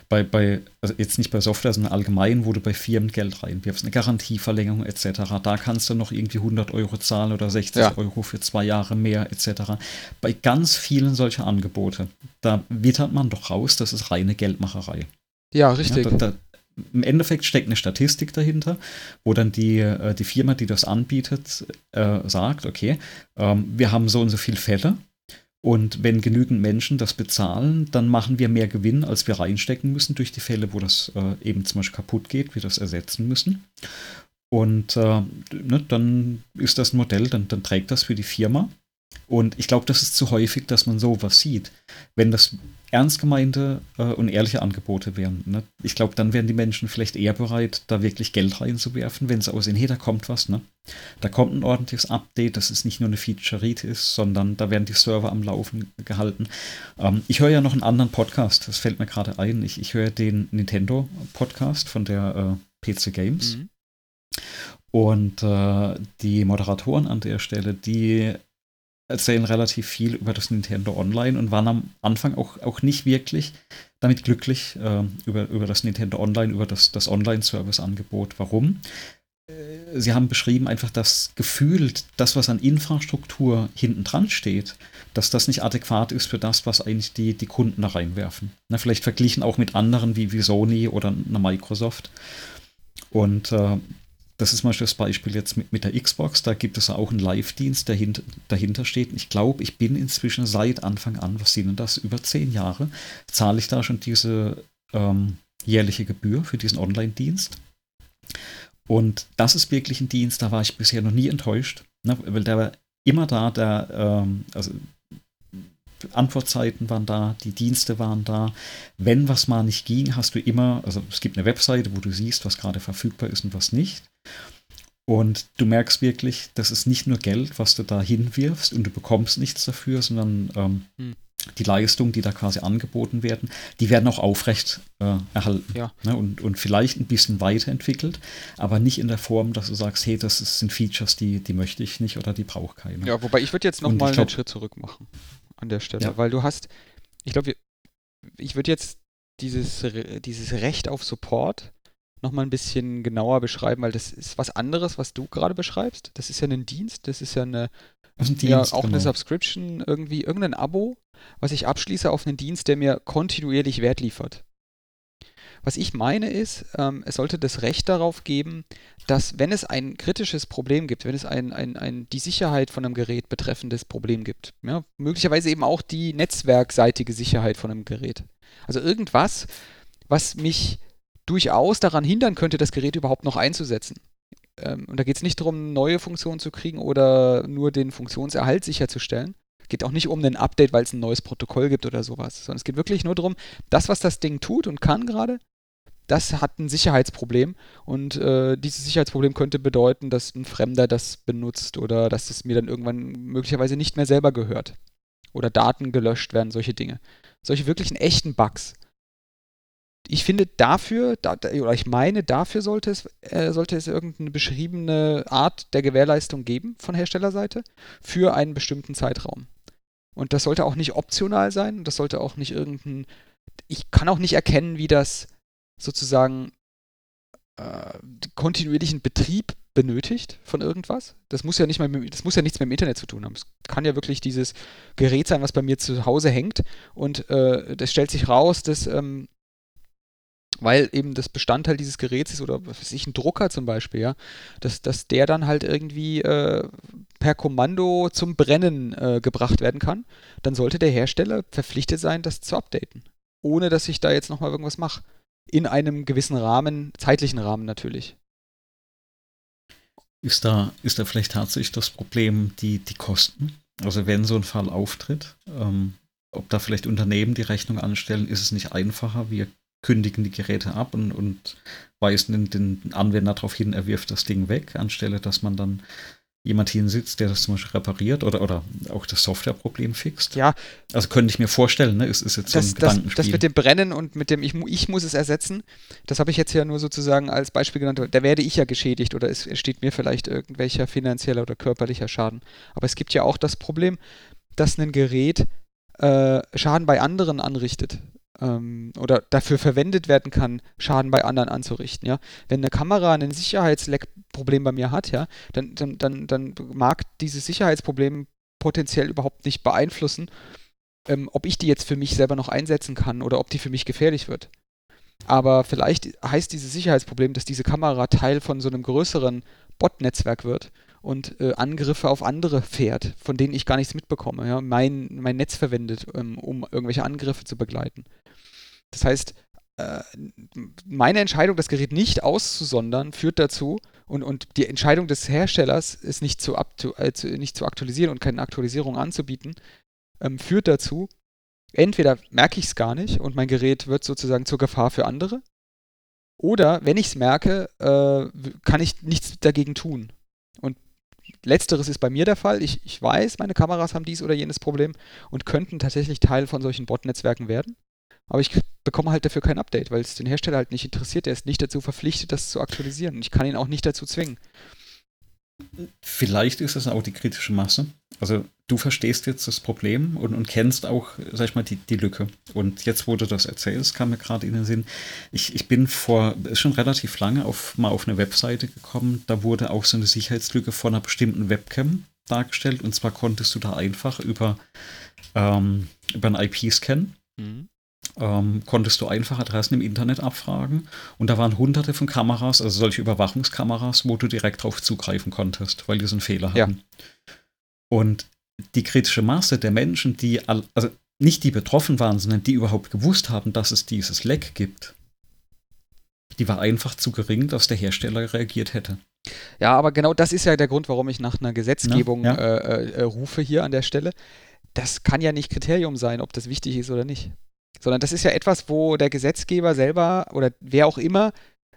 Bei, bei also jetzt nicht bei Software, sondern allgemein, wo du bei Firmen Geld reinwirfst, eine Garantieverlängerung etc. Da kannst du noch irgendwie 100 Euro zahlen oder 60 ja. Euro für zwei Jahre mehr etc. Bei ganz vielen solcher Angebote, da wittert man doch raus, das ist reine Geldmacherei. Ja, richtig. Ja, da, da, im Endeffekt steckt eine Statistik dahinter, wo dann die, äh, die Firma, die das anbietet, äh, sagt, okay, ähm, wir haben so und so viele Fälle und wenn genügend Menschen das bezahlen, dann machen wir mehr Gewinn, als wir reinstecken müssen durch die Fälle, wo das äh, eben zum Beispiel kaputt geht, wir das ersetzen müssen. Und äh, ne, dann ist das ein Modell, dann, dann trägt das für die Firma. Und ich glaube, das ist zu häufig, dass man sowas sieht. Wenn das ernst gemeinte äh, und ehrliche Angebote wären. Ne? Ich glaube, dann wären die Menschen vielleicht eher bereit, da wirklich Geld reinzuwerfen, wenn sie aussehen, hey, da kommt was, ne? Da kommt ein ordentliches Update, dass es nicht nur eine Featurite ist, sondern da werden die Server am Laufen gehalten. Ähm, ich höre ja noch einen anderen Podcast, das fällt mir gerade ein. Ich, ich höre den Nintendo-Podcast von der äh, PC Games. Mhm. Und äh, die Moderatoren an der Stelle, die erzählen relativ viel über das Nintendo Online und waren am Anfang auch, auch nicht wirklich damit glücklich äh, über, über das Nintendo Online, über das, das Online-Service-Angebot. Warum? Äh, sie haben beschrieben einfach das Gefühl, das, was an Infrastruktur hinten dran steht, dass das nicht adäquat ist für das, was eigentlich die, die Kunden da reinwerfen. Na, vielleicht verglichen auch mit anderen wie, wie Sony oder Microsoft. Und äh, das ist mal das Beispiel jetzt mit, mit der Xbox. Da gibt es auch einen Live-Dienst, der hint, dahinter steht. Ich glaube, ich bin inzwischen seit Anfang an, was sind denn das, über zehn Jahre, zahle ich da schon diese ähm, jährliche Gebühr für diesen Online-Dienst. Und das ist wirklich ein Dienst, da war ich bisher noch nie enttäuscht, ne, weil der war immer da, der, ähm, also Antwortzeiten waren da, die Dienste waren da. Wenn was mal nicht ging, hast du immer, also es gibt eine Webseite, wo du siehst, was gerade verfügbar ist und was nicht. Und du merkst wirklich, das ist nicht nur Geld, was du da hinwirfst und du bekommst nichts dafür, sondern ähm, hm. die Leistungen, die da quasi angeboten werden, die werden auch aufrecht äh, erhalten ja. ne? und, und vielleicht ein bisschen weiterentwickelt, aber nicht in der Form, dass du sagst, hey, das sind Features, die, die möchte ich nicht oder die braucht keiner. Ja, wobei ich würde jetzt nochmal einen Schritt zurück machen an der Stelle, ja. weil du hast, ich glaube, ich würde jetzt dieses, dieses Recht auf Support nochmal ein bisschen genauer beschreiben, weil das ist was anderes, was du gerade beschreibst. Das ist ja ein Dienst, das ist ja eine, ein Dienst, ja, auch genau. eine Subscription, irgendwie irgendein Abo, was ich abschließe auf einen Dienst, der mir kontinuierlich Wert liefert. Was ich meine ist, ähm, es sollte das Recht darauf geben, dass wenn es ein kritisches Problem gibt, wenn es ein, ein, ein die Sicherheit von einem Gerät betreffendes Problem gibt, ja, möglicherweise eben auch die netzwerkseitige Sicherheit von einem Gerät. Also irgendwas, was mich durchaus daran hindern könnte, das Gerät überhaupt noch einzusetzen. Ähm, und da geht es nicht darum, neue Funktionen zu kriegen oder nur den Funktionserhalt sicherzustellen. Geht auch nicht um ein Update, weil es ein neues Protokoll gibt oder sowas, sondern es geht wirklich nur darum, das, was das Ding tut und kann gerade, das hat ein Sicherheitsproblem und äh, dieses Sicherheitsproblem könnte bedeuten, dass ein Fremder das benutzt oder dass es mir dann irgendwann möglicherweise nicht mehr selber gehört oder Daten gelöscht werden, solche Dinge. Solche wirklichen echten Bugs. Ich finde dafür, da, oder ich meine, dafür sollte es, äh, sollte es irgendeine beschriebene Art der Gewährleistung geben von Herstellerseite für einen bestimmten Zeitraum. Und das sollte auch nicht optional sein, das sollte auch nicht irgendein, ich kann auch nicht erkennen, wie das sozusagen äh, kontinuierlichen Betrieb benötigt von irgendwas. Das muss ja nicht mal, das muss ja nichts mit dem Internet zu tun haben. Es kann ja wirklich dieses Gerät sein, was bei mir zu Hause hängt und äh, das stellt sich raus, dass ähm, weil eben das Bestandteil dieses Geräts ist oder was weiß ich, ein Drucker zum Beispiel, ja, dass, dass der dann halt irgendwie äh, per Kommando zum Brennen äh, gebracht werden kann, dann sollte der Hersteller verpflichtet sein, das zu updaten. Ohne dass ich da jetzt nochmal irgendwas mache in einem gewissen Rahmen, zeitlichen Rahmen natürlich. Ist da, ist da vielleicht tatsächlich das Problem die, die Kosten? Also wenn so ein Fall auftritt, ähm, ob da vielleicht Unternehmen die Rechnung anstellen, ist es nicht einfacher, wir kündigen die Geräte ab und, und weisen den, den Anwender darauf hin, er wirft das Ding weg, anstelle dass man dann jemand hinsitzt, der das zum Beispiel repariert oder, oder auch das Softwareproblem fixt. Ja. Also könnte ich mir vorstellen, ne? Es ist jetzt das, so ein das, Gedankenspiel. Das mit dem Brennen und mit dem ich, ich muss es ersetzen, das habe ich jetzt ja nur sozusagen als Beispiel genannt. Da werde ich ja geschädigt oder es steht mir vielleicht irgendwelcher finanzieller oder körperlicher Schaden. Aber es gibt ja auch das Problem, dass ein Gerät äh, Schaden bei anderen anrichtet ähm, oder dafür verwendet werden kann, Schaden bei anderen anzurichten. Ja? Wenn eine Kamera ein Sicherheitsleckproblem bei mir hat, ja, dann, dann, dann, dann mag dieses Sicherheitsproblem potenziell überhaupt nicht beeinflussen, ähm, ob ich die jetzt für mich selber noch einsetzen kann oder ob die für mich gefährlich wird. Aber vielleicht heißt dieses Sicherheitsproblem, dass diese Kamera Teil von so einem größeren Bot-Netzwerk wird und äh, Angriffe auf andere fährt, von denen ich gar nichts mitbekomme. Ja? Mein, mein Netz verwendet, ähm, um irgendwelche Angriffe zu begleiten. Das heißt, äh, meine Entscheidung, das Gerät nicht auszusondern, führt dazu, und, und die Entscheidung des Herstellers, es nicht zu, äh, nicht zu aktualisieren und keine Aktualisierung anzubieten, ähm, führt dazu, entweder merke ich es gar nicht und mein Gerät wird sozusagen zur Gefahr für andere, oder wenn ich es merke, äh, kann ich nichts dagegen tun. Und letzteres ist bei mir der Fall. Ich, ich weiß, meine Kameras haben dies oder jenes Problem und könnten tatsächlich Teil von solchen Bot-Netzwerken werden. Aber ich bekomme halt dafür kein Update, weil es den Hersteller halt nicht interessiert. Der ist nicht dazu verpflichtet, das zu aktualisieren. Und ich kann ihn auch nicht dazu zwingen. Vielleicht ist es auch die kritische Masse. Also du verstehst jetzt das Problem und, und kennst auch, sag ich mal, die, die Lücke. Und jetzt, wo du das erzählst, kam mir gerade in den Sinn, ich, ich bin vor, ist schon relativ lange auf, mal auf eine Webseite gekommen, da wurde auch so eine Sicherheitslücke von einer bestimmten Webcam dargestellt. Und zwar konntest du da einfach über, ähm, über einen IP-Scan mhm ähm, konntest du einfach Adressen im Internet abfragen. Und da waren hunderte von Kameras, also solche Überwachungskameras, wo du direkt drauf zugreifen konntest, weil die so einen Fehler ja. hatten. Und die kritische Masse der Menschen, die, also nicht die betroffen waren, sondern die überhaupt gewusst haben, dass es dieses Leck gibt, die war einfach zu gering, dass der Hersteller reagiert hätte. Ja, aber genau das ist ja der Grund, warum ich nach einer Gesetzgebung ja, ja. Äh, äh, rufe hier an der Stelle. Das kann ja nicht Kriterium sein, ob das wichtig ist oder nicht sondern das ist ja etwas, wo der Gesetzgeber selber oder wer auch immer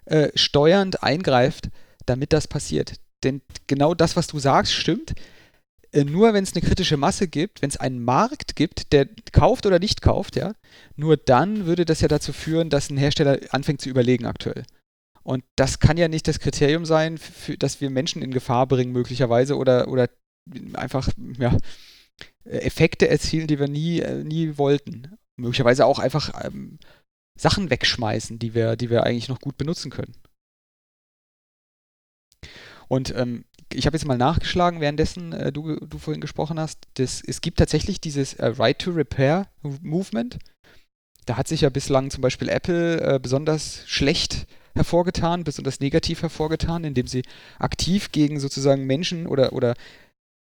äh, steuernd eingreift, damit das passiert. Denn genau das, was du sagst, stimmt. Äh, nur wenn es eine kritische Masse gibt, wenn es einen Markt gibt, der kauft oder nicht kauft, ja, nur dann würde das ja dazu führen, dass ein Hersteller anfängt zu überlegen aktuell. Und das kann ja nicht das Kriterium sein, für, dass wir Menschen in Gefahr bringen, möglicherweise, oder, oder einfach ja, Effekte erzielen, die wir nie, äh, nie wollten möglicherweise auch einfach ähm, Sachen wegschmeißen, die wir, die wir eigentlich noch gut benutzen können. Und ähm, ich habe jetzt mal nachgeschlagen, währenddessen äh, du, du vorhin gesprochen hast. Das, es gibt tatsächlich dieses äh, Right to Repair Movement. Da hat sich ja bislang zum Beispiel Apple äh, besonders schlecht hervorgetan, besonders negativ hervorgetan, indem sie aktiv gegen sozusagen Menschen oder, oder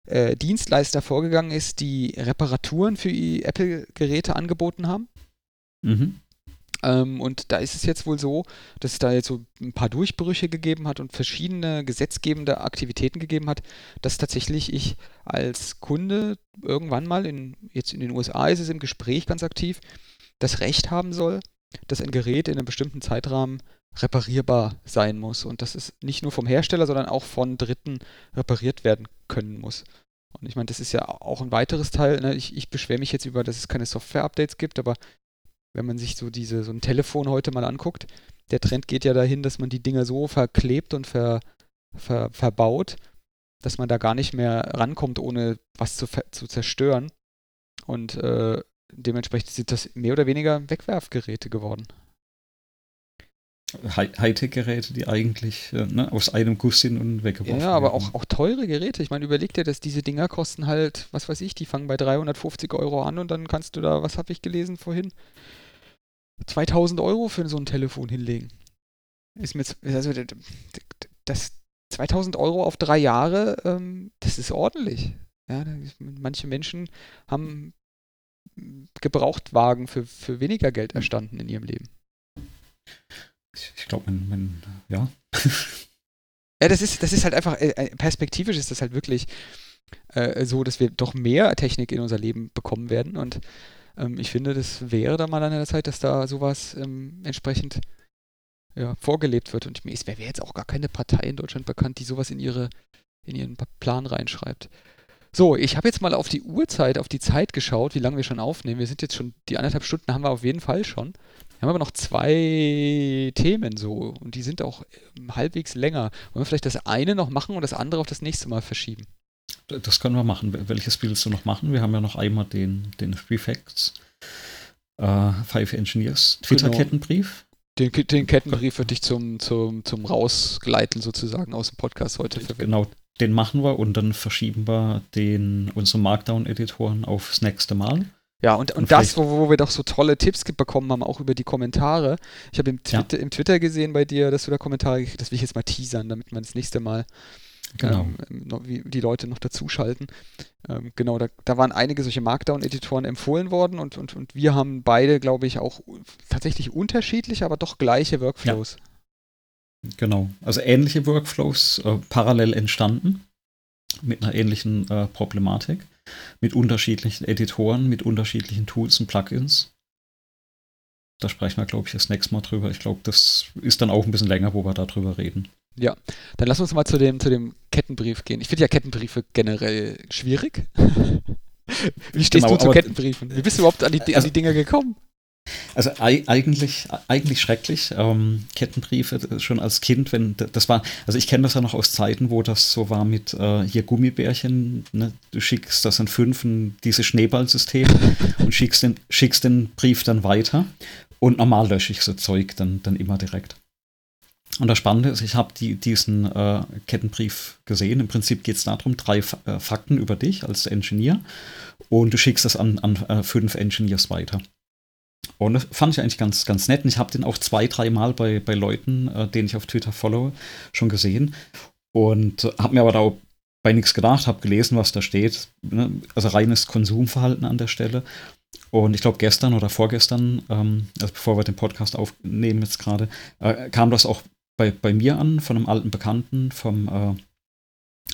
äh, Dienstleister vorgegangen ist, die Reparaturen für Apple-Geräte angeboten haben. Mhm. Ähm, und da ist es jetzt wohl so, dass es da jetzt so ein paar Durchbrüche gegeben hat und verschiedene gesetzgebende Aktivitäten gegeben hat, dass tatsächlich ich als Kunde irgendwann mal, in, jetzt in den USA ist es im Gespräch ganz aktiv, das Recht haben soll, dass ein Gerät in einem bestimmten Zeitrahmen reparierbar sein muss und dass es nicht nur vom Hersteller, sondern auch von Dritten repariert werden können muss. Und ich meine, das ist ja auch ein weiteres Teil. Ne? Ich, ich beschwere mich jetzt über, dass es keine Software-Updates gibt, aber wenn man sich so diese so ein Telefon heute mal anguckt, der Trend geht ja dahin, dass man die Dinger so verklebt und ver, ver, verbaut, dass man da gar nicht mehr rankommt, ohne was zu, zu zerstören. Und äh, dementsprechend sind das mehr oder weniger Wegwerfgeräte geworden. Hightech-Geräte, die eigentlich äh, ne, aus einem Guss sind und weggeworfen Ja, aber auch, auch teure Geräte. Ich meine, überleg dir, dass diese Dinger kosten halt, was weiß ich, die fangen bei 350 Euro an und dann kannst du da, was habe ich gelesen vorhin? 2000 Euro für so ein Telefon hinlegen. Ist mir, also das 2000 Euro auf drei Jahre, ähm, das ist ordentlich. Ja, manche Menschen haben Gebrauchtwagen für, für weniger Geld erstanden in ihrem Leben ich, glaube, man, man, ja. ja, das ist, das ist halt einfach, äh, äh, perspektivisch ist das halt wirklich äh, so, dass wir doch mehr Technik in unser Leben bekommen werden. Und ähm, ich finde, das wäre da mal an der Zeit, dass da sowas ähm, entsprechend ja, vorgelebt wird. Und es wäre jetzt auch gar keine Partei in Deutschland bekannt, die sowas in ihre in ihren Plan reinschreibt. So, ich habe jetzt mal auf die Uhrzeit, auf die Zeit geschaut, wie lange wir schon aufnehmen. Wir sind jetzt schon, die anderthalb Stunden haben wir auf jeden Fall schon. Wir haben aber noch zwei Themen so und die sind auch ähm, halbwegs länger. Wollen wir vielleicht das eine noch machen und das andere auf das nächste Mal verschieben? Das können wir machen. Welches willst du noch machen? Wir haben ja noch einmal den, den Three Facts, äh, Five Engineers, Twitter-Kettenbrief. Genau. Den, den, Kettenbrief würde ich zum, zum, zum Rausgleiten sozusagen aus dem Podcast heute verwenden. Genau, den machen wir und dann verschieben wir den, unsere Markdown-Editoren aufs nächste Mal. Ja, und, und, und das, wo, wo, wir doch so tolle Tipps bekommen haben, auch über die Kommentare. Ich habe im, Twitter, ja. im Twitter gesehen bei dir, dass du da Kommentare gekriegt hast. Das will ich jetzt mal teasern, damit man das nächste Mal genau. ähm, die Leute noch dazuschalten. Ähm, genau, da, da, waren einige solche Markdown-Editoren empfohlen worden und, und, und wir haben beide, glaube ich, auch tatsächlich unterschiedliche, aber doch gleiche Workflows. Ja. Genau, also ähnliche Workflows äh, parallel entstanden mit einer ähnlichen äh, Problematik mit unterschiedlichen Editoren, mit unterschiedlichen Tools und Plugins. Da sprechen wir, glaube ich, das nächste Mal drüber. Ich glaube, das ist dann auch ein bisschen länger, wo wir darüber reden. Ja, dann lass uns mal zu dem, zu dem Kettenbrief gehen. Ich finde ja Kettenbriefe generell schwierig. Wie stehst genau, du zu Kettenbriefen? Wie bist du überhaupt an die, also, an die Dinger gekommen? Also eigentlich, eigentlich schrecklich. Ähm, Kettenbriefe äh, schon als Kind, wenn das war, also ich kenne das ja noch aus Zeiten, wo das so war mit äh, hier Gummibärchen. Ne? Du schickst das an Fünfen, dieses Schneeballsystem und schickst den, schickst den Brief dann weiter. Und normal lösche ich so Zeug dann, dann immer direkt. Und das Spannende ist, ich habe die, diesen äh, Kettenbrief gesehen. Im Prinzip geht es darum, drei äh, Fakten über dich als Engineer und du schickst das an, an äh, fünf Engineers weiter. Und das fand ich eigentlich ganz, ganz nett. Und ich habe den auch zwei, dreimal bei, bei Leuten, äh, denen ich auf Twitter followe, schon gesehen. Und äh, habe mir aber da bei nichts gedacht, habe gelesen, was da steht. Ne? Also reines Konsumverhalten an der Stelle. Und ich glaube, gestern oder vorgestern, ähm, also bevor wir den Podcast aufnehmen jetzt gerade, äh, kam das auch bei, bei mir an, von einem alten Bekannten, vom äh,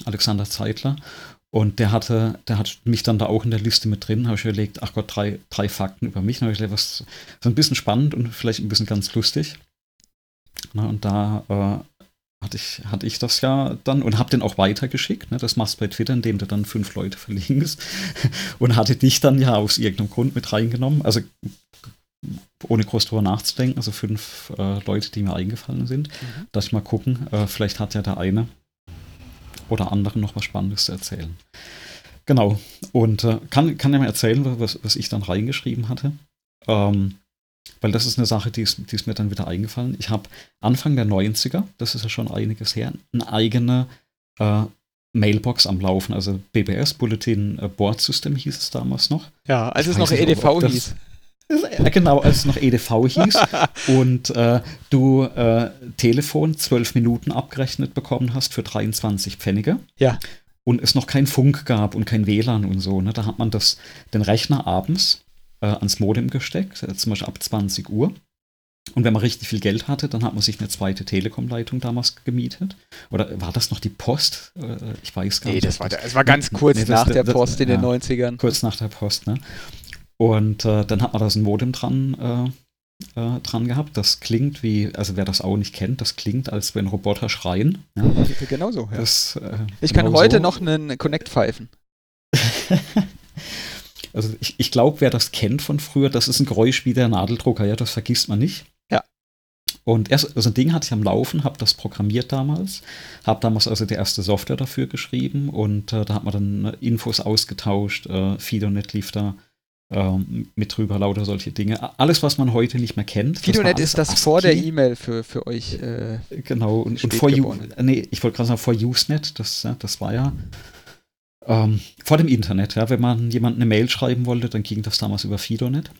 Alexander Zeitler. Und der hatte, der hat mich dann da auch in der Liste mit drin, habe ich überlegt, ach Gott, drei, drei Fakten über mich. Dann habe ich gedacht, was so ein bisschen spannend und vielleicht ein bisschen ganz lustig. Na, und da äh, hatte, ich, hatte ich das ja dann und habe den auch weitergeschickt. Ne? Das machst du bei Twitter, indem du dann fünf Leute verlinkst. und hatte dich dann ja aus irgendeinem Grund mit reingenommen. Also ohne groß drüber nachzudenken, also fünf äh, Leute, die mir eingefallen sind. Mhm. Dass ich mal gucken, äh, vielleicht hat ja der eine oder anderen noch was Spannendes zu erzählen. Genau. Und äh, kann, kann ja mal erzählen, was, was ich dann reingeschrieben hatte. Ähm, weil das ist eine Sache, die ist, die ist mir dann wieder eingefallen. Ich habe Anfang der 90er, das ist ja schon einiges her, eine eigene äh, Mailbox am Laufen, also BBS, Bulletin äh, Board System hieß es damals noch. Ja, als es noch EDV ob hieß. Genau, als es noch EDV hieß und äh, du äh, Telefon zwölf Minuten abgerechnet bekommen hast für 23 Pfennige. Ja. Und es noch kein Funk gab und kein WLAN und so. Ne? Da hat man das, den Rechner abends äh, ans Modem gesteckt, äh, zum Beispiel ab 20 Uhr. Und wenn man richtig viel Geld hatte, dann hat man sich eine zweite Telekom-Leitung damals gemietet. Oder war das noch die Post? Äh, ich weiß gar nee, nicht. Nee, das war, das war ganz kurz nee, nach das, der Post das, in den ja, 90ern. Kurz nach der Post, ne? Und äh, dann hat man da so ein Modem dran, äh, äh, dran gehabt. Das klingt wie, also wer das auch nicht kennt, das klingt, als wenn Roboter schreien. Ja? Genau so, ja. Das, äh, ich kann genau heute so. noch einen Connect pfeifen. also ich, ich glaube, wer das kennt von früher, das ist ein Geräusch wie der Nadeldrucker, ja, das vergisst man nicht. Ja. Und erst, also ein Ding hatte ich am Laufen, habe das programmiert damals, habe damals also die erste Software dafür geschrieben und äh, da hat man dann äh, Infos ausgetauscht, äh, FidoNet lief da ähm, mit drüber, lauter solche Dinge. Alles, was man heute nicht mehr kennt. FidoNet ist das vor der E-Mail für, für euch. Äh, genau, und, und vor, U nee, ich wollte gerade sagen, vor Usenet, das, das war ja ähm, vor dem Internet, ja, wenn man jemandem eine Mail schreiben wollte, dann ging das damals über FidoNet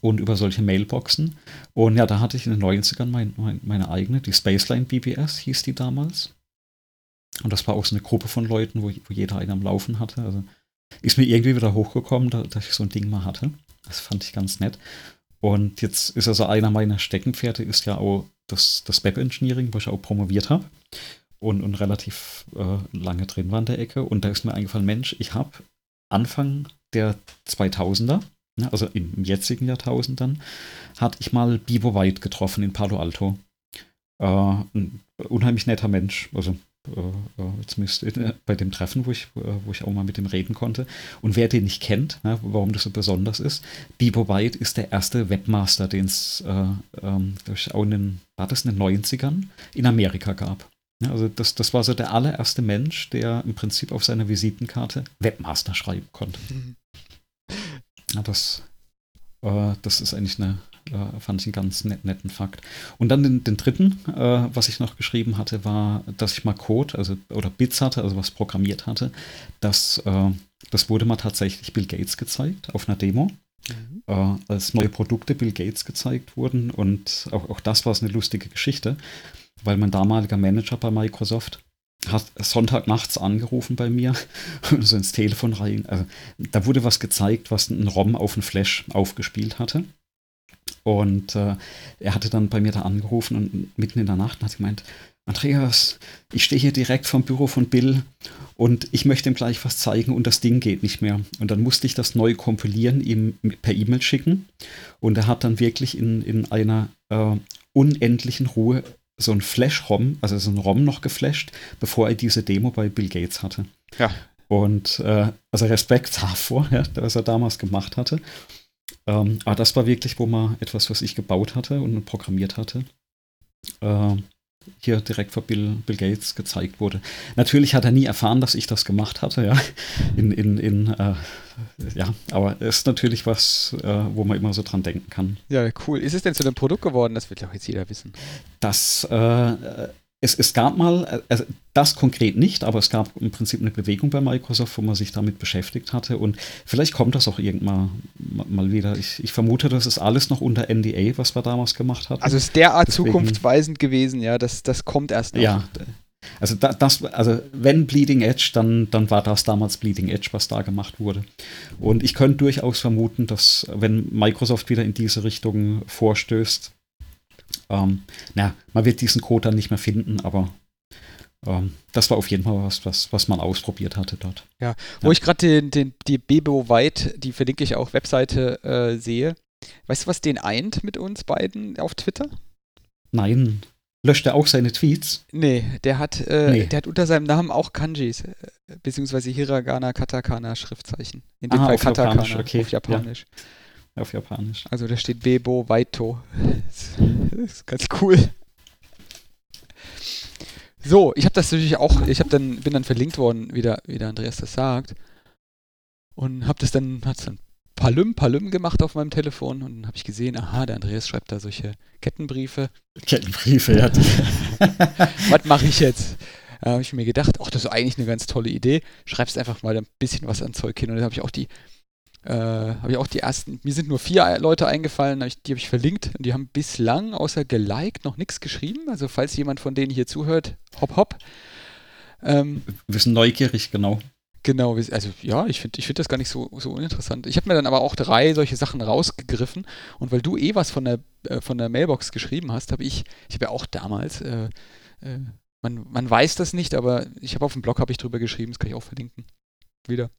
und über solche Mailboxen. Und ja, da hatte ich in den 90ern mein, mein, meine eigene, die Spaceline BBS hieß die damals. Und das war auch so eine Gruppe von Leuten, wo, wo jeder einen am Laufen hatte. Also ist mir irgendwie wieder hochgekommen, da, dass ich so ein Ding mal hatte. Das fand ich ganz nett. Und jetzt ist also einer meiner Steckenpferde, ist ja auch das, das Web-Engineering, wo ich auch promoviert habe und, und relativ äh, lange drin war in der Ecke. Und da ist mir eingefallen, Mensch, ich habe Anfang der 2000er, ne, also im jetzigen Jahrtausend dann, hatte ich mal Bibo White getroffen in Palo Alto. Äh, ein unheimlich netter Mensch, also zumindest bei dem Treffen, wo ich, äh, wo ich auch mal mit ihm reden konnte. Und wer den nicht kennt, ne, warum das so besonders ist, Bibo White ist der erste Webmaster, den es äh, ähm, auch in den, war das in den 90ern in Amerika gab. Ja, also das, das war so der allererste Mensch, der im Prinzip auf seiner Visitenkarte Webmaster schreiben konnte. Mhm. Ja, das, äh, das ist eigentlich eine, Äh, fand ich einen ganz net, netten Fakt. Und dann den, den dritten, äh, was ich noch geschrieben hatte, war, dass ich mal Code, also oder Bits hatte, also was programmiert hatte. Das, äh, das wurde mal tatsächlich Bill Gates gezeigt auf einer Demo. Mhm. Äh, als neue Produkte Bill Gates gezeigt wurden. Und auch, auch das war eine lustige Geschichte, weil mein damaliger Manager bei Microsoft hat Sonntagnachts angerufen bei mir und so ins Telefon rein. Also, da wurde was gezeigt, was ein ROM auf ein Flash aufgespielt hatte. Und äh, er hatte dann bei mir da angerufen und mitten in der Nacht hat gemeint, Andreas, ich stehe hier direkt vom Büro von Bill und ich möchte ihm gleich was zeigen und das Ding geht nicht mehr. Und dann musste ich das neu kompilieren, ihm per E-Mail schicken. Und er hat dann wirklich in, in einer äh, unendlichen Ruhe so ein Flash-ROM, also so ein ROM noch geflasht, bevor er diese Demo bei Bill Gates hatte. Ja. Und äh, also Respekt davor, ja, was er damals gemacht hatte. Ähm, aber das war wirklich, wo man etwas, was ich gebaut hatte und programmiert hatte, äh, hier direkt vor Bill, Bill Gates gezeigt wurde. Natürlich hat er nie erfahren, dass ich das gemacht hatte, ja. In, in, in äh, ja, aber es ist natürlich was, äh, wo man immer so dran denken kann. Ja, cool. Ist es denn zu einem Produkt geworden? Das wird ja auch jetzt jeder wissen. Das äh, es, es gab mal, also das konkret nicht, aber es gab im Prinzip eine Bewegung bei Microsoft, wo man sich damit beschäftigt hatte. Und vielleicht kommt das auch irgendwann mal, wieder. Ich, ich, vermute, das ist alles noch unter NDA, was wir damals gemacht haben. Also ist derart Deswegen, zukunftsweisend gewesen, ja, das, das kommt erst noch. Ja, also da, das, also wenn Bleeding Edge, dann, dann war das damals Bleeding Edge, was da gemacht wurde. Und ich könnte durchaus vermuten, dass wenn Microsoft wieder in diese Richtung vorstößt, ähm, na, man wird diesen Code dann nicht mehr finden, aber ähm, das war auf jeden Fall was, was, was man ausprobiert hatte dort. Ja, wo ja. ich gerade den, den, die Bebo White, die verlinke ich auch, Webseite äh, sehe. Weißt du, was den eint mit uns beiden auf Twitter? Nein. Löscht er auch seine Tweets? Nee, der hat, äh, nee. der hat unter seinem Namen auch Kanjis, äh, beziehungsweise Hiragana, Katakana Schriftzeichen. In dem ah, Fall Katakana, okay. auf Japanisch. Ja auf Japanisch. Also da steht Bebo Waito. Das ist ganz cool. So, ich habe das natürlich auch, ich habe dann bin dann verlinkt worden, wie der, wie der Andreas das sagt. Und habe das dann hat's dann Palüm Palüm gemacht auf meinem Telefon und dann habe ich gesehen, aha, der Andreas schreibt da solche Kettenbriefe. Kettenbriefe, ja. was mache ich jetzt? Da habe ich mir gedacht, ach, das ist eigentlich eine ganz tolle Idee. Schreibst einfach mal ein bisschen was an Zeug hin und dann habe ich auch die äh, habe ich auch die ersten, mir sind nur vier Leute eingefallen, hab ich, die habe ich verlinkt und die haben bislang außer geliked noch nichts geschrieben. Also falls jemand von denen hier zuhört, hopp hopp. Ähm, Wir sind neugierig, genau. Genau, also ja, ich finde ich find das gar nicht so, so uninteressant. Ich habe mir dann aber auch drei solche Sachen rausgegriffen und weil du eh was von der, äh, von der Mailbox geschrieben hast, habe ich, ich habe ja auch damals, äh, äh, man, man weiß das nicht, aber ich habe auf dem Blog habe ich drüber geschrieben, das kann ich auch verlinken. Wieder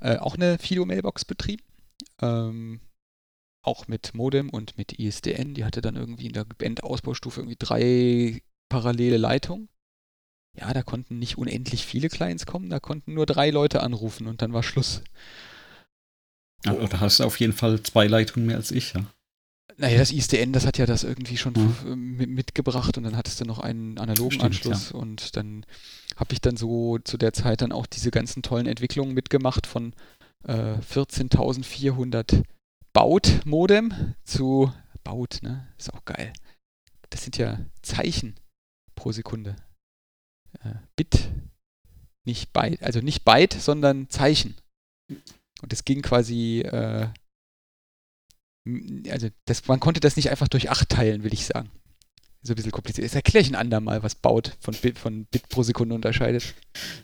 äh, auch eine Fido-Mailbox betrieben. Ähm, auch mit Modem und mit ISDN. Die hatte dann irgendwie in der Endausbaustufe irgendwie drei parallele Leitungen. Ja, da konnten nicht unendlich viele Clients kommen, da konnten nur drei Leute anrufen und dann war Schluss. Also, da hast du auf jeden Fall zwei Leitungen mehr als ich, ja. Naja, das ISDN, das hat ja das irgendwie schon mhm. mitgebracht und dann hattest du noch einen analogen Stimmt, Anschluss ja. und dann habe ich dann so zu der Zeit dann auch diese ganzen tollen Entwicklungen mitgemacht von äh, 14.400 Baut-Modem zu Baut, ne? Ist auch geil. Das sind ja Zeichen pro Sekunde. Äh, Bit, nicht Byte, also nicht Byte, sondern Zeichen. Und es ging quasi äh, also das, man konnte das nicht einfach durch 8 teilen, will ich sagen. So ein bisschen kompliziert. Das erkläre ich ein andermal, was Baut von Bit, von Bit pro Sekunde unterscheidet.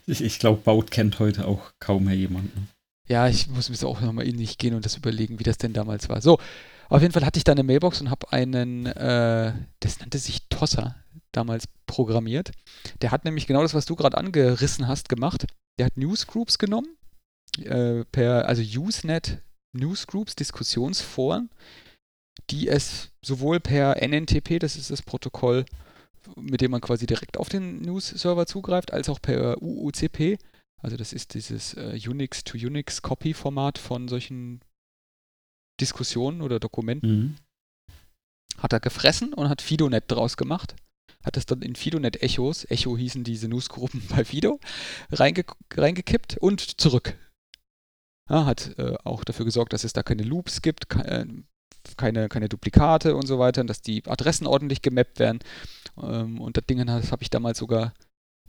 Ich, ich glaube, Baut kennt heute auch kaum mehr jemanden. Ja, ich muss mir auch nochmal in sich gehen und das überlegen, wie das denn damals war. So, auf jeden Fall hatte ich da eine Mailbox und habe einen, äh, das nannte sich Tosser, damals programmiert. Der hat nämlich genau das, was du gerade angerissen hast, gemacht. Der hat Newsgroups genommen, äh, per, also Usenet Newsgroups, Diskussionsforen, die es sowohl per NNTP, das ist das Protokoll, mit dem man quasi direkt auf den News-Server zugreift, als auch per UUCP, also das ist dieses äh, Unix-to-Unix-Copy-Format von solchen Diskussionen oder Dokumenten, mhm. hat er gefressen und hat Fidonet draus gemacht. Hat das dann in Fidonet-Echos, Echo hießen diese Newsgruppen bei Fido, reinge reingekippt und zurück ja, hat äh, auch dafür gesorgt, dass es da keine Loops gibt, äh, keine, keine Duplikate und so weiter, dass die Adressen ordentlich gemappt werden. Ähm, und das Ding habe ich damals sogar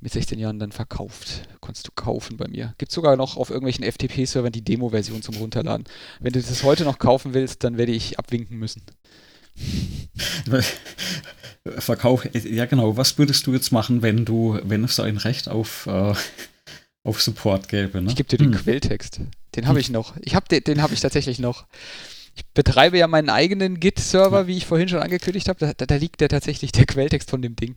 mit 16 Jahren dann verkauft. Konntest du kaufen bei mir. Gibt sogar noch auf irgendwelchen FTP-Servern die Demo-Version zum Runterladen. Wenn du das heute noch kaufen willst, dann werde ich abwinken müssen. Verkauf, ja genau. Was würdest du jetzt machen, wenn du, wenn es ein Recht auf, äh, auf Support gäbe? Ne? Ich gebe dir den hm. Quelltext. Den habe ich noch. Ich habe den, den habe ich tatsächlich noch. Ich betreibe ja meinen eigenen Git-Server, ja. wie ich vorhin schon angekündigt habe. Da, da, liegt der tatsächlich der Quelltext von dem Ding.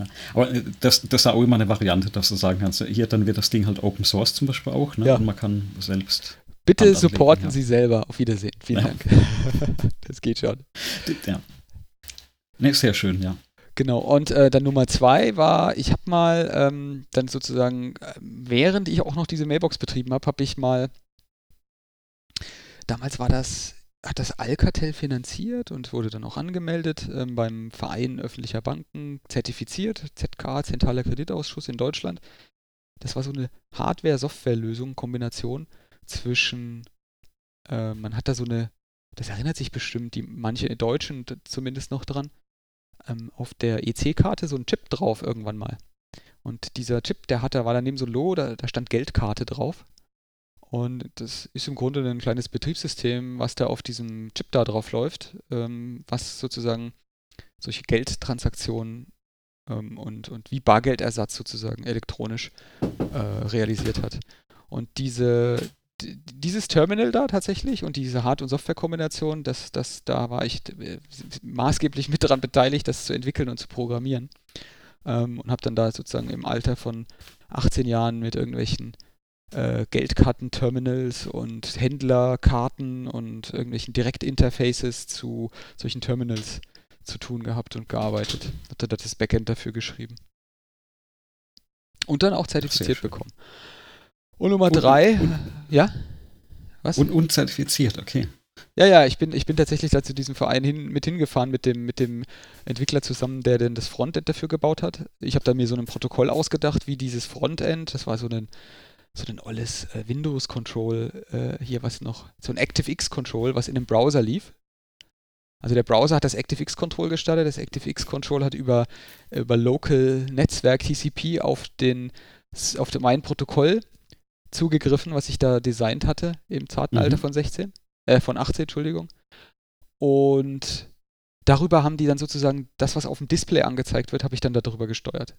Ja. Aber äh, das, das ist auch immer eine Variante, dass du sagen kannst, hier dann wird das Ding halt Open Source zum Beispiel auch, ne? Ja. Und man kann selbst. Bitte supporten Sie selber. Auf Wiedersehen. Vielen Dank. das geht schon. Ja. Ne, sehr schön, ja. Genau, und äh, dann Nummer zwei war, ich habe mal ähm, dann sozusagen, äh, während ich auch noch diese Mailbox betrieben habe, habe ich mal, damals war das, hat das Alcatel finanziert und wurde dann auch angemeldet ähm, beim Verein öffentlicher Banken, zertifiziert, ZK, Zentraler Kreditausschuss in Deutschland. Das war so eine Hardware-Software-Lösung, Kombination zwischen, äh, man hat da so eine, das erinnert sich bestimmt die manche Deutschen zumindest noch dran, ähm, auf der EC-Karte so ein Chip drauf irgendwann mal. Und dieser Chip, der hatte, war daneben so Logo, da, da stand Geldkarte drauf. Und das ist im Grunde ein kleines Betriebssystem, was da auf diesem Chip da drauf läuft, ähm, was sozusagen solche Geldtransaktionen ähm, und, und wie Bargeldersatz sozusagen elektronisch äh, realisiert hat. Und diese, dieses Terminal da tatsächlich und diese Hard- und Software-Kombination, das, das, da war ich äh, maßgeblich mit daran beteiligt, das zu entwickeln und zu programmieren. Ähm, und habe dann da sozusagen im Alter von 18 Jahren mit irgendwelchen äh, Geldkarten-Terminals und Händlerkarten und irgendwelchen Direktinterfaces zu solchen Terminals zu tun gehabt und gearbeitet. Hatte da das Backend dafür geschrieben. Und dann auch zertifiziert bekommen. Und Nummer und, drei, und, ja? Was? Und unzertifiziert, okay. Ja, ja, ich bin, ich bin tatsächlich da zu diesem Verein hin, mit hingefahren mit dem, mit dem Entwickler zusammen, der denn das Frontend dafür gebaut hat. Ich habe da mir so ein Protokoll ausgedacht, wie dieses Frontend, das war so ein, so ein olles äh, Windows-Control, äh, hier was noch, so ein ActiveX-Control, was in einem Browser lief. Also der Browser hat das ActiveX-Control gestartet, das ActiveX-Control hat über, über Local Netzwerk TCP auf den, auf dem, mein Protokoll zugegriffen, was ich da designt hatte im zarten mhm. Alter von 16, äh, von 18, Entschuldigung. Und darüber haben die dann sozusagen das, was auf dem Display angezeigt wird, habe ich dann darüber gesteuert.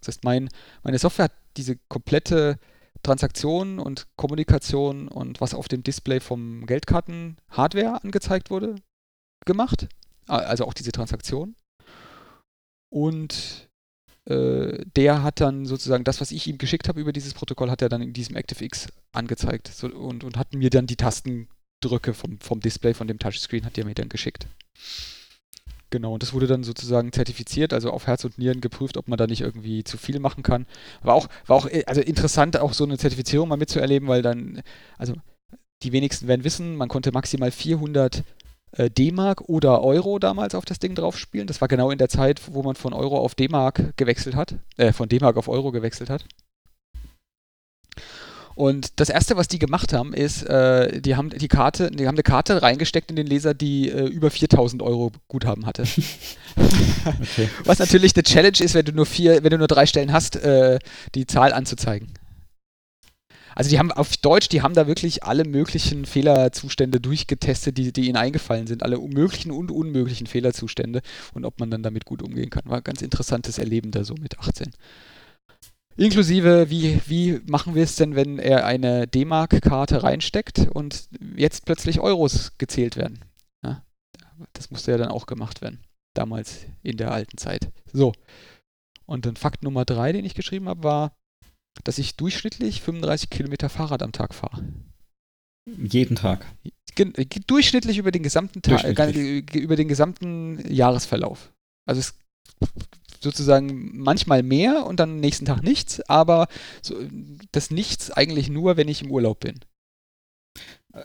Das heißt, mein, meine Software hat diese komplette Transaktion und Kommunikation und was auf dem Display vom Geldkarten-Hardware angezeigt wurde, gemacht. Also auch diese Transaktion. Und äh, der hat dann sozusagen das, was ich ihm geschickt habe über dieses Protokoll, hat er dann in diesem ActiveX angezeigt so, und, und hat mir dann die Tastendrücke vom, vom Display, von dem Touchscreen, hat er mir dann geschickt. Genau, und das wurde dann sozusagen zertifiziert, also auf Herz und Nieren geprüft, ob man da nicht irgendwie zu viel machen kann. War auch, war auch äh, also interessant, auch so eine Zertifizierung mal mitzuerleben, weil dann, also die wenigsten werden wissen, man konnte maximal 400 äh, D-Mark oder Euro damals auf das Ding drauf spielen. Das war genau in der Zeit, wo man von Euro auf D-Mark gewechselt hat, äh, von D-Mark auf Euro gewechselt hat. Und das erste, was die gemacht haben, ist, äh, die haben die Karte, die haben eine Karte reingesteckt in den Leser, die äh, über 4000 Euro Guthaben hatte. okay. Was natürlich eine Challenge ist, wenn du nur vier, wenn du nur drei Stellen hast, äh, die Zahl anzuzeigen. Also die haben auf Deutsch, die haben da wirklich alle möglichen Fehlerzustände durchgetestet, die, die ihnen eingefallen sind. Alle möglichen und unmöglichen Fehlerzustände und ob man dann damit gut umgehen kann. War ein ganz interessantes Erleben da so mit 18. Inklusive, wie, wie machen wir es denn, wenn er eine D-Mark-Karte reinsteckt und jetzt plötzlich Euros gezählt werden? Ja, das musste ja dann auch gemacht werden. Damals in der alten Zeit. So. Und dann Fakt Nummer drei, den ich geschrieben habe, war, dass ich durchschnittlich 35 Kilometer Fahrrad am Tag fahre. Jeden Tag. Durchschnittlich über den gesamten Tag, äh, über den gesamten Jahresverlauf. Also es sozusagen manchmal mehr und dann nächsten Tag nichts, aber so, das Nichts eigentlich nur, wenn ich im Urlaub bin.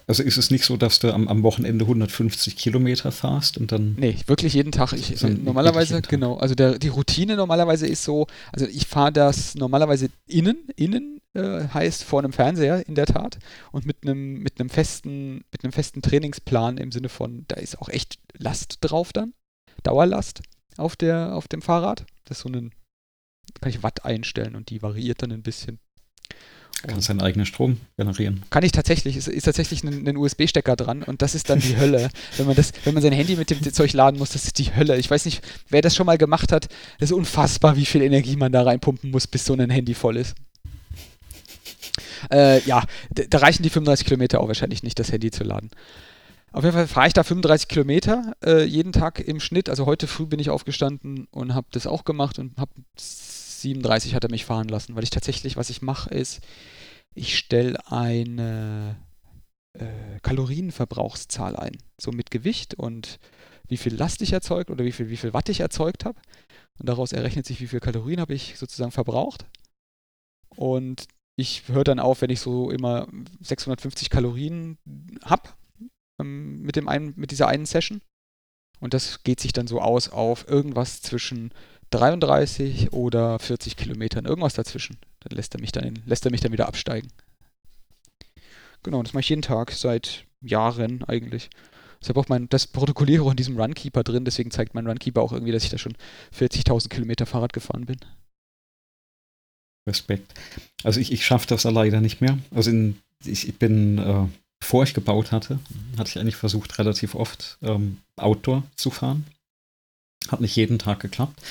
Also ist es nicht so, dass du am, am Wochenende 150 Kilometer fahrst und dann. Nee, wirklich jeden Tag. Ich, normalerweise, Tag. genau. Also der, die Routine normalerweise ist so, also ich fahre das normalerweise innen, innen äh, heißt vor einem Fernseher in der Tat und mit einem mit einem festen mit einem festen Trainingsplan im Sinne von, da ist auch echt Last drauf dann, Dauerlast auf der auf dem Fahrrad. Das ist so ein kann ich Watt einstellen und die variiert dann ein bisschen. Kann seinen eigenen Strom generieren. Kann ich tatsächlich. Es ist tatsächlich ein, ein USB-Stecker dran und das ist dann die Hölle. wenn man das, wenn man sein Handy mit dem Zeug laden muss, das ist die Hölle. Ich weiß nicht, wer das schon mal gemacht hat. Das ist unfassbar, wie viel Energie man da reinpumpen muss, bis so ein Handy voll ist. Äh, ja, da reichen die 35 Kilometer auch wahrscheinlich nicht, das Handy zu laden. Auf jeden Fall fahre ich da 35 Kilometer äh, jeden Tag im Schnitt. Also heute früh bin ich aufgestanden und habe das auch gemacht und habe 37 hat er mich fahren lassen, weil ich tatsächlich, was ich mache, ist, ich stelle eine äh, Kalorienverbrauchszahl ein. So mit Gewicht und wie viel Last ich erzeugt oder wie viel, wie viel Watt ich erzeugt habe. Und daraus errechnet sich, wie viel Kalorien habe ich sozusagen verbraucht. Und ich höre dann auf, wenn ich so immer 650 Kalorien habe ähm, mit, mit dieser einen Session. Und das geht sich dann so aus auf irgendwas zwischen 33 oder 40 Kilometern, irgendwas dazwischen. Dann lässt er mich dann, lässt er mich dann wieder absteigen. Genau, das mache ich jeden Tag, seit Jahren eigentlich. Deshalb auch mein, das protokolliere auch in diesem Runkeeper drin, deswegen zeigt mein Runkeeper auch irgendwie, dass ich da schon 40.000 Kilometer Fahrrad gefahren bin. Respekt. Also ich, ich schaffe das leider nicht mehr. Also in, ich, ich bin, äh, bevor ich gebaut hatte, hatte ich eigentlich versucht, relativ oft ähm, Outdoor zu fahren. Hat nicht jeden Tag geklappt.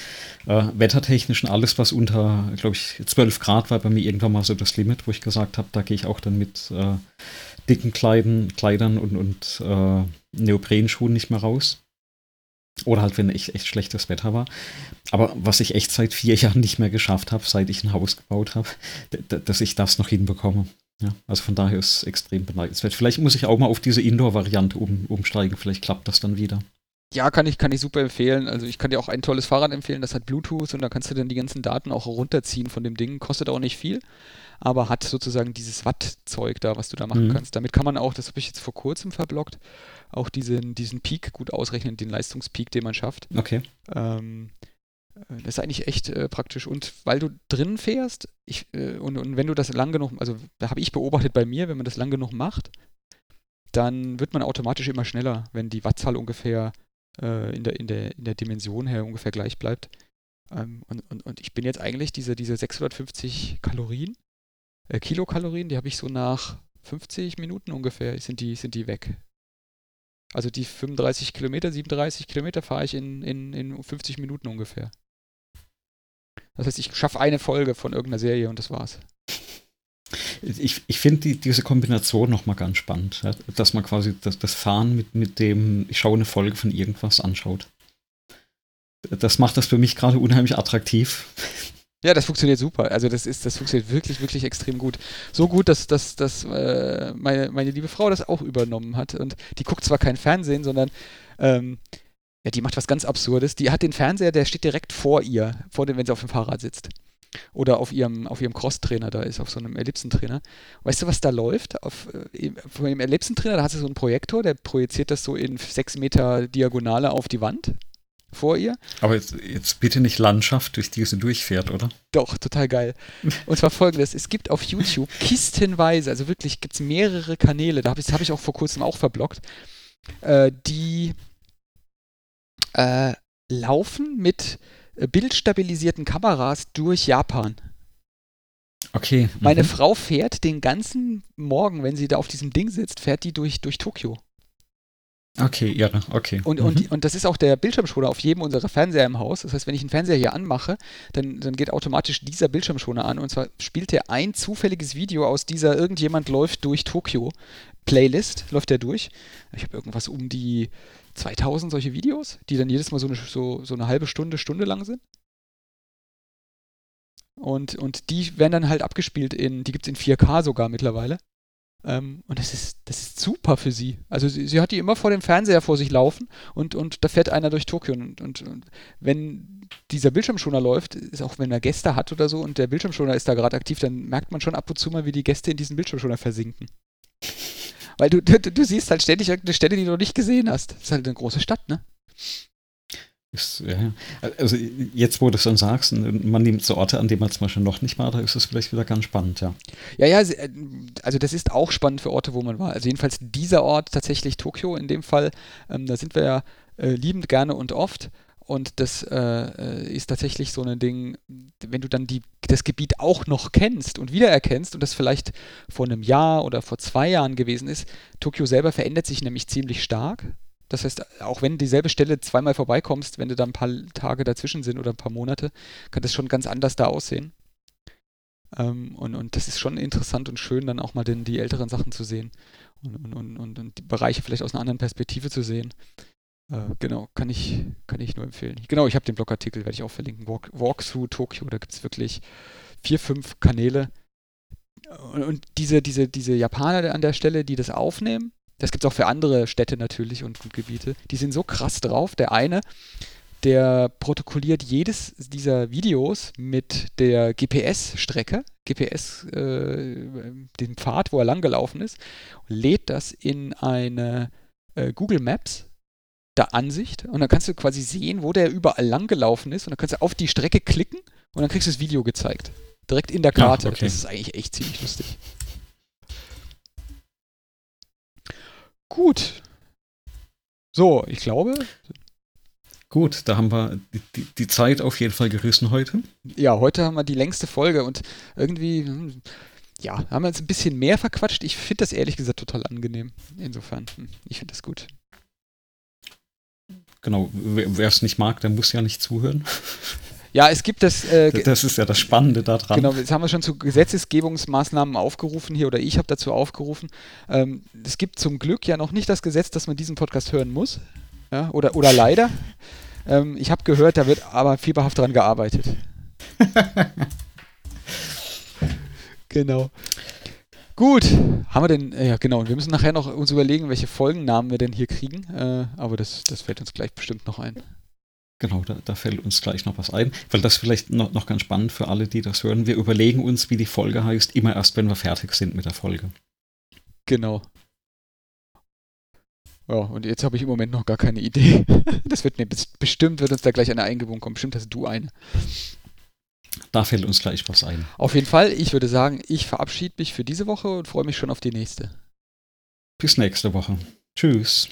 Äh, wettertechnisch und alles, was unter, glaube ich, 12 Grad war bei mir irgendwann mal so das Limit, wo ich gesagt habe, da gehe ich auch dann mit äh, dicken Kleidern, Kleidern und, und äh, Neoprenschuhen nicht mehr raus. Oder halt, wenn echt, echt schlechtes Wetter war. Aber was ich echt seit vier Jahren nicht mehr geschafft habe, seit ich ein Haus gebaut habe, dass ich das noch hinbekomme. Ja, also von daher ist es extrem beneidenswert. Vielleicht muss ich auch mal auf diese Indoor-Variante um, umsteigen. Vielleicht klappt das dann wieder. Ja, kann ich, kann ich super empfehlen. Also ich kann dir auch ein tolles Fahrrad empfehlen, das hat Bluetooth und da kannst du dann die ganzen Daten auch runterziehen von dem Ding. Kostet auch nicht viel, aber hat sozusagen dieses Watt-Zeug da, was du da machen mhm. kannst. Damit kann man auch, das habe ich jetzt vor kurzem verblockt, auch diesen, diesen Peak gut ausrechnen, den Leistungspeak, den man schafft. Okay. Ähm, äh, das ist eigentlich echt äh, praktisch. Und weil du drin fährst, ich, äh, und, und wenn du das lang genug, also da habe ich beobachtet bei mir, wenn man das lang genug macht, dann wird man automatisch immer schneller, wenn die Wattzahl ungefähr äh, in, der, in, der, in der Dimension her ungefähr gleich bleibt. Ähm, und, und, und ich bin jetzt eigentlich diese, diese 650 Kalorien, äh, Kilokalorien, die habe ich so nach 50 Minuten ungefähr, sind die, sind die weg. Also die 35 Kilometer, 37 Kilometer fahre ich in, in, in 50 Minuten ungefähr. Das heißt, ich schaffe eine Folge von irgendeiner Serie und das war's. Ich, ich finde die, diese Kombination nochmal ganz spannend, ja? dass man quasi das, das Fahren mit, mit dem, ich schaue eine Folge von irgendwas anschaut. Das macht das für mich gerade unheimlich attraktiv. Ja, das funktioniert super. Also das ist, das funktioniert wirklich, wirklich extrem gut. So gut, dass, dass, dass äh, meine, meine liebe Frau das auch übernommen hat. Und die guckt zwar kein Fernsehen, sondern ähm, ja, die macht was ganz Absurdes. Die hat den Fernseher, der steht direkt vor ihr, vor dem, wenn sie auf dem Fahrrad sitzt oder auf ihrem, auf ihrem Cross-Trainer da ist, auf so einem Ellipsentrainer. Weißt du, was da läuft? Auf, äh, von dem Ellipsentrainer, da hat sie so einen Projektor, der projiziert das so in sechs Meter Diagonale auf die Wand vor ihr. Aber jetzt, jetzt bitte nicht Landschaft, durch die sie durchfährt, oder? Doch, total geil. Und zwar folgendes: Es gibt auf YouTube kistenweise, also wirklich gibt es mehrere Kanäle, da habe ich, hab ich auch vor kurzem auch verblockt, äh, die äh, laufen mit bildstabilisierten Kameras durch Japan. Okay. Meine mhm. Frau fährt den ganzen Morgen, wenn sie da auf diesem Ding sitzt, fährt die durch, durch Tokio. Okay, ja, okay. Und, mhm. und, und das ist auch der Bildschirmschoner auf jedem unserer Fernseher im Haus. Das heißt, wenn ich einen Fernseher hier anmache, dann, dann geht automatisch dieser Bildschirmschoner an. Und zwar spielt er ein zufälliges Video aus dieser Irgendjemand läuft durch Tokio Playlist, läuft der durch. Ich habe irgendwas um die 2000 solche Videos, die dann jedes Mal so eine, so, so eine halbe Stunde, Stunde lang sind. Und, und die werden dann halt abgespielt in, die gibt es in 4K sogar mittlerweile. Ähm, und das ist, das ist super für sie. Also sie, sie, hat die immer vor dem Fernseher vor sich laufen und, und da fährt einer durch Tokio. Und, und, und wenn dieser Bildschirmschoner läuft, ist auch wenn er Gäste hat oder so und der Bildschirmschoner ist da gerade aktiv, dann merkt man schon ab und zu mal, wie die Gäste in diesen Bildschirmschoner versinken. Weil du, du, du siehst halt ständig irgendeine Stelle, die du noch nicht gesehen hast. Das ist halt eine große Stadt, ne? Ist, ja, also jetzt, wo du es dann sagst, man nimmt so Orte, an denen man zum Beispiel noch nicht war, da ist es vielleicht wieder ganz spannend, ja. Ja, ja, äh, also das ist auch spannend für Orte, wo man war. Also jedenfalls dieser Ort, tatsächlich Tokio in dem Fall, ähm, da sind wir ja äh, liebend gerne und oft. Und das äh, äh, ist tatsächlich so ein Ding, wenn du dann die, das Gebiet auch noch kennst und wiedererkennst und das vielleicht vor einem Jahr oder vor zwei Jahren gewesen ist. Tokio selber verändert sich nämlich ziemlich stark. Das heißt, auch wenn dieselbe Stelle zweimal vorbeikommst, wenn du da ein paar Tage dazwischen sind oder ein paar Monate, kann das schon ganz anders da aussehen. Ähm, und, und das ist schon interessant und schön, dann auch mal den, die älteren Sachen zu sehen und, und, und, und die Bereiche vielleicht aus einer anderen Perspektive zu sehen. Äh, genau, kann ich, kann ich nur empfehlen. Genau, ich habe den Blogartikel, werde ich auch verlinken. Walk, Walkthrough Tokio, da gibt es wirklich vier, fünf Kanäle. Und, und diese, diese, diese Japaner an der Stelle, die das aufnehmen, das gibt es auch für andere Städte natürlich und, Gebiete, die sind so krass drauf. Der eine, der protokolliert jedes dieser Videos mit der GPS-Strecke, GPS, äh, den Pfad, wo er langgelaufen ist, lädt das in eine äh, Google Maps Ansicht und dann kannst du quasi sehen, wo der überall lang gelaufen ist und dann kannst du auf die Strecke klicken und dann kriegst du das Video gezeigt. Direkt in der Karte. Ja, okay. Das ist eigentlich echt ziemlich lustig. Gut. So, ich glaube. Gut, da haben wir die, die, Zeit auf jeden Fall gerissen heute. Ja, heute haben wir die längste Folge und irgendwie, ja, haben wir uns ein bisschen mehr verquatscht. Ich finde das ehrlich gesagt total angenehm. Insofern, hm, ich finde das gut. Genau, wer es nicht mag, der muss ja nicht zuhören. Ja, es gibt das. Äh, das ist ja das Spannende daran. Genau, jetzt haben wir schon zu Gesetzesgebungsmaßnahmen aufgerufen hier oder ich habe dazu aufgerufen. Ähm, es gibt zum Glück ja noch nicht das Gesetz, dass man diesen Podcast hören muss. Ja, oder, oder leider. ähm, ich habe gehört, da wird aber fieberhaft dran gearbeitet. genau. Gut, haben wir denn, äh, ja genau, wir müssen nachher noch uns überlegen, welche Folgennamen wir denn hier kriegen, äh, aber das, das fällt uns gleich bestimmt noch ein. Genau, da, da, fällt uns gleich noch was ein, weil das vielleicht noch, noch ganz spannend für alle, die das hören. Wir überlegen uns, wie die Folge heißt, immer erst, wenn wir fertig sind mit der Folge. Genau. Ja, und jetzt habe ich im Moment noch gar keine Idee. Das wird mir bestimmt, wird uns da gleich eine Eingebung kommen. Bestimmt hast du eine. Da fällt uns gleich was ein. Auf jeden Fall, ich würde sagen, ich verabschiede mich für diese Woche und freue mich schon auf die nächste. Bis nächste Woche. Tschüss.